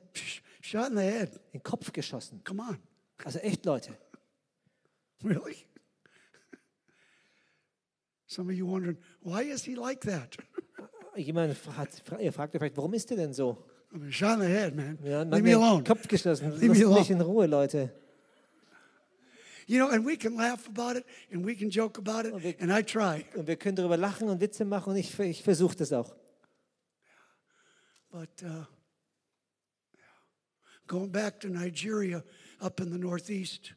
shot in the head. in den Kopf geschossen. Come on. Also echt, Leute. Really? Some of you wondering, why is he like that? Jemand hat, ihr fragt euch vielleicht, warum ist der denn so? I mean, shot in the head, man. Ja, Leave me alone. Kopf geschossen. Leave me Lasst mich in Ruhe, Leute. You know, and we can laugh about it and we can joke about it, Und wir- and I try. Und wir können darüber lachen und Witze machen und ich, ich versuche das auch. But uh, going back to Nigeria up in the northeast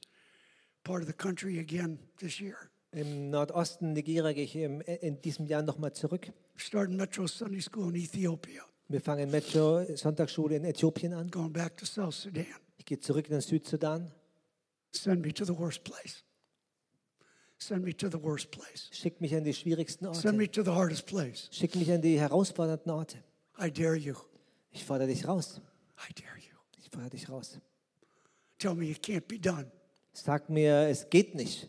part of the country again this year, Im Nordosten Nigeria gehe ich im, in diesem Jahr nochmal zurück. starting Metro Sunday School in Ethiopia, Wir fangen Metro Sonntagsschule in Äthiopien an. going back to South Sudan. Ich gehe zurück in den Südsudan. Send me to the worst place. Send me to the worst place. Schick mich an die schwierigsten Send me Orte. to the hardest place. Schick mich an die herausfordernden Orte. I dare you. Ich fordere dich raus. I dare you. Ich fordere dich raus. Tell me it can't be done. Sag mir, es geht nicht.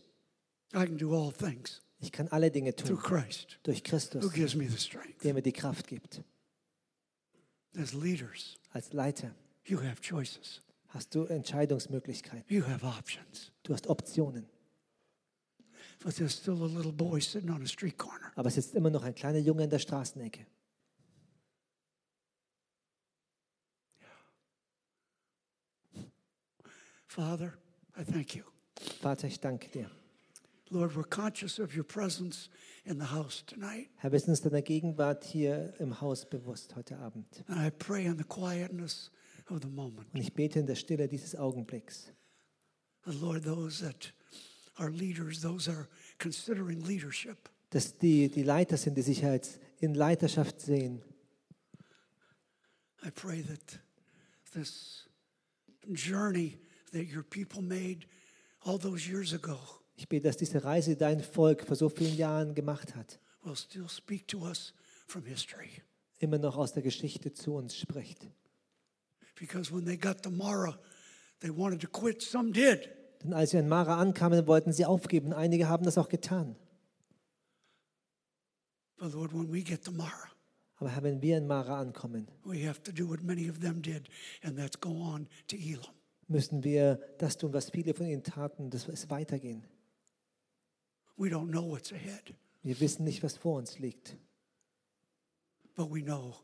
I can do all things Ich kann alle Dinge through tun Christ durch who Christus, gives me the strength. der mir die Kraft gibt. As leaders, Als Leiter you have choices, hast du Entscheidungsmöglichkeiten. you have options. Du hast Optionen. But there's still a little boy sitting on a street corner. Aber es sitzt immer noch ein kleiner Junge in der Straßenecke. Father, I thank you. Vater, ich danke dir. Lord, we're conscious of your presence in the house tonight. Herr, wir sind uns deiner Gegenwart hier im Haus bewusst heute Abend. And I pray in the quietness of the moment. Und ich bete in der Stille dieses Augenblicks. And Lord, those that are leaders, those are considering leadership, Dass die, die Leiter sind, die sich als in Leiterschaft sehen. I pray that this journey that your people made all those years ago Ich bete, dass diese Reise, die dein Volk vor so vielen Jahren gemacht hat, will still speak to us from history. immer noch aus der Geschichte zu uns spricht. Because when they got to Mara, they wanted to quit. Some did. Denn als sie in Mara ankamen, wollten sie aufgeben. Einige haben das auch getan. But Lord, when we get to Mara, Aber Herr, wenn wir in Mara ankommen, we have to do what many of them did, and that's go on to Elam. müssen wir das tun, was viele von ihnen taten, das ist weitergehen. We don't know what's ahead, Wir wissen nicht, was vor uns liegt. but we know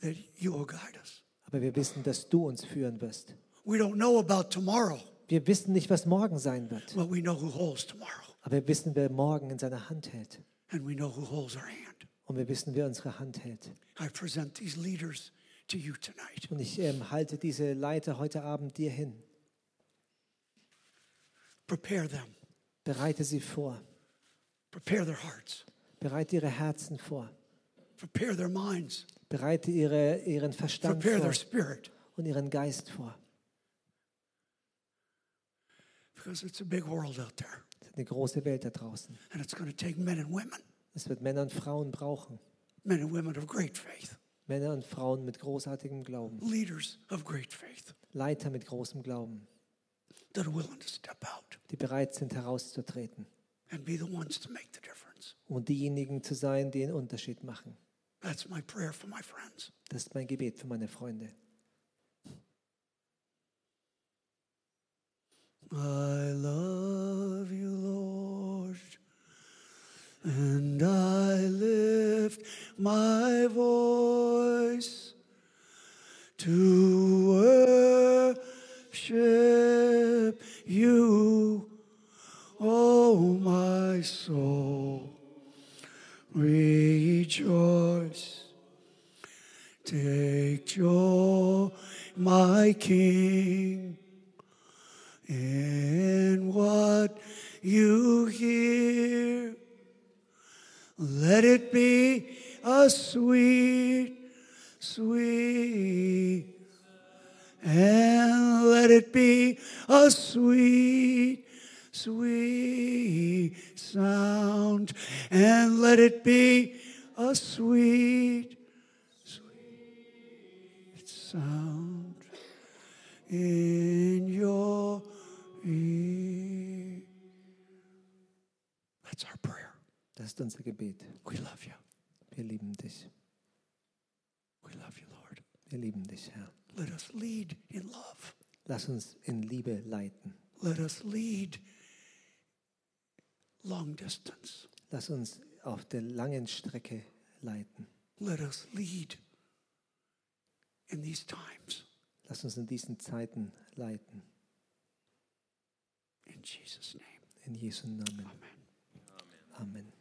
that you will guide us. Aber wir wissen, dass du uns führen wirst. We don't know about tomorrow, Wir wissen nicht, was morgen sein wird. but we know who holds tomorrow, Aber wir wissen, wer morgen in seiner Hand hält. and we know who holds our hand. Und wir wissen, wer unsere Hand hält. I present these leaders to you tonight. Und ich ähm, halte diese Leiter heute Abend dir hin. Prepare them, Bereite sie vor. prepare their hearts, Bereite ihre Herzen vor. prepare their minds, Bereite ihre, ihren Verstand prepare vor their spirit, und ihren Geist vor. because it's a big world out there, Es ist eine große Welt da draußen. and it's going to take men and women, Es wird Männer und Frauen brauchen. men and women of great faith, Männer und Frauen mit großartigem Glauben. leaders of great faith, Leiter mit großem Glauben, die bereit sind, herauszutreten. and be the ones to make the difference. Und diejenigen zu sein, die einen Unterschied machen. That's my prayer for my friends. Das ist mein Gebet für meine Freunde. I love you, Lord, and I lift my voice to worship you, oh my soul. Rejoice, take joy, my King in what you hear. Let it be a sweet, sweet, and let it be a sweet, sweet sound, and let it be a sweet, sweet sound in your ear. That's our prayer. Das ist unser Gebet. We love you. Wir lieben dich. We love you, Lord. Wir lieben dich, Herr. Let us lead in love. Lass uns in Liebe leiten. Let us lead long distance. Lass uns auf der langen Strecke leiten. Let us lead in these times Lass uns in diesen Zeiten leiten. In Jesus' name. In Jesu Namen. Amen. Amen.